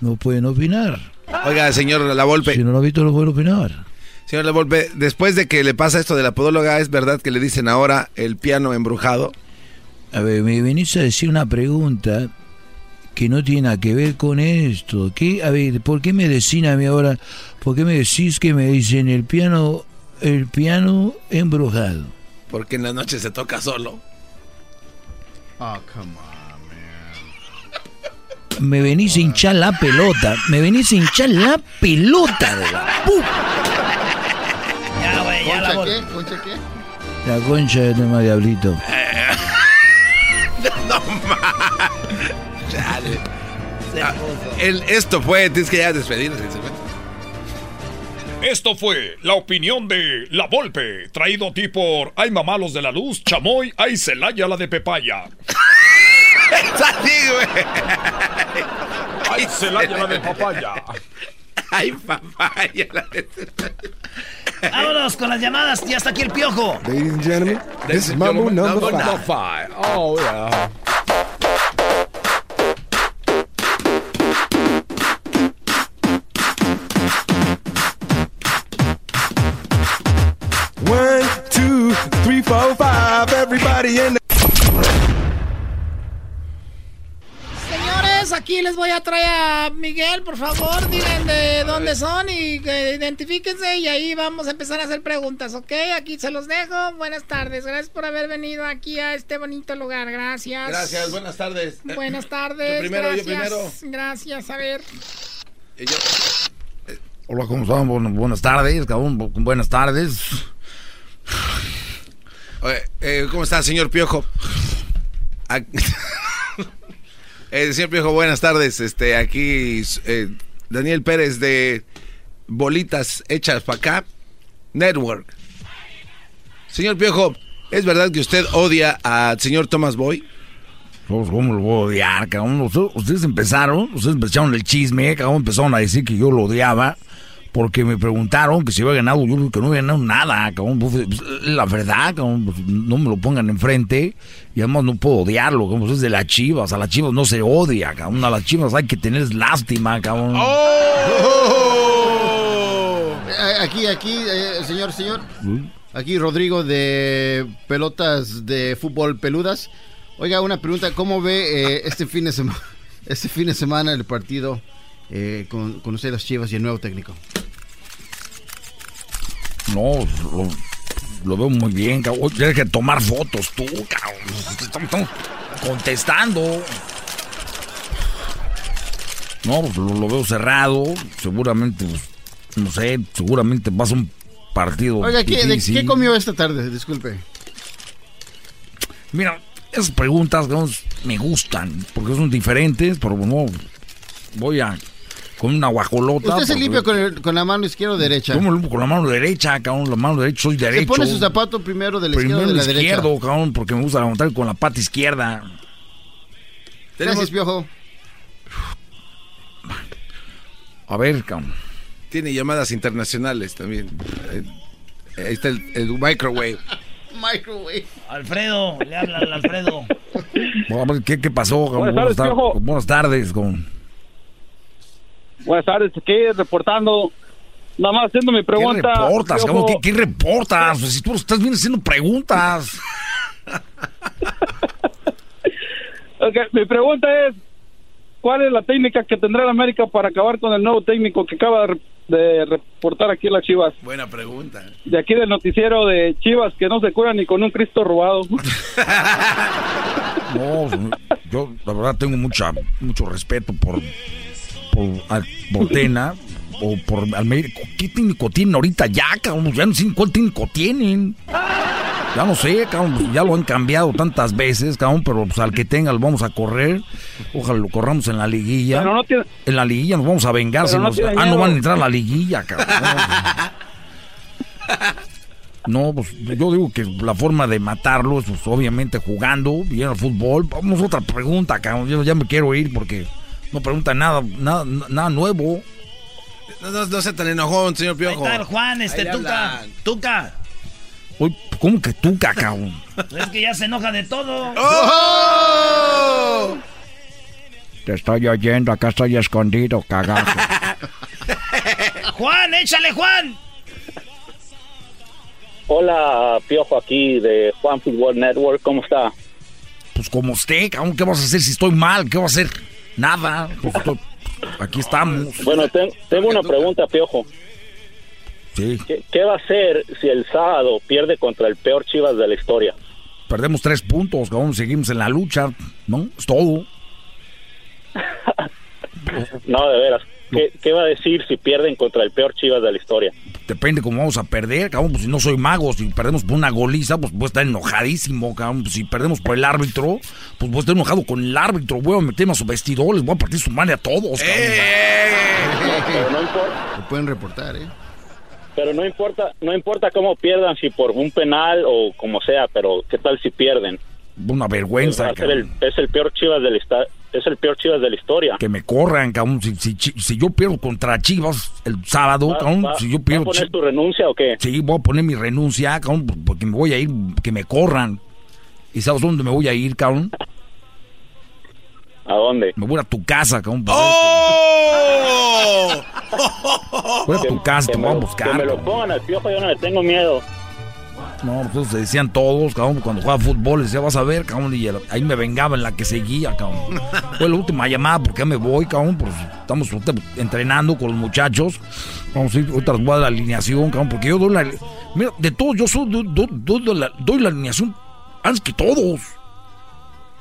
S39: no pueden opinar.
S2: Oiga, señor La Volpe.
S39: Si no lo han visto, no pueden opinar.
S2: Señor La Volpe, después de que le pasa esto de la podóloga, ¿es verdad que le dicen ahora el piano embrujado?
S39: A ver, me venís a decir una pregunta que no tiene nada que ver con esto. ¿Qué? A ver, ¿por qué me decís a mí ahora? ¿Por qué me decís que me dicen el piano, el piano embrujado?
S2: Porque en la noche se toca solo.
S38: Oh, come on,
S39: Me venís a hinchar la pelota. Me venís a hinchar la pelota. De la,
S1: Ya, güey, ya la
S38: ¿Concha
S1: vol-
S38: qué? ¿Concha qué?
S39: la concha de tema diablito. (laughs)
S2: no más. Chale. Ah, el- esto fue, tienes que ya despedirnos.
S24: Esto fue la opinión de La Volpe, traído a ti por Ay Mamalos de la Luz, Chamoy, Ay Celaya la de Pepaya.
S2: Así, güey.
S24: Ay Celaya la de Papaya.
S2: Ay, papaya. la de-
S1: Vámonos con las llamadas. Ya está aquí el piojo.
S40: Ladies and gentlemen, this is Mambo number five. Oh, yeah. One, two, three, four, five. Everybody in the.
S8: Aquí les voy a traer a Miguel, por favor, digan de dónde son y que identifíquense y ahí vamos a empezar a hacer preguntas, ¿ok? Aquí se los dejo. Buenas tardes, gracias por haber venido aquí a este bonito lugar, gracias.
S2: Gracias, buenas tardes.
S8: Buenas tardes.
S2: Yo primero, yo
S8: gracias.
S2: primero.
S8: Gracias, a ver.
S2: Y yo-
S3: Hola, ¿cómo están? Bueno, buenas tardes, cabrón. bu- Buenas tardes.
S2: Oye, eh, ¿Cómo está, señor Piojo? (laughs) eh, señor Piojo, buenas tardes. Este, aquí eh, Daniel Pérez de Bolitas Hechas para acá, Network. Señor Piojo, ¿es verdad que usted odia al señor Thomas Boy?
S3: Pues, ¿Cómo lo voy a odiar, cabrón? Ustedes, empezaron, ustedes empezaron el chisme, cabrón, empezaron a decir que yo lo odiaba porque me preguntaron que si había ganado, yo que no había ganado nada, cabrón. Pues, pues, la verdad, cabrón, pues, no me lo pongan enfrente y además no puedo odiarlo, como es de las chivas, a las chivas no se odia, cabrón, a las chivas hay que tener lástima, cabrón.
S38: Eh, Aquí, aquí, eh, señor, señor. Aquí Rodrigo de pelotas de fútbol peludas. Oiga, una pregunta, ¿cómo ve eh, este fin de semana (laughs) este fin de semana el partido eh, con, con usted las Chivas y el nuevo técnico?
S3: No, lo, lo veo muy bien, cabrón. Tienes que tomar fotos tú, cabrón. Estamos, contestando. No, pues lo, lo veo cerrado. Seguramente, pues, no sé, seguramente va a un partido.
S38: Oiga, ¿qué, de-. ¿qué comió esta tarde? Disculpe.
S3: Mira, esas preguntas me gustan, porque son diferentes, pero no. Voy a. con una guajolota.
S38: ¿Usted se
S3: porque-
S38: limpia con, el- con la mano izquierda o derecha?
S3: Yo me limpio con la mano derecha, cabrón. La mano derecha, soy derecho.
S38: ¿Se pone su zapato primero de la izquierda o de la
S3: el
S38: derecha?
S3: izquierdo, cabrón, porque me gusta levantar con la pata izquierda.
S38: Gracias, Piojo.
S3: A ver, cabrón.
S2: Tiene llamadas internacionales también. Eh, ahí está el, el microwave. (laughs)
S38: Microwave.
S1: Alfredo, le habla al Alfredo.
S3: ¿qué, qué pasó, cabrón?
S41: Buenas tardes,
S3: tar-
S41: Piojo.
S3: buenas tardes, cabrón.
S41: Buenas tardes, aquí reportando. Nada más haciendo mi pregunta.
S3: ¿Qué reportas, cabrón? ¿Qué, qué reportas? Pues si tú estás bien haciendo preguntas. (laughs)
S41: Ok, mi pregunta es, ¿cuál es la técnica que tendrá el América para acabar con el nuevo técnico que acaba de, de reportar aquí en las Chivas?
S2: Buena pregunta.
S41: De aquí del noticiero de Chivas, que no se cura ni con un Cristo robado. (laughs)
S3: No, yo la verdad tengo mucha, mucho respeto por, por Botena o por Almeida. ¿Qué técnico tienen ahorita ya, cabrón? Ya no sé cuál técnico tienen. Ya no sé, cabrón, pues ya lo han cambiado tantas veces, cabrón, pero pues al que tenga lo vamos a correr. Ojalá lo corramos en la liguilla.
S41: Pero no tiene-
S3: En la liguilla nos vamos a vengar.
S41: Pero
S3: si
S41: no
S3: nos-
S41: tiene
S3: ah, no van a entrar a la liguilla, cabrón. No, pues yo digo que la forma de matarlo es pues, obviamente jugando bien al fútbol. Vamos a otra pregunta, cabrón. Yo ya me quiero ir porque no pregunta nada, nada, nada nuevo.
S2: No, no, no sea tan enojón, señor Piojo.
S1: Ahí está el Juan, este Tuca. Tuca.
S3: Uy, ¿Cómo que tú, cabrón? (laughs)
S1: Es que ya se enoja de todo.
S2: ¡Oh!
S39: Te estoy oyendo, acá estoy escondido, cagazo. (laughs)
S1: Juan, échale, Juan.
S42: Hola, Piojo, aquí de Juan Football Network. ¿Cómo está?
S3: Pues como usted, cabrón, ¿qué vas a hacer si estoy mal? ¿Qué vas a hacer? Nada. Pues, aquí estamos.
S42: Bueno, ten- tengo una pregunta, Piojo.
S3: Sí,
S42: ¿Qué, qué va a hacer si el sábado pierde contra el peor Chivas de la historia?
S3: perdemos tres puntos, cabrón, seguimos en la lucha, ¿no? Es todo. (laughs)
S42: No, de veras. ¿Qué, qué va a decir si pierden contra el peor Chivas de la historia?
S3: Depende cómo vamos a perder, cabrón. Pues si no soy mago, si perdemos por una goliza, pues voy a estar enojadísimo, cabrón. Pues, si perdemos por el árbitro, pues voy a estar enojado con el árbitro. Voy a meterme a su vestidor, les voy a partir su madre a todos, cabrón.
S42: Pero no importa,
S38: Lo pueden reportar, ¿eh?
S42: pero no importa, no importa cómo pierdan, si por un penal o como sea, pero ¿qué tal si pierden?
S3: Una vergüenza,
S42: Va a ser
S3: cabrón.
S42: el- es el peor Chivas de la es el peor Chivas de la historia.
S3: Que me corran, cabrón. Si, si, si- si yo pierdo contra Chivas el sábado,
S42: ¿Va-
S3: cabrón,
S42: va-
S3: si yo
S42: va a
S3: pierdo...
S42: poner tu renuncia o qué?
S3: Sí, voy a poner mi renuncia, cabrón, porque me voy a ir, que me corran. ¿Y sabes dónde me voy a ir, cabrón?
S42: ¿A dónde?
S3: Me voy a tu casa, cabrón.
S2: ¡Oh! (laughs)
S3: Voy a tu casa, te
S42: Que
S3: voy
S42: me
S3: a buscar.
S42: Que me lo pongan al piojo, yo no le tengo miedo.
S3: No, pues se decían todos, cabrón, cuando jugaba fútbol, decía, vas a ver, cabrón, y ahí me vengaba en la que seguía, cabrón. (laughs) Fue la última llamada, porque ya me voy, cabrón, pues estamos entrenando con los muchachos. Vamos a ir, les voy a la alineación, cabrón, porque yo doy la... Mira, de todos, yo soy, doy, doy- doy la, doy la alineación antes que todos.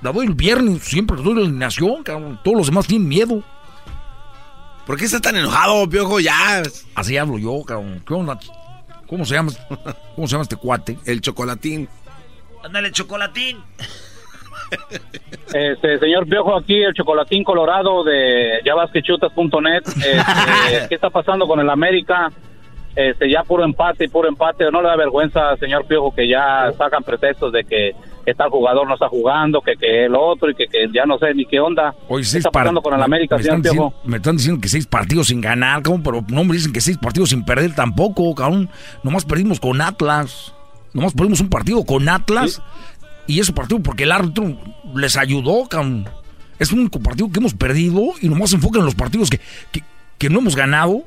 S3: La doy el viernes, siempre doy la alineación, cabrón. Todos los demás tienen miedo.
S2: ¿Por qué está tan enojado, Piojo? Ya.
S3: Así hablo yo, cabrón. ¿Qué onda? ¿Cómo se llama? ¿Cómo se llama este cuate?
S2: El chocolatín.
S1: Ándale, chocolatín.
S41: Este, señor Piojo, aquí el chocolatín colorado de yabasquechutas.net. (laughs) Este, ¿Qué está pasando con el América? Este, ya puro empate y puro empate. ¿No le da vergüenza, señor Piojo, que ya sacan pretextos de que, que tal jugador no está jugando, que, que el otro y que, que ya no sé ni qué onda?
S3: Hoy
S41: ¿Qué
S3: seis
S41: está pasando con el América,
S3: me están, diciendo, me están diciendo que seis partidos sin ganar, cabrón, pero no me dicen que seis partidos sin perder tampoco, cabrón. Nomás perdimos con Atlas. Nomás perdimos un partido con Atlas. Y ese partido porque el árbitro les ayudó, cabrón. Es un único partido que hemos perdido y nomás se enfocan en los partidos que, que, que no hemos ganado.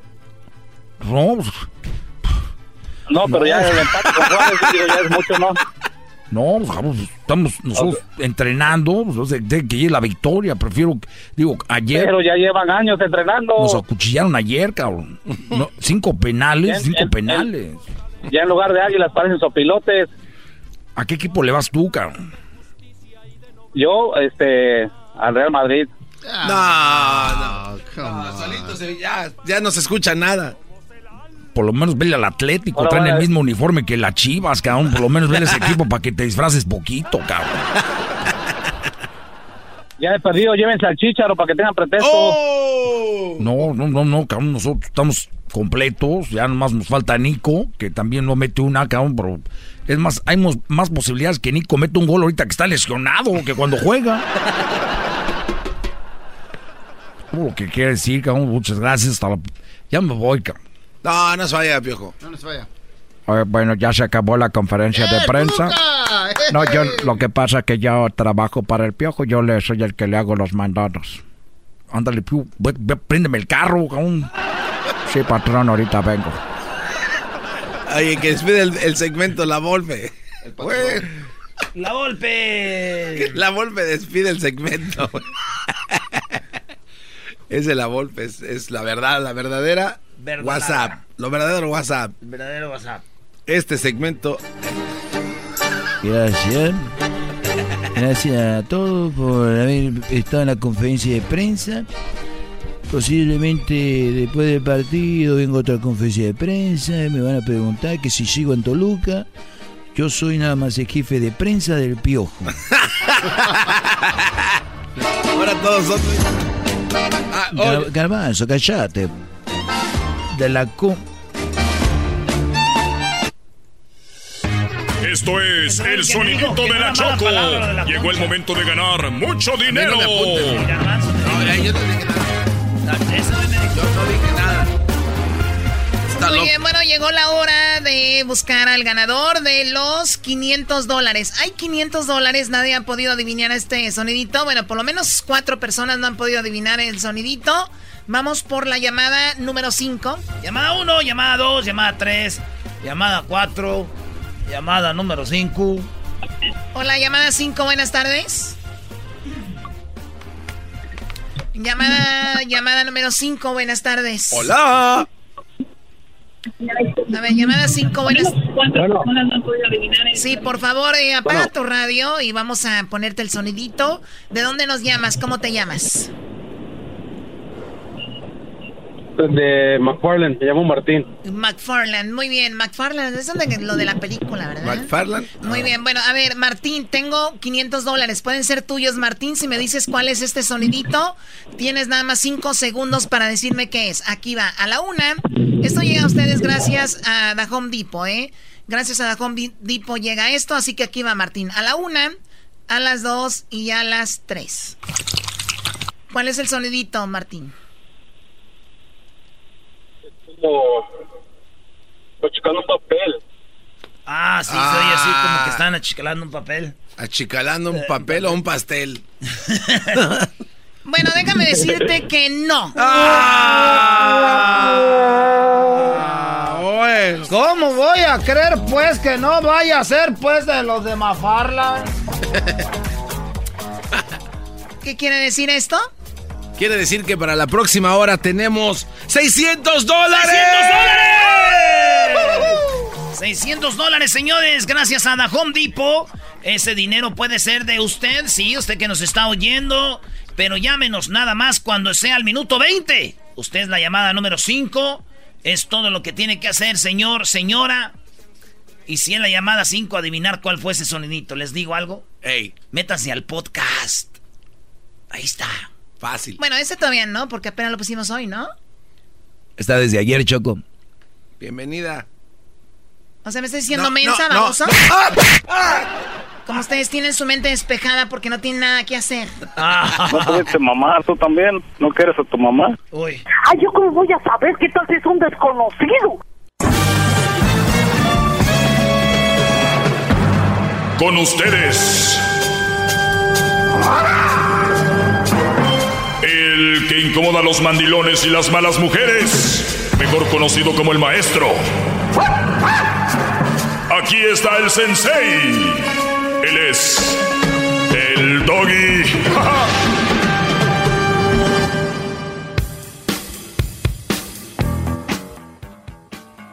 S3: No, pues,
S41: No, pero ya el empate con Juárez digo, ya es mucho, ¿no? (laughs)
S3: no, pues, cabrón, estamos nosotros entrenando, pues, de, de que llegue la victoria. Prefiero, digo, ayer.
S41: Pero ya llevan años entrenando.
S3: Nos acuchillaron ayer, cabrón. No, cinco penales,
S41: En-
S3: cinco
S41: en-
S3: penales.
S41: Ya en lugar de águilas parecen sopilotes.
S3: ¿A qué equipo le vas tú, cabrón?
S41: Yo, este, al Real Madrid.
S2: No, no. No, solito se- ya, ya no se escucha nada.
S3: Por lo menos vele al Atlético, traen el mismo uniforme que las Chivas, cabrón. Por lo menos vele ese equipo para que te disfraces poquito, cabrón. (laughs)
S41: Ya he perdido, llévense al Chicharo para que tengan pretexto.
S2: ¡Oh!
S3: No, no, no, no, cabrón. Nosotros estamos completos. Ya nomás nos falta Nico, que también no mete una, cabrón. Pero es más, hay mos- más posibilidades que Nico meta un gol ahorita que está lesionado que cuando juega. (laughs) Lo que quiere decir, cabrón. Muchas gracias. Hasta la- Ya me voy, cabrón.
S2: No, no se vaya, Piojo.
S38: No nos vaya.
S39: Eh, bueno, ya se acabó la conferencia de prensa. (laughs) No, yo lo que pasa es que yo trabajo para el piojo, yo le soy el que le hago los mandados.
S3: Ándale, piu, ve- ve, préndeme el carro, cabrón.
S39: Sí, patrón, ahorita vengo.
S2: Oye, que despide el, el segmento La Volpe.
S1: La Volpe. (laughs)
S2: La Volpe despide el segmento. (laughs) es de la Volpe, es, es, la verdad, la verdadera WhatsApp. Lo verdadero WhatsApp.
S1: El verdadero WhatsApp.
S2: Este segmento.
S39: Gracias. Gracias a todos por haber estado en la conferencia de prensa. Posiblemente después del partido venga otra conferencia de prensa y me van a preguntar que si sigo en Toluca. Yo soy nada más el jefe de prensa del Piojo. (laughs)
S2: Ahora todos son...
S39: Ah, Gar Garbanzo, callate. De la co...
S24: Esto es el sonidito de la Choco. Llegó el momento de ganar mucho dinero.
S2: No, yo no dije nada. Yo no dije nada.
S8: Muy bien, bueno, llegó la hora de buscar al ganador de los 500 dólares. Hay 500 dólares, nadie ha podido adivinar este sonidito. Bueno, por lo menos cuatro personas no han podido adivinar el sonidito. Vamos por la llamada número 5.
S1: Llamada 1, llamada 2, llamada 3, llamada 4, llamada número 5.
S8: Hola, llamada 5, buenas tardes. Llamada, llamada número 5, buenas tardes.
S2: Hola.
S8: A ver, llamada 5, buenas. Sí, por favor, eh, apaga
S41: Bueno.
S8: tu radio y vamos a ponerte el sonidito. ¿De dónde nos llamas? ¿Cómo te llamas?
S41: De McFarland, me llamo Martín.
S8: McFarland, muy bien, McFarland, es donde- lo de la película, ¿verdad?
S2: McFarland.
S8: Muy bien, bueno, a ver, Martín, tengo 500 dólares, pueden ser tuyos, Martín, si me dices cuál es este sonidito, tienes nada más 5 segundos para decirme qué es. Aquí va, a la una, esto llega a ustedes gracias a The Home Depot, ¿eh? Gracias a The Home Depot llega esto, así que aquí va, Martín, a la una, a las dos y a las tres. ¿Cuál es el sonidito, Martín?
S41: Como. Achicando un papel.
S1: Ah, sí, soy así como que están achicalando un papel.
S2: Achicalando un papel o un pastel. (laughs)
S8: Bueno, déjame decirte que no. (laughs)
S5: ¿Cómo voy a creer, pues, que no vaya a ser, pues, de los de Mafarla? (laughs)
S8: ¿Qué quiere decir esto?
S2: Quiere decir que para la próxima hora tenemos 600 dólares.
S1: 600 dólares, señores, gracias a The Home Depot. Ese dinero puede ser de usted, sí, usted que nos está oyendo. Pero llámenos nada más cuando sea el minuto 20. Usted es la llamada número 5. Es todo lo que tiene que hacer, señor, señora. Y si en la llamada 5 adivinar cuál fue ese sonidito, ¿les digo algo?
S2: Ey.
S1: Métanse al podcast. Ahí está.
S2: Fácil.
S8: Bueno, ese todavía no, porque apenas lo pusimos hoy, ¿no?
S3: Está desde ayer, Choco.
S2: Bienvenida.
S8: O sea, me está diciendo
S2: No,
S8: mensa,
S2: no, no,
S8: baboso.
S2: no. ¡Ah!
S8: Como ustedes tienen su mente despejada porque no tienen nada que hacer. (laughs)
S41: No puedes ser mamá, tú también. ¿No quieres a tu mamá?
S1: Uy.
S43: Ay, ¿yo cómo voy a saber qué tal si es un desconocido?
S24: Con ustedes. El que incomoda a los mandilones y las malas mujeres. Mejor conocido como el maestro. Aquí está el sensei. Él es el doggy. (laughs)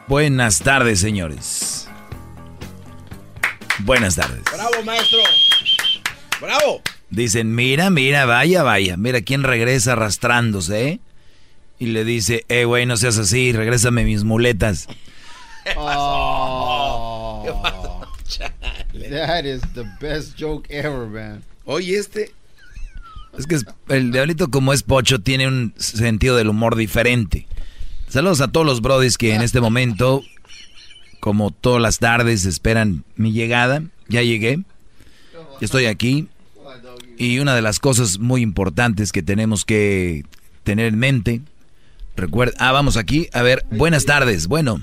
S3: Buenas tardes, señores. Buenas tardes.
S2: Bravo, maestro. Bravo.
S3: Dicen, mira, mira, vaya, vaya. Mira quién regresa arrastrándose, ¿eh? Y le dice, eh, güey, no seas así, regrésame mis muletas. (laughs)
S38: Oh, (laughs) that is the best joke ever, man.
S2: Oye, este.
S3: Es que es- el diablito, como es pocho, tiene un sentido del humor diferente. Saludos a todos los brodis que en este momento, como todas las tardes, esperan mi llegada. Ya llegué. Ya estoy aquí. Y una de las cosas muy importantes que tenemos que tener en mente. Recuerda. Ah, vamos aquí. A ver, buenas tardes. Bueno,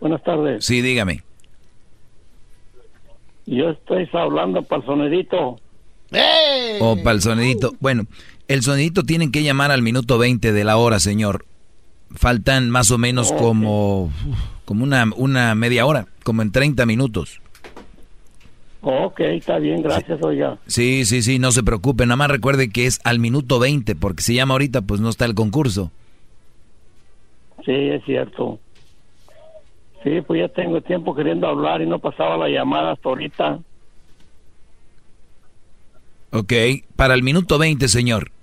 S41: Buenas tardes.
S3: sí, dígame.
S41: Yo estoy hablando para el sonidito.
S3: O para el sonidito. Bueno, el sonidito tienen que llamar al minuto 20 de la hora, señor. Faltan más o menos como, como una, una media hora, como en 30 minutos.
S44: Ok, está bien, gracias, oiga.
S1: Sí, sí, sí, no se preocupe. Nada más recuerde que es al minuto 20, porque si llama ahorita, pues no está el concurso.
S44: Sí, es cierto. Sí, pues ya tengo tiempo queriendo hablar y no pasaba la llamada hasta ahorita.
S1: Ok, para el minuto 20, señor. (laughs)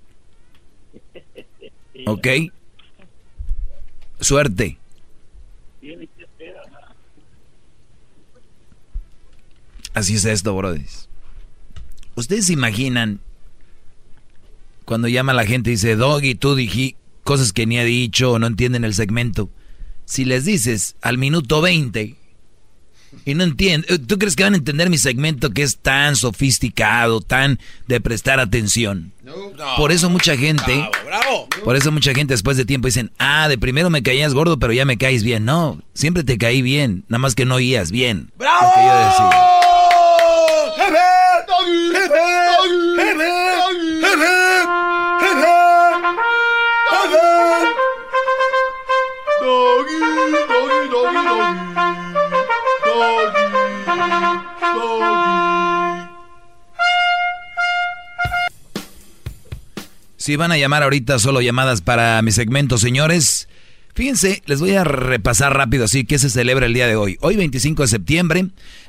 S1: Ok. Suerte. Así es esto, brother. ¿Ustedes se imaginan cuando llama la gente y dice, Doggy, tú dije cosas que ni ha dicho o no entienden el segmento? Si les dices al minuto 20 y no entienden, ¿tú crees que van a entender mi segmento que es tan sofisticado, tan de prestar atención? por eso mucha gente, por eso mucha gente después de tiempo dicen, ah, de primero me caías gordo, pero ya me caes bien. No, siempre te caí bien, nada más que no oías bien. ¡Bravo! Lo que yo decía. Si van a llamar ahorita solo llamadas para mi segmento, señores. Fíjense, les voy a repasar rápido así que se celebra el día de hoy. Hoy 25 de septiembre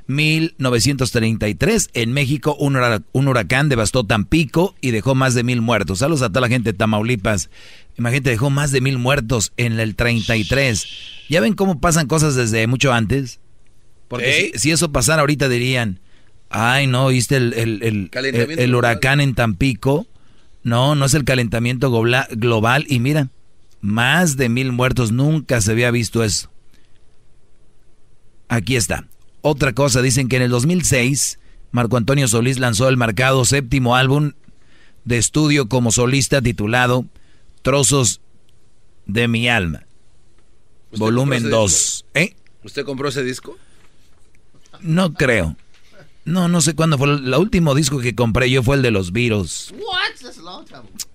S1: 1933 en México un, huracán devastó Tampico y dejó más de mil muertos. Saludos a toda la gente de Tamaulipas. Imagínate, dejó más de mil muertos en el 33. ¿Ya ven cómo pasan cosas desde mucho antes? Porque si, eso pasara ahorita dirían, ay no, ¿viste el, el huracán en Tampico? No, no es el calentamiento global y mira, más de mil muertos, nunca se había visto eso. Aquí está. Otra cosa, dicen que en el 2006 Marco Antonio Solís lanzó el marcado séptimo álbum de estudio como solista titulado Trozos de mi alma. Volumen 2. ¿Eh?
S2: ¿Usted compró ese disco?
S1: No creo. No, no sé cuándo fue. El, último disco que compré yo fue el de los Beatles.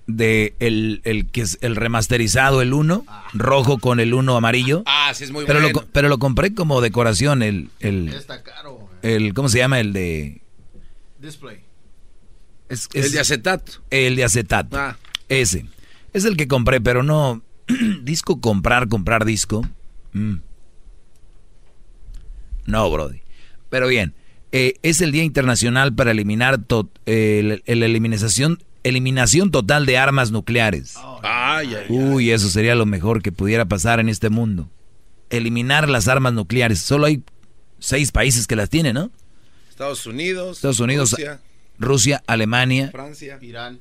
S1: De el, el que es el remasterizado, el 1, rojo con el 1 amarillo.
S2: Ah, sí, es muy
S1: pero
S2: bueno.
S1: Lo, pero lo compré como decoración, el... el Está caro. El, ¿Cómo se llama? El de...
S2: Display. el de acetato.
S1: El de acetato. Ah. Ese. Es el que compré, pero no... (clears throat) disco comprar, comprar disco. Mm. No, Brody. Pero bien. Eh, es el Día Internacional para eliminar la eliminación, eliminación total de armas nucleares. Uy, eso sería lo mejor que pudiera pasar en este mundo. Eliminar las armas nucleares. Solo hay seis países que las tienen, ¿no?
S2: Estados Unidos,
S1: Estados Unidos Rusia, Alemania,
S2: Francia,
S38: Irán,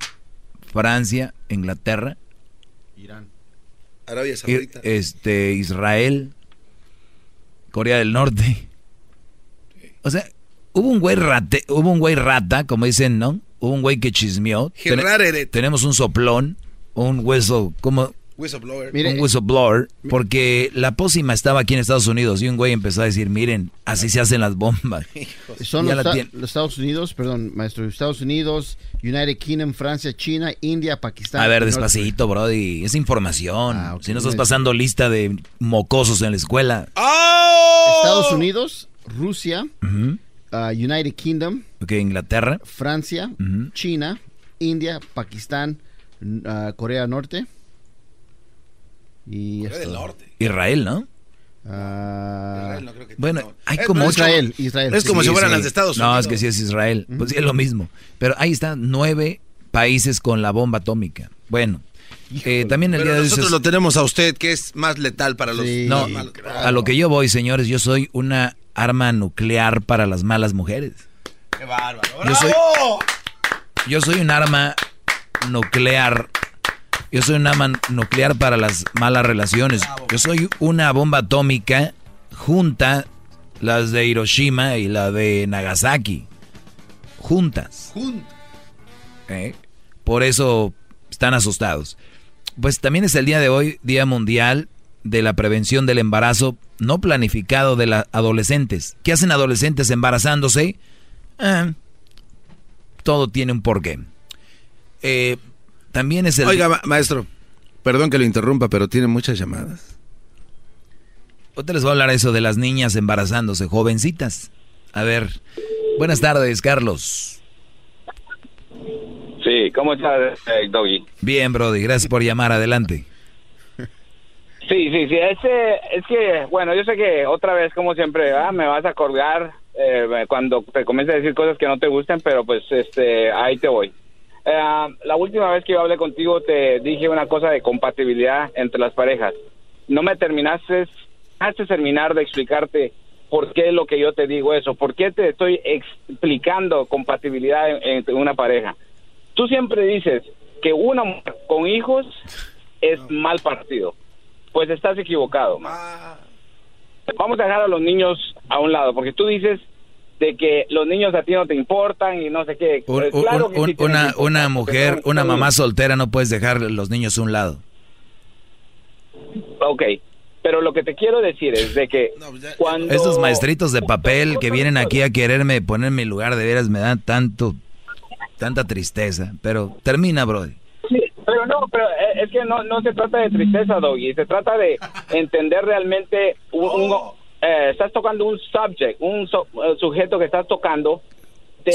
S1: Francia, Inglaterra,
S38: Irán,
S2: Arabia Saudita,
S1: este, Israel, Corea del Norte. O sea, Hubo un güey rate, hubo un güey rata, como dicen, ¿no? Un güey que chismeó. tenemos un soplón, un hueso, como
S2: Whistleblower.
S1: un whistleblower, porque la pócima estaba aquí en Estados Unidos y un güey empezó a decir, miren, así se hacen las bombas. (laughs)
S38: Son los, Estados Unidos, perdón, maestro, Estados Unidos, United Kingdom, Francia, China, India, Pakistán.
S1: A ver, despacito, brody, es información. Ah, si no estás pasando lista de mocosos en la escuela.
S38: Estados Unidos, Rusia, Uh, United Kingdom.
S1: Inglaterra.
S38: Francia, China, India, Pakistán, uh, Corea Norte. Y
S2: Corea del Norte.
S1: Israel, ¿no?
S38: Uh,
S2: Israel no creo que
S1: bueno, hay como
S38: Israel, Israel.
S2: Es como si fueran las de Estados Unidos.
S1: No, es que sí es Israel. Pues sí es lo mismo. Pero ahí están nueve países con la bomba atómica. Bueno, eh, también el día de
S2: nosotros lo tenemos a usted, que es más letal para los.
S1: no, a lo que yo voy, señores, yo soy una arma nuclear para las malas mujeres.
S2: ¡Qué bárbaro!
S1: Yo soy, yo soy un arma nuclear. Yo soy un arma nuclear para las malas relaciones. Yo soy una bomba atómica junta las de Hiroshima y la de Nagasaki. Juntas. ¿Eh? Por eso están asustados. Pues también es el día de hoy, Día Mundial de la Prevención del Embarazo no planificado de las adolescentes. ¿Qué hacen adolescentes embarazándose? Ah, todo tiene un porqué. Eh, también es el...
S2: Oiga, maestro, perdón que lo interrumpa, pero tiene muchas llamadas.
S1: Otra les voy a hablar eso de las niñas embarazándose, jovencitas. A ver, Buenas tardes, Carlos.
S45: Sí, ¿cómo estás, eh, Doggy?
S1: Bien, Brody, gracias por llamar, adelante.
S45: Sí, sí, sí, ese, es que, bueno, yo sé que otra vez, como siempre, me vas a colgar eh, cuando te comiences a decir cosas que no te gusten, pero pues este, ahí te voy. Eh, la última vez que yo hablé contigo te dije una cosa de compatibilidad entre las parejas. No me terminaste, hace terminar de explicarte por qué lo que yo te digo eso, por qué te estoy explicando compatibilidad entre una pareja. Tú siempre dices que una mujer con hijos es mal partido pues estás equivocado. Vamos a dejar a los niños a un lado, porque tú dices de que los niños a ti no te importan y no sé qué. Pues
S1: una, una mujer, una mamá soltera no puedes dejar los niños a un lado.
S45: Ok, pero lo que te quiero decir es de que pues cuando...
S1: Esos maestritos de papel que vienen aquí a quererme poner en mi lugar de veras me dan tanto, tanta tristeza. Pero termina, Brody.
S45: Pero no, pero eh, es que no, no se trata de tristeza, Doggy. Se trata de entender realmente un, eh, estás tocando un subject, un eh, sujeto que estás tocando.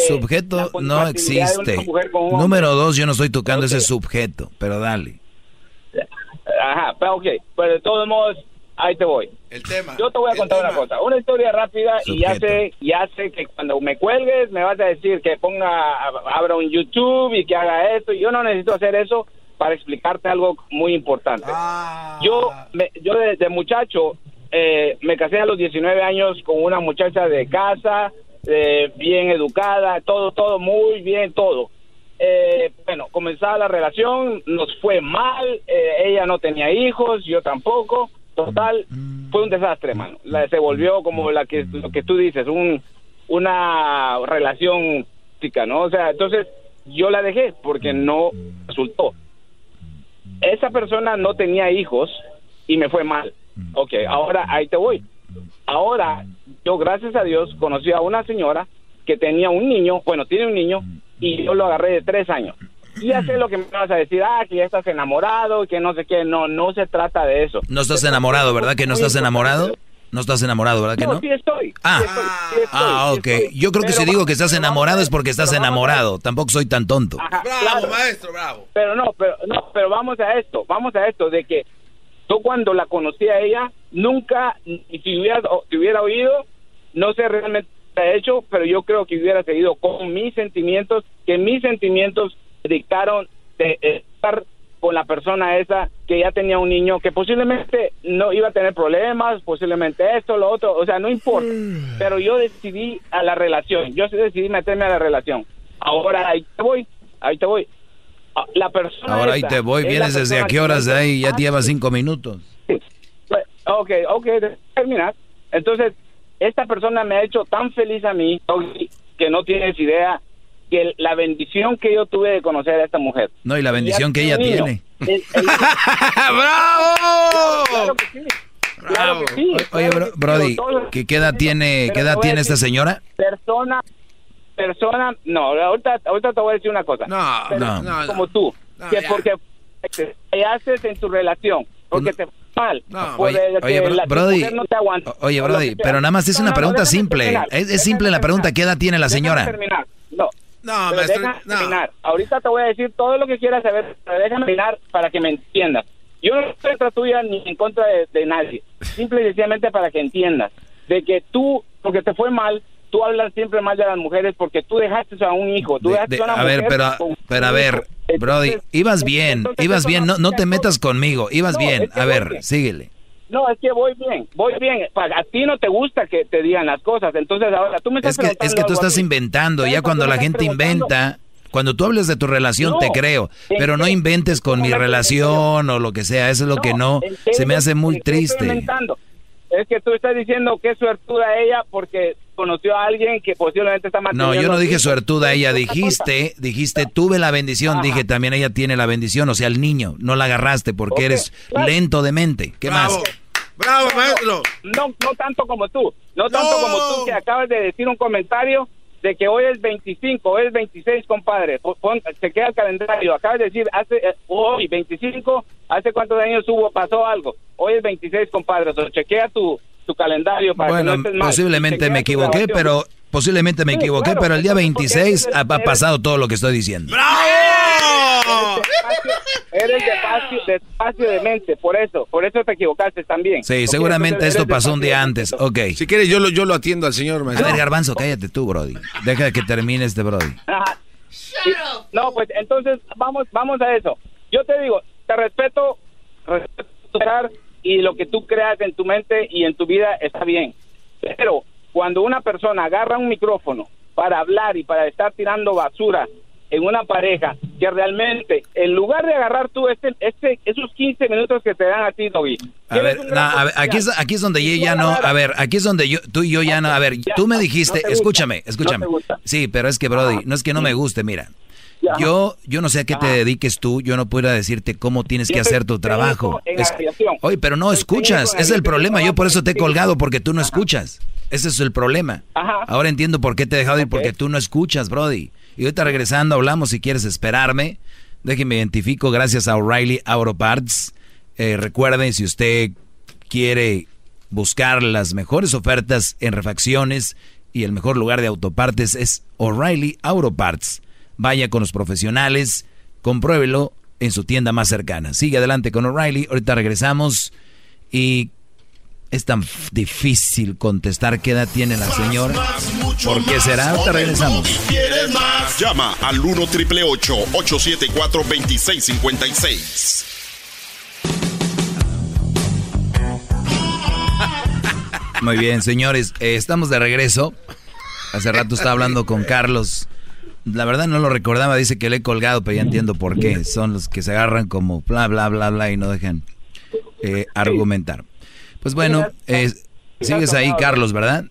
S1: Sujeto no existe. Número dos, yo no estoy tocando ese sujeto, pero dale.
S45: Ajá, pero ok, pero de todos modos, ahí te voy.
S2: El tema.
S45: Yo te voy a contar una cosa, una historia rápida y ya sé, ya sé que cuando me cuelgues me vas a decir que ponga, abra un YouTube y que haga esto. Yo no necesito hacer eso para explicarte algo muy importante.
S2: Ah.
S45: Yo, me, yo desde muchacho eh, me casé a los 19 años con una muchacha de casa, eh, bien educada, todo, todo muy bien, todo. Eh, bueno, comenzaba la relación, nos fue mal, ella no tenía hijos, yo tampoco, total, fue un desastre, mano. La, se volvió como la que, lo que tú dices, un, una relación tóxica, ¿no? O sea, entonces yo la dejé porque no resultó esa persona no tenía hijos y me fue mal. Ok, ahora ahí te voy. Ahora, yo gracias a Dios conocí a una señora que tenía un niño, bueno, tiene un niño, y yo lo agarré de tres años. Y ya sé lo que me vas a decir, ah, que ya estás enamorado, que no sé qué, no, no se trata de eso.
S1: No estás enamorado, ¿verdad que no estás enamorado? No estás enamorado, ¿verdad que no?
S45: sí estoy.
S1: Ah, ah ok. Yo creo que si digo que estás enamorado es porque estás enamorado. Tampoco soy tan tonto.
S2: bravo, maestro, bravo.
S45: Pero no, pero no, pero vamos a esto, vamos a esto de que yo cuando la conocí a ella nunca si hubiera si hubiera oído, no sé realmente qué ha hecho, pero yo creo que hubiera seguido con mis sentimientos, que mis sentimientos dictaron de estar con la persona esa que ya tenía un niño que posiblemente no iba a tener problemas, posiblemente esto, lo otro, o sea, no importa. Pero yo decidí a la relación, yo decidí meterme a la relación. Ahora ahí te voy, ahí te voy. Ah, la persona
S1: Ahora ahí te voy, vienes desde a qué horas de ahí, ya te lleva cinco minutos.
S45: Pues, ok, ok, terminar. Entonces, esta persona me ha hecho tan feliz a mí que no tienes idea que la bendición que yo tuve de conocer a esta mujer.
S1: No, y la bendición que ella tiene. (laughs)
S45: ¡Bravo!
S1: Claro que sí. Oye, Brody, ¿qué, edad tiene, ¿qué edad tiene esta señora?
S45: Persona, persona, no, ahorita, ahorita te voy a decir una cosa.
S2: No, no, no,
S45: Como tú, que porque te haces en tu relación, porque te mal.
S1: No, oye, Brody, no te oye, Brody, pero nada más es una pregunta simple. Es, simple la pregunta, ¿qué edad tiene la señora?
S45: No, no, pero maestro, terminar. Ahorita te voy a decir todo lo que quieras saber, pero déjame terminar para que me entiendas. Yo no estoy contra tuya ni en contra de, nadie. Simple y sencillamente para que entiendas. De que tú, porque te fue mal, tú hablas siempre mal de las mujeres porque tú dejaste a un hijo. Tú dejaste a, una
S1: a ver, pero, pero a ver, Brody, ibas bien, ibas bien, no, no te metas conmigo, ibas bien. a ver, síguele.
S45: No, es que voy bien, voy bien. A ti no te gusta que te digan las cosas, entonces ahora tú me estás
S1: Es que, es que tú estás inventando, ya cuando la gente inventa, cuando tú hables de tu relación te creo, pero no inventes con mi relación o lo que sea, eso es lo que no, se me hace muy triste.
S45: Es que tú estás diciendo que es suertuda ella porque conoció a alguien que posiblemente está
S1: No, yo no dije suertuda ella, dijiste, dijiste tuve la bendición, dije también ella tiene la bendición, o sea, el niño, no la agarraste porque eres lento de mente. ¿Qué más?
S2: Bravo, maestro.
S45: No, no tanto como tú. No tanto como tú que acabas de decir un comentario de que hoy es 25, hoy es 26, compadre. se queda el calendario. Acabas de decir, hace eh, hoy 25, ¿hace cuántos años hubo, pasó algo? Hoy es 26, compadre. O chequea tu, tu calendario para
S1: bueno,
S45: que no estés mal.
S1: posiblemente me equivoqué, pero Posiblemente me equivoqué, pero el día 26 ha, ha pasado todo lo que estoy diciendo. (laughs)
S45: Eres despacio, despacio de mente, por eso, por eso te equivocaste también.
S1: Sí, seguramente esto pasó un día antes. Ok.
S2: Si quieres, yo lo, yo lo atiendo al señor.
S1: A
S2: maestro.
S1: ver, Garbanzo, cállate tú, Brody. Deja que termine este Brody. (laughs)
S45: Ajá. No, pues entonces vamos, vamos a eso. Yo te digo, te respeto, respeto y lo que tú creas en tu mente y en tu vida está bien. Pero cuando una persona agarra un micrófono para hablar y para estar tirando basura en una pareja que realmente, en lugar de agarrar tú este, este, esos 15 minutos que te dan a ti, Doggy,
S1: A ver, no, a ver, aquí, es, aquí es donde yo ya no, a ver, aquí es donde yo, tú y yo ya no, a ver, tú me dijiste,
S45: no
S1: escúchame,
S45: no
S1: escúchame. Sí, pero es que, Brody, no es que no me guste, mira. Yo, yo no sé a qué te dediques tú, yo no puedo decirte cómo tienes que hacer tu trabajo. Es-. Oye, pero no escuchas, es el problema, yo por eso te he colgado, porque tú no escuchas. Ese es el problema. Ahora entiendo por qué te he dejado ir, porque tú no escuchas, Brody. Y ahorita regresando hablamos si quieres esperarme. Déjenme identifico gracias a O'Reilly Auto Parts. Eh, recuerden, si usted quiere buscar las mejores ofertas en refacciones y el mejor lugar de autopartes es O'Reilly Auto Parts. Vaya con los profesionales, compruébelo en su tienda más cercana. Sigue adelante con O'Reilly. Ahorita regresamos y es tan difícil contestar qué edad tiene la señora. ¿Por qué será? Ahorita regresamos.
S44: Llama al 1 triple 874 2656. (laughs)
S1: Muy bien, señores, eh, estamos de regreso. Hace rato estaba hablando con Carlos. La verdad no lo recordaba, dice que le he colgado, pero ya entiendo por qué. Son los que se agarran como bla, bla, bla, bla y no dejan eh, argumentar. Pues bueno, eh, sigues ahí, Carlos, ¿verdad?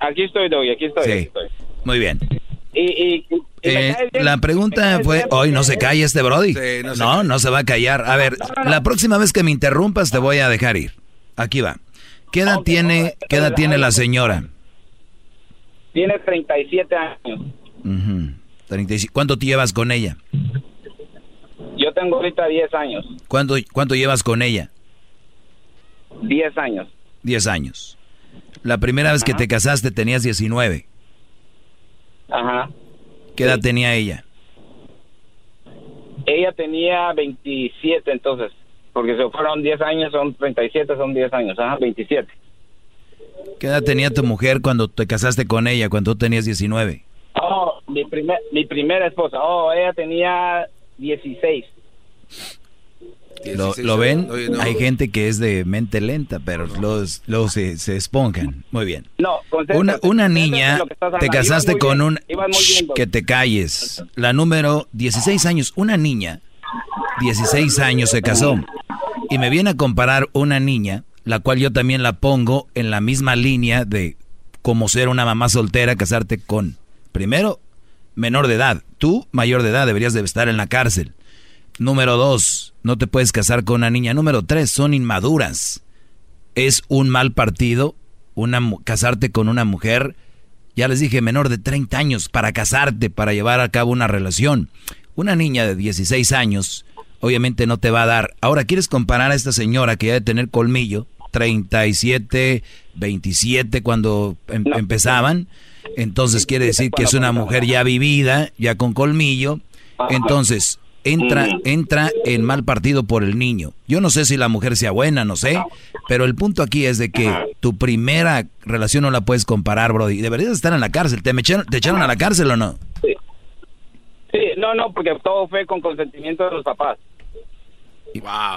S45: Aquí estoy, Doggy, aquí estoy.
S1: Sí.
S45: aquí estoy.
S1: Muy bien.
S45: Y, y-
S1: Eh, la pregunta fue, hoy no se calla este Brody. no, no, se va a callar. A ver, la próxima vez que me interrumpas te voy a dejar ir. Aquí va. ¿Qué edad tiene, qué edad tiene la señora?
S45: Tiene 37 años.
S1: Ujú. 35. ¿Cuánto te llevas con ella?
S45: Yo tengo ahorita 10 años.
S1: ¿Cuánto, cuánto llevas con ella?
S45: 10 años.
S1: 10 años. La primera vez que te casaste tenías 19.
S45: Ajá.
S1: ¿Qué edad tenía ella?
S45: Ella tenía 27 entonces. Porque si fueron 10 años, son 37, son 10 años. Ajá, 27.
S1: ¿Qué edad tenía tu mujer cuando te casaste con ella, cuando tú tenías 19?
S45: Oh, mi, primer, mi primera esposa. Oh, ella tenía 16.
S1: ¿Lo,
S2: 16
S1: lo ven?
S2: Oye, no.
S1: Hay gente que es de mente lenta, pero luego, luego se, se esponjan. Muy bien.
S45: No,
S1: Una, una niña, te casaste con
S45: bien,
S1: un... Shh,
S45: bien,
S1: que te calles. La número 16 años, una niña, 16 años se casó. Y me viene a comparar una niña, la cual yo también la pongo en la misma línea de como ser una mamá soltera, casarte con, primero, menor de edad. Tú, mayor de edad, deberías de estar en la cárcel. Número dos, no te puedes casar con una niña. Número tres, son inmaduras. Es un mal partido una, casarte con una mujer, ya les dije, menor de 30 años, para casarte, para llevar a cabo una relación. Una niña de 16 años, obviamente no te va a dar. Ahora, ¿quieres comparar a esta señora que ya de tener colmillo? 37, 27 cuando em- empezaban. Entonces quiere decir que es una mujer ya vivida, ya con colmillo. Entonces, entra, entra en mal partido por el niño. Yo no sé si la mujer sea buena, no sé, pero el punto aquí es de que tu primera relación no la puedes comparar, Brody. Deberías estar en la cárcel. ¿Te, me echaron, ¿Te echaron a la cárcel o no?
S45: Sí, no, no, porque todo fue con consentimiento de los papás.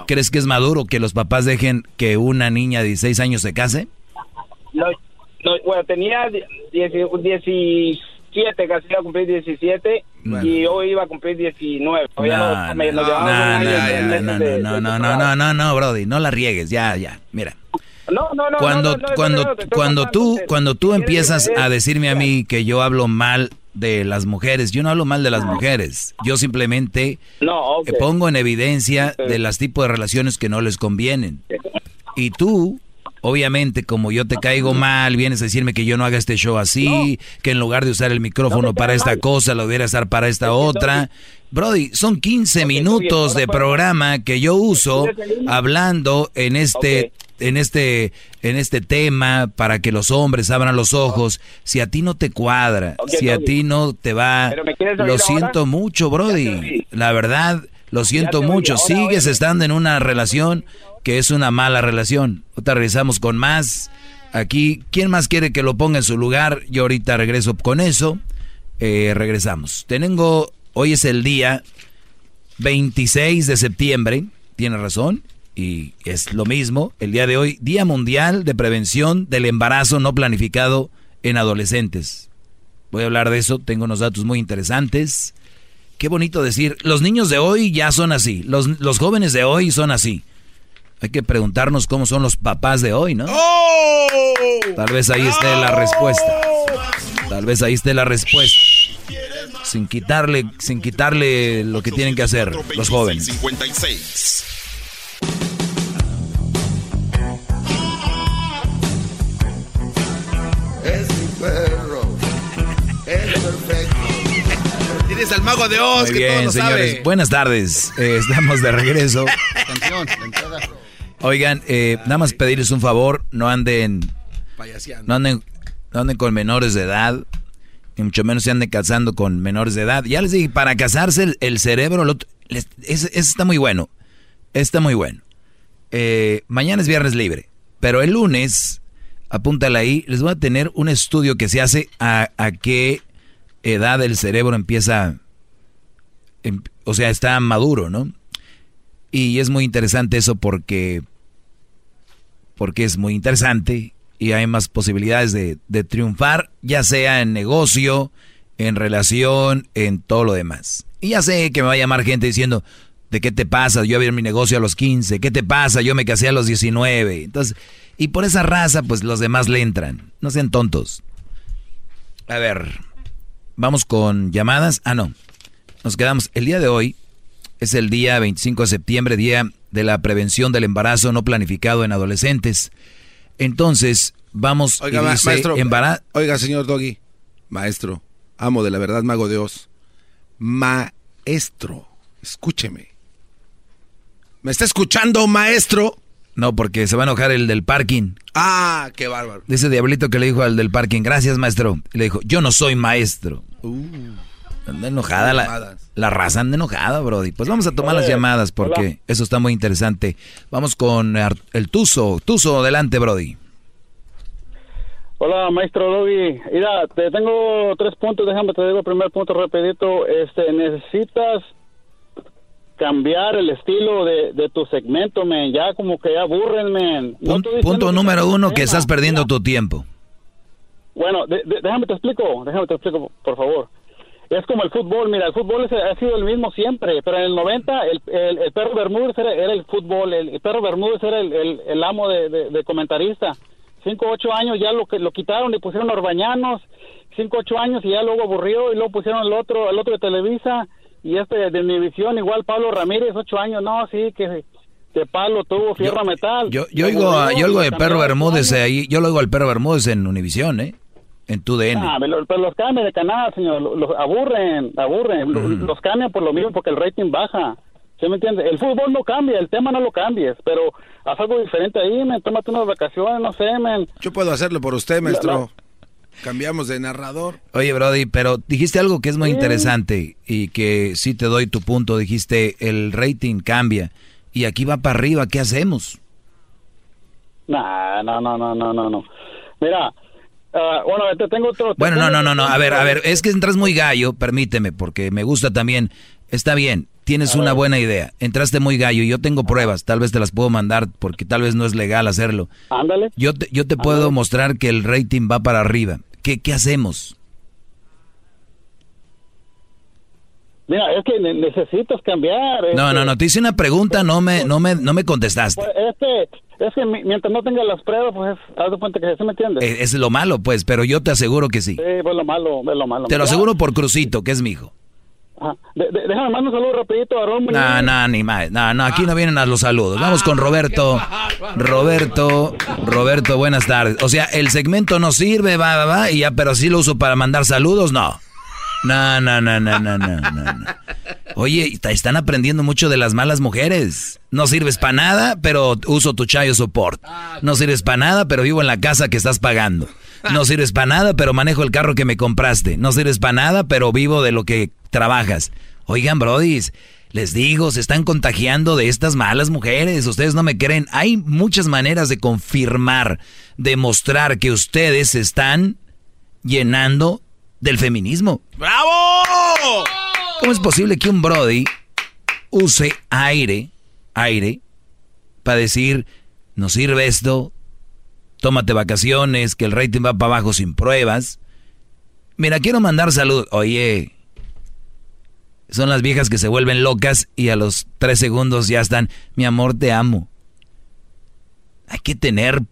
S1: ¿Crees que es maduro que los papás dejen que una niña de 16 años se case?
S45: No, no, bueno, tenía 10 17, casi iba a cumplir 17 y hoy iba a cumplir 19. Todavía
S1: No,
S45: no, me-
S1: no, no, no, no, no, no, Brody, no la riegues, ya, ya, mira.
S45: No, no, no,
S1: Cuando,
S45: no, no, no,
S1: cuando,
S45: no,
S1: cuando tú, cuando tú empiezas a decirme a mí que yo hablo mal de las mujeres, yo no hablo mal de las mujeres, yo simplemente
S45: No, ok.
S1: pongo en evidencia de las tipos de relaciones que no les convienen. Y tú, obviamente, como yo te caigo mal, vienes a decirme que yo no haga este show así, que en lugar de usar el micrófono para esta cosa, lo debiera usar para esta otra. Brody, son 15 minutos de programa que yo uso hablando en este en este, en este tema para que los hombres abran los ojos. Si a ti no te cuadra, si a ti no te va, lo siento mucho, Brody. La verdad, lo siento mucho. Sigues estando en una relación que es una mala relación. Ahorita regresamos con más. Aquí, ¿quién más quiere que lo ponga en su lugar? Yo ahorita regreso con eso. Eh, regresamos. Tengo, hoy es el día 26 de septiembre, tiene razón, y es lo mismo, el día de hoy, Día Mundial de Prevención del Embarazo No Planificado en Adolescentes. Voy a hablar de eso, tengo unos datos muy interesantes. Qué bonito decir, los niños de hoy ya son así, los, los jóvenes de hoy son así. Hay que preguntarnos cómo son los papás de hoy, ¿no? ¡Oh! Tal vez ahí esté la respuesta. Tal vez ahí esté la respuesta. Sin quitarle, sin quitarle lo que tienen que hacer los jóvenes. 56.
S2: Tienes al mago de Oz
S1: Muy bien, señores. Buenas tardes. Eh, estamos de regreso. Oigan, eh, nada más pedirles un favor, no anden, no anden, no anden con menores de edad, y mucho menos se anden casando con menores de edad. Ya les dije, para casarse el, cerebro, ese, está muy bueno, está muy bueno. Eh, mañana es viernes libre, pero el lunes, apúntale ahí, les voy a tener un estudio que se hace a, a qué edad el cerebro empieza, em, o sea, está maduro, ¿no? Y es muy interesante eso porque porque es muy interesante y hay más posibilidades de, triunfar, ya sea en negocio, en relación, en todo lo demás. Y ya sé que me va a llamar gente diciendo, ¿de qué te pasa? Yo abrí mi negocio a los 15, ¿qué te pasa? Yo me casé a los 19. Entonces, y por esa raza, pues los demás le entran. No sean tontos. A ver, vamos con llamadas. Ah, no. Nos quedamos. El día de hoy es el día 25 de septiembre, día de la prevención del embarazo no planificado en adolescentes. Entonces, vamos
S2: oiga, maestro, Oiga, señor Doggy, maestro, amo de la verdad, mago de Dios. Maestro, escúcheme. ¿Me está escuchando, maestro?
S1: No, porque se va a enojar el del parking.
S2: Ah, qué bárbaro.
S1: Dice Diablito que le dijo al del parking, gracias, maestro. Y le dijo, yo no soy maestro. Uh. Anda enojada la, la, raza, anda enojada, Brody. Pues vamos a tomar las llamadas porque eso está muy interesante. Vamos con el Tuzo. Tuzo, adelante, Brody.
S41: Hola, maestro Doggy. Mira, te tengo tres puntos, déjame te digo el primer punto rapidito. Este, necesitas cambiar el estilo de, tu segmento, men. Ya como que ya aburren, men.
S1: punto número uno, que estás perdiendo tu tiempo.
S41: Bueno, déjame te explico, déjame te explico, por favor es como el fútbol, mira, el fútbol ha sido el mismo siempre, pero en el 90 el, el, perro Bermúdez era, el fútbol, el, perro Bermúdez era el, amo de, comentarista. Cinco, ocho años ya lo, lo quitaron y pusieron Orbañanos, cinco, ocho años y ya luego aburrió y luego pusieron el otro, el otro de Televisa y este de mi visión igual Pablo Ramírez, ocho años, no, sí, que que Pablo tuvo fierro metal.
S1: Yo, yo, oigo, yo oigo de Perro Bermúdez ahí, yo lo oigo al Perro Bermúdez en Univisión, ¿eh? En tu DN.
S41: Ah, pero, los cambian de canal, señor, los, aburren, aburren, los, cambian por lo mismo porque el rating baja. ¿Sí me entiende? El fútbol no cambia, el tema no lo cambies, pero haz algo diferente ahí, me tómate unas vacaciones, no sé, men.
S2: Yo puedo hacerlo por usted, maestro. Cambiamos de narrador.
S1: Oye, Brody, pero dijiste algo que es muy interesante y que sí te doy tu punto. Dijiste, el rating cambia y aquí va para arriba, ¿qué hacemos?
S41: no, no, no, no, no, no. Mira, Ah, bueno, te tengo otro.
S1: bueno, no, no, no, no. A ver, a ver, es que entras muy gallo, permíteme, porque me gusta también. Está bien, tienes una buena idea. Entraste muy gallo. Yo tengo pruebas, tal vez te las puedo mandar porque tal vez no es legal hacerlo.
S41: Ándale.
S1: Yo te, yo te puedo mostrar que el rating va para arriba. ¿Qué, qué hacemos?
S41: Mira, es que necesitas cambiar.
S1: No, no, no, te hice una pregunta, no me, no me, no me contestaste.
S41: Pues, es que, es que mientras no tenga las pruebas, pues, haz de cuenta que se me entiende.
S1: Es, es, lo malo, pues, pero yo te aseguro que sí.
S41: Sí, pues lo malo, es lo malo.
S1: Te lo aseguro por Crucito, que es mi hijo.
S41: déjame mandar un saludo rapidito a Ron.
S1: No, no, ni más. No, no, aquí no vienen a los saludos. Vamos con Roberto. Roberto, Roberto, buenas tardes. O sea, el segmento no sirve, va, va, va, y ya, pero sí lo uso para mandar saludos, no. No, no, no, no, no, no, no.
S3: Oye, están aprendiendo mucho de las malas mujeres. No sirves para nada, pero uso tu chayo support. No sirves para nada, pero vivo en la casa que estás pagando. No sirves para nada, pero manejo el carro que me compraste. No sirves para nada, pero vivo de lo que trabajas. Oigan, brodis, les digo, se están contagiando de estas malas mujeres. Ustedes no me creen. Hay muchas maneras de confirmar, demostrar que ustedes están llenando del feminismo.
S2: ¡Bravo!
S3: ¿Cómo es posible que un Brody use aire, aire, para decir, no sirve esto, tómate vacaciones, que el rating va para abajo sin pruebas? Mira, quiero mandar salud. Oye, son las viejas que se vuelven locas y a los tres segundos ya están, mi amor, te amo. Hay que tener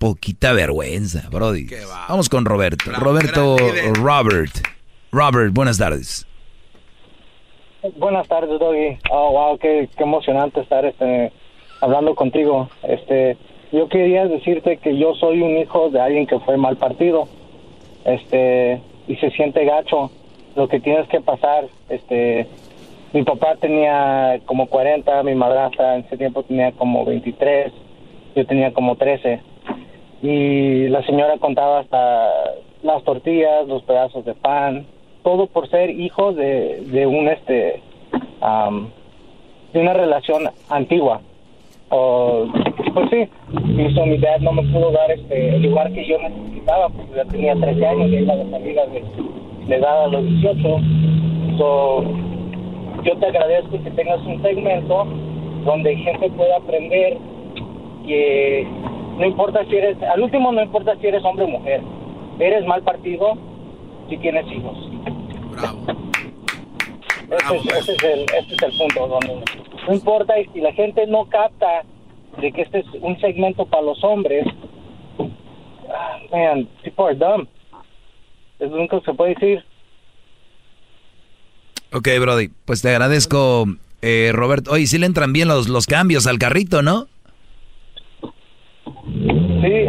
S3: poquita vergüenza, Brody. Vamos con Roberto. Roberto Robert. Robert, buenas tardes.
S46: Buenas tardes, Doggy. Oh, wow, qué, qué emocionante estar este, hablando contigo. Este, yo quería decirte que yo soy un hijo de alguien que fue mal partido. Este, y se siente gacho lo que tienes que pasar. Este, mi papá tenía como 40, mi madrastra en ese tiempo tenía como 23, yo tenía como 13. Y la señora contaba hasta las tortillas, los pedazos de pan, todo por ser hijos de, de un este de una relación antigua. O pues sí hizo mi dad no me pudo dar este el lugar que yo necesitaba porque ya tenía 13 años y iba de salida de, de edad a los 18 so, yo te agradezco que tengas un segmento donde gente pueda aprender que no importa si eres al último no importa si eres hombre o mujer eres mal partido si tienes hijos ese, es, el, ese es el punto donde no importa y si la gente no capta de que este es un segmento para los hombres, ah, man, people are dumb. Es lo único que se puede decir.
S3: Ok, Brody, pues te agradezco, eh, Roberto. Oye, sí le entran bien los, los cambios al carrito, ¿no?
S46: Sí.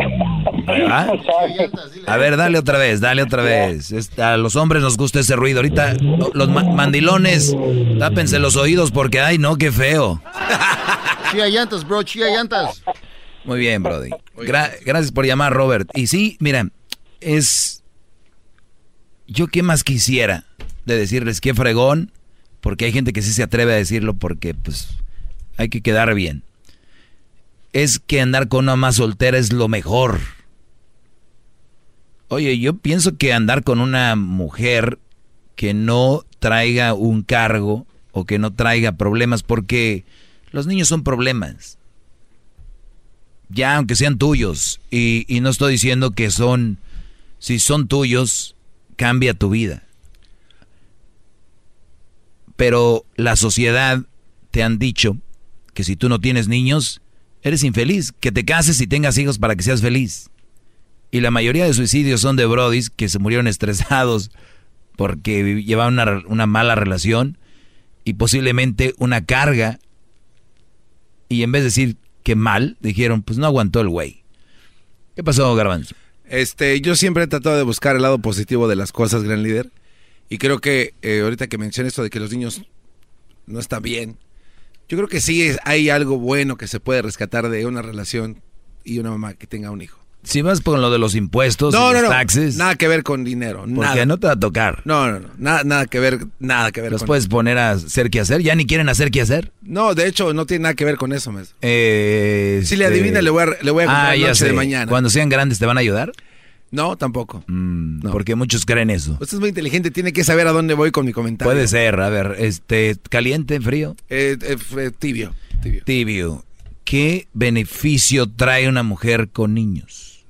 S46: (laughs)
S3: A ver, dale otra vez, dale otra vez. A los hombres nos gusta ese ruido. Ahorita los mandilones, tápense los oídos porque, ay, no, qué feo. (laughs)
S38: Chía llantas, bro, chía llantas.
S3: Muy bien, Brody. gracias por llamar, Robert. Y sí, mira, es... Yo qué más quisiera de decirles qué fregón, porque hay gente que sí se atreve a decirlo porque, pues, hay que quedar bien es que andar con una más soltera es lo mejor. Oye, yo pienso que andar con una mujer que no traiga un cargo o que no traiga problemas, porque los niños son problemas. Ya, aunque sean tuyos. Y, y no estoy diciendo que son, si son tuyos, cambia tu vida. Pero la sociedad te han dicho que si tú no tienes niños, eres infeliz. Que te cases y tengas hijos para que seas feliz. Y la mayoría de suicidios son de brodis que se murieron estresados porque llevaban una, una mala relación y posiblemente una carga. Y en vez de decir que mal, dijeron, pues no aguantó el güey. ¿Qué pasó, Garbanzo?
S2: Este, yo siempre he tratado de buscar el lado positivo de las cosas, gran líder. Y creo que eh, ahorita que mencioné esto de que los niños no están bien, yo creo que sí hay algo bueno que se puede rescatar de una relación y una mamá que tenga un hijo.
S3: Si vas con lo de los impuestos, no, los taxes.
S2: Nada que ver con dinero.
S3: Porque no te va a tocar.
S2: No, no, no. Nada, nada que ver, nada que ver
S3: ¿Los puedes poner a hacer qué hacer? ¿Ya ni quieren hacer qué hacer?
S2: No, de hecho, no tiene nada que ver con eso, maestro.
S3: Eh,
S2: si le adivina, le voy a, le voy a
S3: contar ah, noche de mañana. Cuando sean grandes, ¿te van a ayudar?
S2: No, tampoco.
S3: Mm, porque muchos creen eso.
S2: Usted es muy inteligente, tiene que saber a dónde voy con mi comentario.
S3: Puede ser, a ver, este, caliente, frío.
S2: Eh, eh, tibio, tibio.
S3: Tibio. ¿Qué beneficio trae una mujer con niños?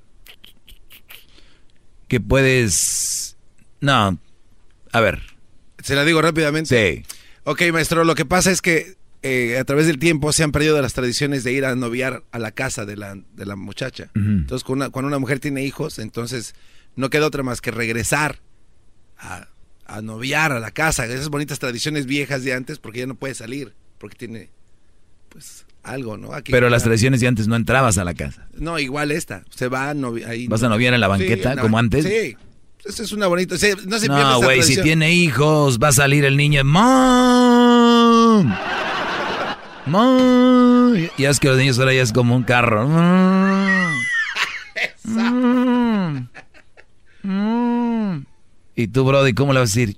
S3: Que puedes... No, a ver.
S2: ¿Se la digo rápidamente?
S3: Sí.
S2: Ok, maestro, lo que pasa es que eh, a través del tiempo se han perdido las tradiciones de ir a noviar a la casa de la, de la muchacha. Entonces, cuando una, cuando una, mujer tiene hijos, entonces no queda otra más que regresar a, a, noviar a la casa. Esas bonitas tradiciones viejas de antes, porque ya no puede salir, porque tiene, pues, algo, ¿no?
S3: Pero las tradiciones de antes no entrabas a la casa.
S2: No, igual esta. Se va a noviar ahí.
S3: ¿Vas a noviar en la banqueta, como antes?
S2: Sí. Eso es una bonita. no
S3: güey, si tiene hijos, va a salir el niño. Mom. Y es que los niños ahora ya es como un carro. Y tú, Brody, ¿cómo le vas a decir?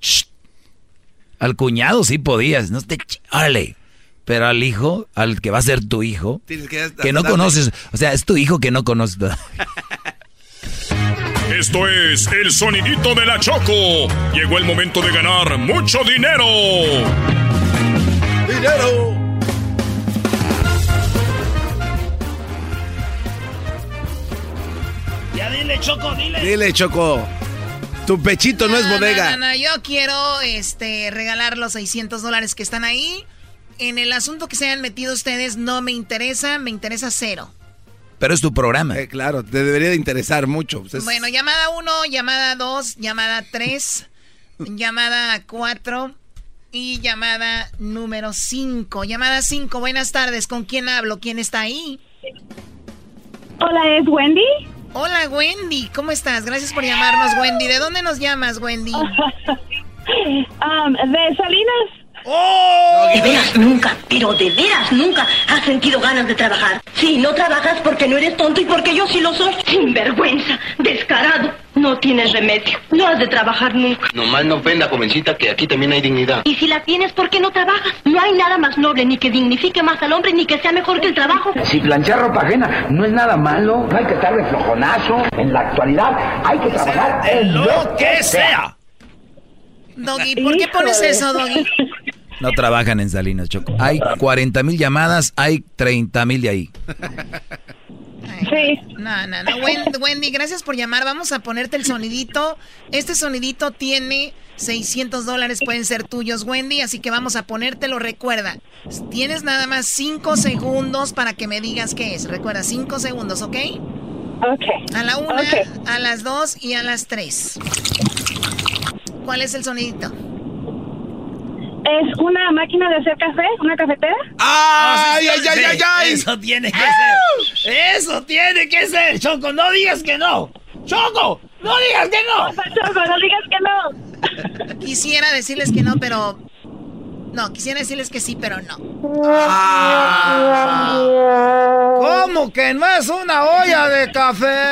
S3: Al cuñado sí podías, no te... Órale. Pero al hijo, al que va a ser tu hijo, que, no conoces, o sea, es tu hijo que no conoces. (laughs)
S24: Esto es el sonidito de la Choco. Llegó el momento de ganar mucho dinero.
S2: ¡Dinero!
S1: Choco, dile.
S2: Dile, Choco. Tu pechito no, es bodega.
S8: No, no, yo quiero este, regalar los 600 dólares que están ahí. En el asunto que se hayan metido ustedes no me interesa, me interesa cero.
S3: Pero es tu programa.
S2: Eh, claro, te debería de interesar mucho. Pues
S8: bueno, llamada 1, llamada 2, llamada 3, (laughs) llamada 4 y llamada número 5. Llamada 5, buenas tardes. ¿Con quién hablo? ¿Quién está ahí?
S47: Hola, ¿es Wendy?
S8: Hola, Wendy. ¿Cómo estás? Gracias por llamarnos, Wendy. ¿De dónde nos llamas, Wendy? (laughs)
S47: Um, de Salinas.
S8: ¡Oh!
S48: De veras nunca, pero de veras nunca has sentido ganas de trabajar. Sí, no trabajas porque no eres tonto y porque yo sí lo soy. Sinvergüenza, descarado. No tienes remedio. No has de trabajar nunca.
S49: Nomás no ofenda, jovencita, que aquí también hay dignidad.
S48: Y si la tienes, ¿por qué no trabajas? No hay nada más noble, ni que dignifique más al hombre, ni que sea mejor que el trabajo.
S49: Si planchar ropa ajena no es nada malo, no hay que estar de flojonazo. En la actualidad hay que trabajar en lo que sea.
S8: Doggy, ¿por qué pones eso, Doggy?
S3: No trabajan en Salinas, Choco. Hay 40 mil llamadas, hay 30 mil de ahí.
S47: Sí.
S8: No, no, no. Wendy, gracias por llamar. Vamos a ponerte el sonidito. Este sonidito tiene 600 dólares, pueden ser tuyos, Wendy. Así que vamos a ponértelo. Recuerda, tienes nada más 5 segundos para que me digas qué es. Recuerda, 5 segundos, ¿ok?
S47: Ok.
S8: A la una, a las dos y a las tres. ¿Cuál es el sonidito?
S47: ¿Es una máquina de hacer café? ¿Una cafetera?
S2: ¡Ay, ay, ay, ay, ay!
S1: Eso tiene que ser. Eso tiene que ser, Choco. No digas que no. Choco, no digas que no.
S47: Choco, no digas que
S8: no. Quisiera decirles que no, pero... No, quisiera decirles que sí, pero no.
S5: ¿Cómo que no es una olla de café?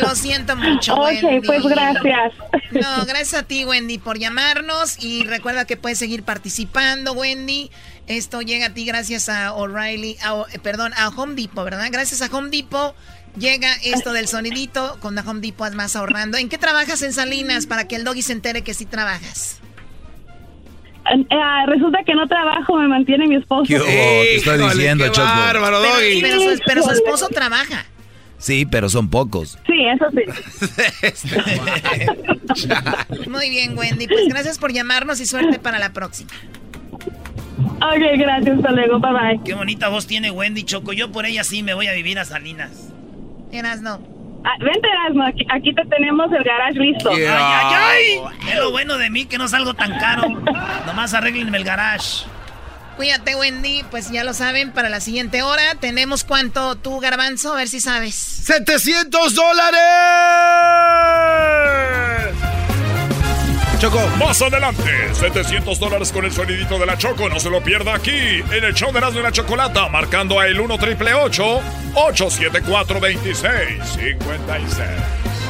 S8: Lo siento mucho,
S47: Ok,
S8: Wendy.
S47: pues gracias.
S8: No, gracias a ti, Wendy, por llamarnos. Y recuerda que puedes seguir participando, Wendy. Esto llega a ti gracias a O'Reilly, a- perdón, a Home Depot, ¿verdad? Gracias a Home Depot llega esto del sonidito. Con la Home Depot es más ahorrando. ¿En qué trabajas en Salinas para que el doggy se entere que sí trabajas?
S47: Eh, resulta que no trabajo, me mantiene mi esposo.
S3: ¿Qué? Te estoy
S2: Híjole,
S3: diciendo,
S2: qué
S3: Choco.
S2: bárbaro,
S8: Pero,
S2: Doggy.
S8: pero su, pero su esposo trabaja.
S3: Sí, pero son pocos.
S47: Sí, eso sí. (laughs)
S8: Muy bien, Wendy. Pues gracias por llamarnos y suerte para la próxima.
S47: Ok, gracias, hasta luego, bye bye.
S1: Qué bonita voz tiene Wendy, Choco. Yo por ella sí me voy a vivir a Salinas.
S8: Eras no.
S47: Ah, vente, Erasmo, aquí, aquí te tenemos el garage listo.
S1: ¡Ay, ay, ay! Es lo bueno de mí que no salgo tan caro. Nomás arreglenme el garage.
S8: Cuídate, Wendy. Pues ya lo saben, para la siguiente hora tenemos cuánto tú, Garbanzo, a ver si sabes.
S2: ¡700 dólares! Choco.
S24: Más adelante, 700 dólares con el sonidito de la Choco. No se lo pierda aquí en el show de Erasmo y la Chocolata. Marcando a el 1 triple 874 2656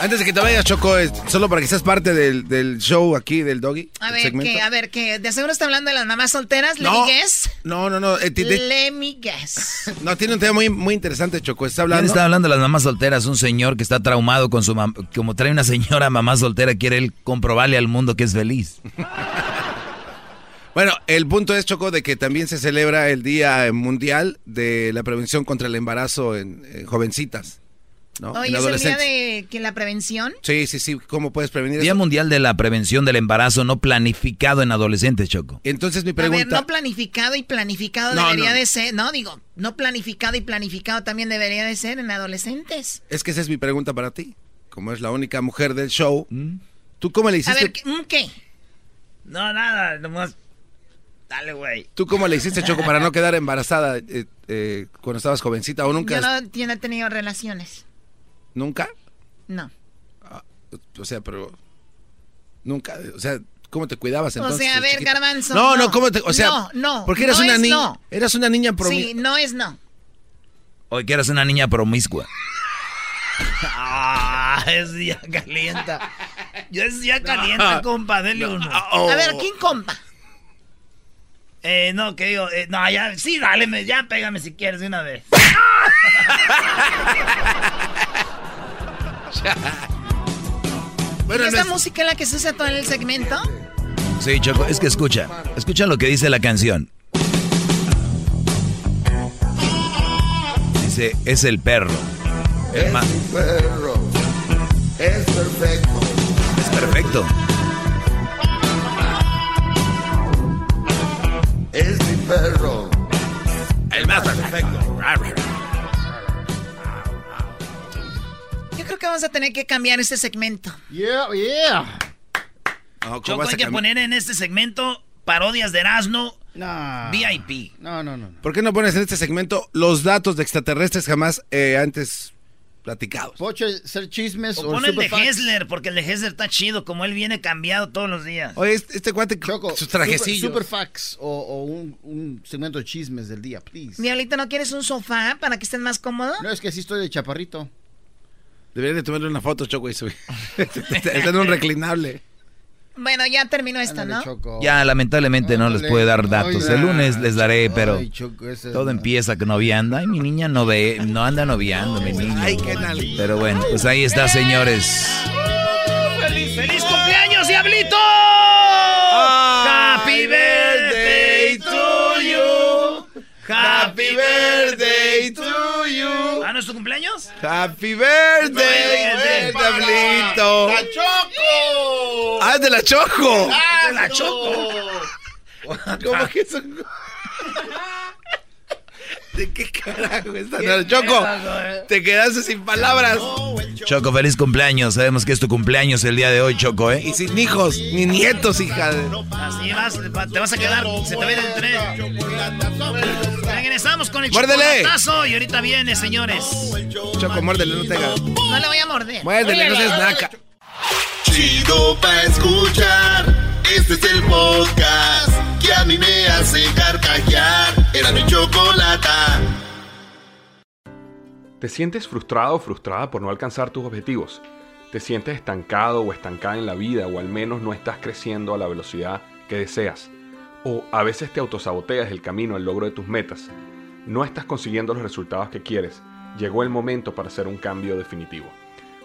S2: Antes de que te vayas, Choco, solo para que seas parte del, del show aquí del Doggy.
S8: A ver, que, a ver, que de seguro está hablando de las mamás solteras. ¿Le
S2: No.
S8: guess?
S2: No, no, no. eh, de-
S8: Let me guess. (laughs)
S2: no, tiene un tema muy, muy interesante, Choco. Está
S3: ¿Quién
S2: hablando.
S3: está hablando de las mamás solteras? Un señor que está traumado con su mamá. Como trae una señora mamá soltera, quiere él comprobarle al mundo que es feliz. (laughs)
S2: Bueno, el punto es, Choco, de que también se celebra el Día Mundial de la Prevención contra el Embarazo en, en jovencitas. En
S8: es el día de que la prevención.
S2: Sí, sí, sí. ¿Cómo puedes prevenir
S3: Día
S2: eso?
S3: Mundial de la Prevención del Embarazo no planificado en adolescentes, Choco.
S2: Entonces mi
S8: A ver,
S2: pregunta...
S8: no planificado y planificado
S2: No,
S8: debería
S2: no.
S8: de ser. No, digo, no planificado y planificado también debería de ser en adolescentes.
S2: Es que esa es mi pregunta para ti. Como es la única mujer del show, ¿tú cómo le
S8: A
S2: hiciste?
S8: ver, ¿qué- mm, ¿qué?
S1: No, nada, nomás. Dale, güey.
S2: ¿Tú cómo le hiciste, Choco, para no (laughs) quedar embarazada eh, eh, cuando estabas jovencita o nunca?
S8: Yo no, yo no he tenido relaciones.
S2: ¿Nunca?
S8: No.
S2: O sea, pero... Nunca. O sea, cómo te cuidabas entonces?
S8: O sea, a ver, Garbanzo.
S2: No, no, ¿cómo te, o sea,
S8: no, no.
S2: Porque eras
S8: no
S2: una niña,
S8: no.
S2: eras una niña promiscua.
S8: Sí, no es no.
S3: Oye, que eras una niña promiscua. (laughs)
S1: Ah, es ya calienta. Yo es ya calienta, compa, dele uno.
S8: A ver, ¿quién compa?
S1: Eh, no, que digo, eh, no, ya, sí, dale, ya pégame si quieres de una vez. (laughs) (laughs)
S2: Bueno,
S8: ¿Y esta
S2: no es-
S8: música es la que se usa todo en el segmento?
S3: Sí, Choco, es que escucha. Escucha lo que dice la canción. Dice, es el perro. El ma-
S14: perro. Es perfecto.
S3: es perfecto.
S14: Es mi perro.
S2: El más perfecto. (laughs)
S8: que vamos a tener que cambiar este segmento.
S38: Yeah, yeah.
S2: No, ¿cómo
S1: Choco, hay que poner en este segmento parodias de Erasmo
S38: No.
S1: VIP.
S38: No, no, no.
S2: ¿Por qué no pones en este segmento los datos de extraterrestres jamás eh, antes platicados?
S38: Pocho, ser chismes
S1: O
S38: o,
S1: pon el de. Hessler, porque el de Hessler está chido, como él viene cambiado todos los días.
S2: Oye, este, este cuate,
S38: Choco,
S2: sus trajecillos.
S38: Super, superfacts o, o un, un segmento de chismes del día, please.
S8: Diablito, ¿no quieres un sofá para que estés más cómodo?
S38: No, es que sí estoy de chaparrito.
S2: Deberían de tomarle una foto, Choco, y subir. (laughs) Está en un reclinable.
S8: Bueno, ya terminó esto,
S38: Ándale,
S8: ¿no?
S38: Choco.
S3: Ya, lamentablemente no les puede dar datos.
S38: Ay,
S3: El lunes les daré, pero
S38: Ay, Choco, ese
S3: todo
S38: no.
S3: empieza con noviando. Ay, mi niña no ve, no anda noviando, mi niña.
S2: Ay, qué.
S3: Pero bueno, pues ahí está, señores.
S1: ¡Feliz, feliz cumpleaños, Diablito! ¡Happy birthday! ¡Happy birthday to you! ¿Ah, no es tu cumpleaños?
S2: Happy birthday, Diablito.
S14: ¡La Choco!
S2: Ah, de la Choco.
S1: ¡De la Choco! (laughs)
S2: ¿Cómo que son? ¿De qué carajo Choco, te quedaste sin palabras.
S3: Choco, feliz cumpleaños. Sabemos que es tu cumpleaños el día de hoy, Choco, ¿eh?
S2: Y sin hijos, ni nietos, hija de...
S1: Así vas, te vas a quedar, se te va a ir el tren. Regresamos con el
S2: ¡Muérdele!
S1: chocolatazo y ahorita viene, señores.
S2: Choco, muérdele, no te hagas.
S8: No le voy a morder.
S2: Muérdele, no seas naca.
S14: Chido pa' escuchar. Este es el que a mí me hace carcajear. Era mi chocolata.
S50: ¿Te sientes frustrado o frustrada por no alcanzar tus objetivos? ¿Te sientes estancado o estancada en la vida o al menos no estás creciendo a la velocidad que deseas? ¿O a veces te autosaboteas el camino al logro de tus metas? ¿No estás consiguiendo los resultados que quieres? Llegó el momento para hacer un cambio definitivo.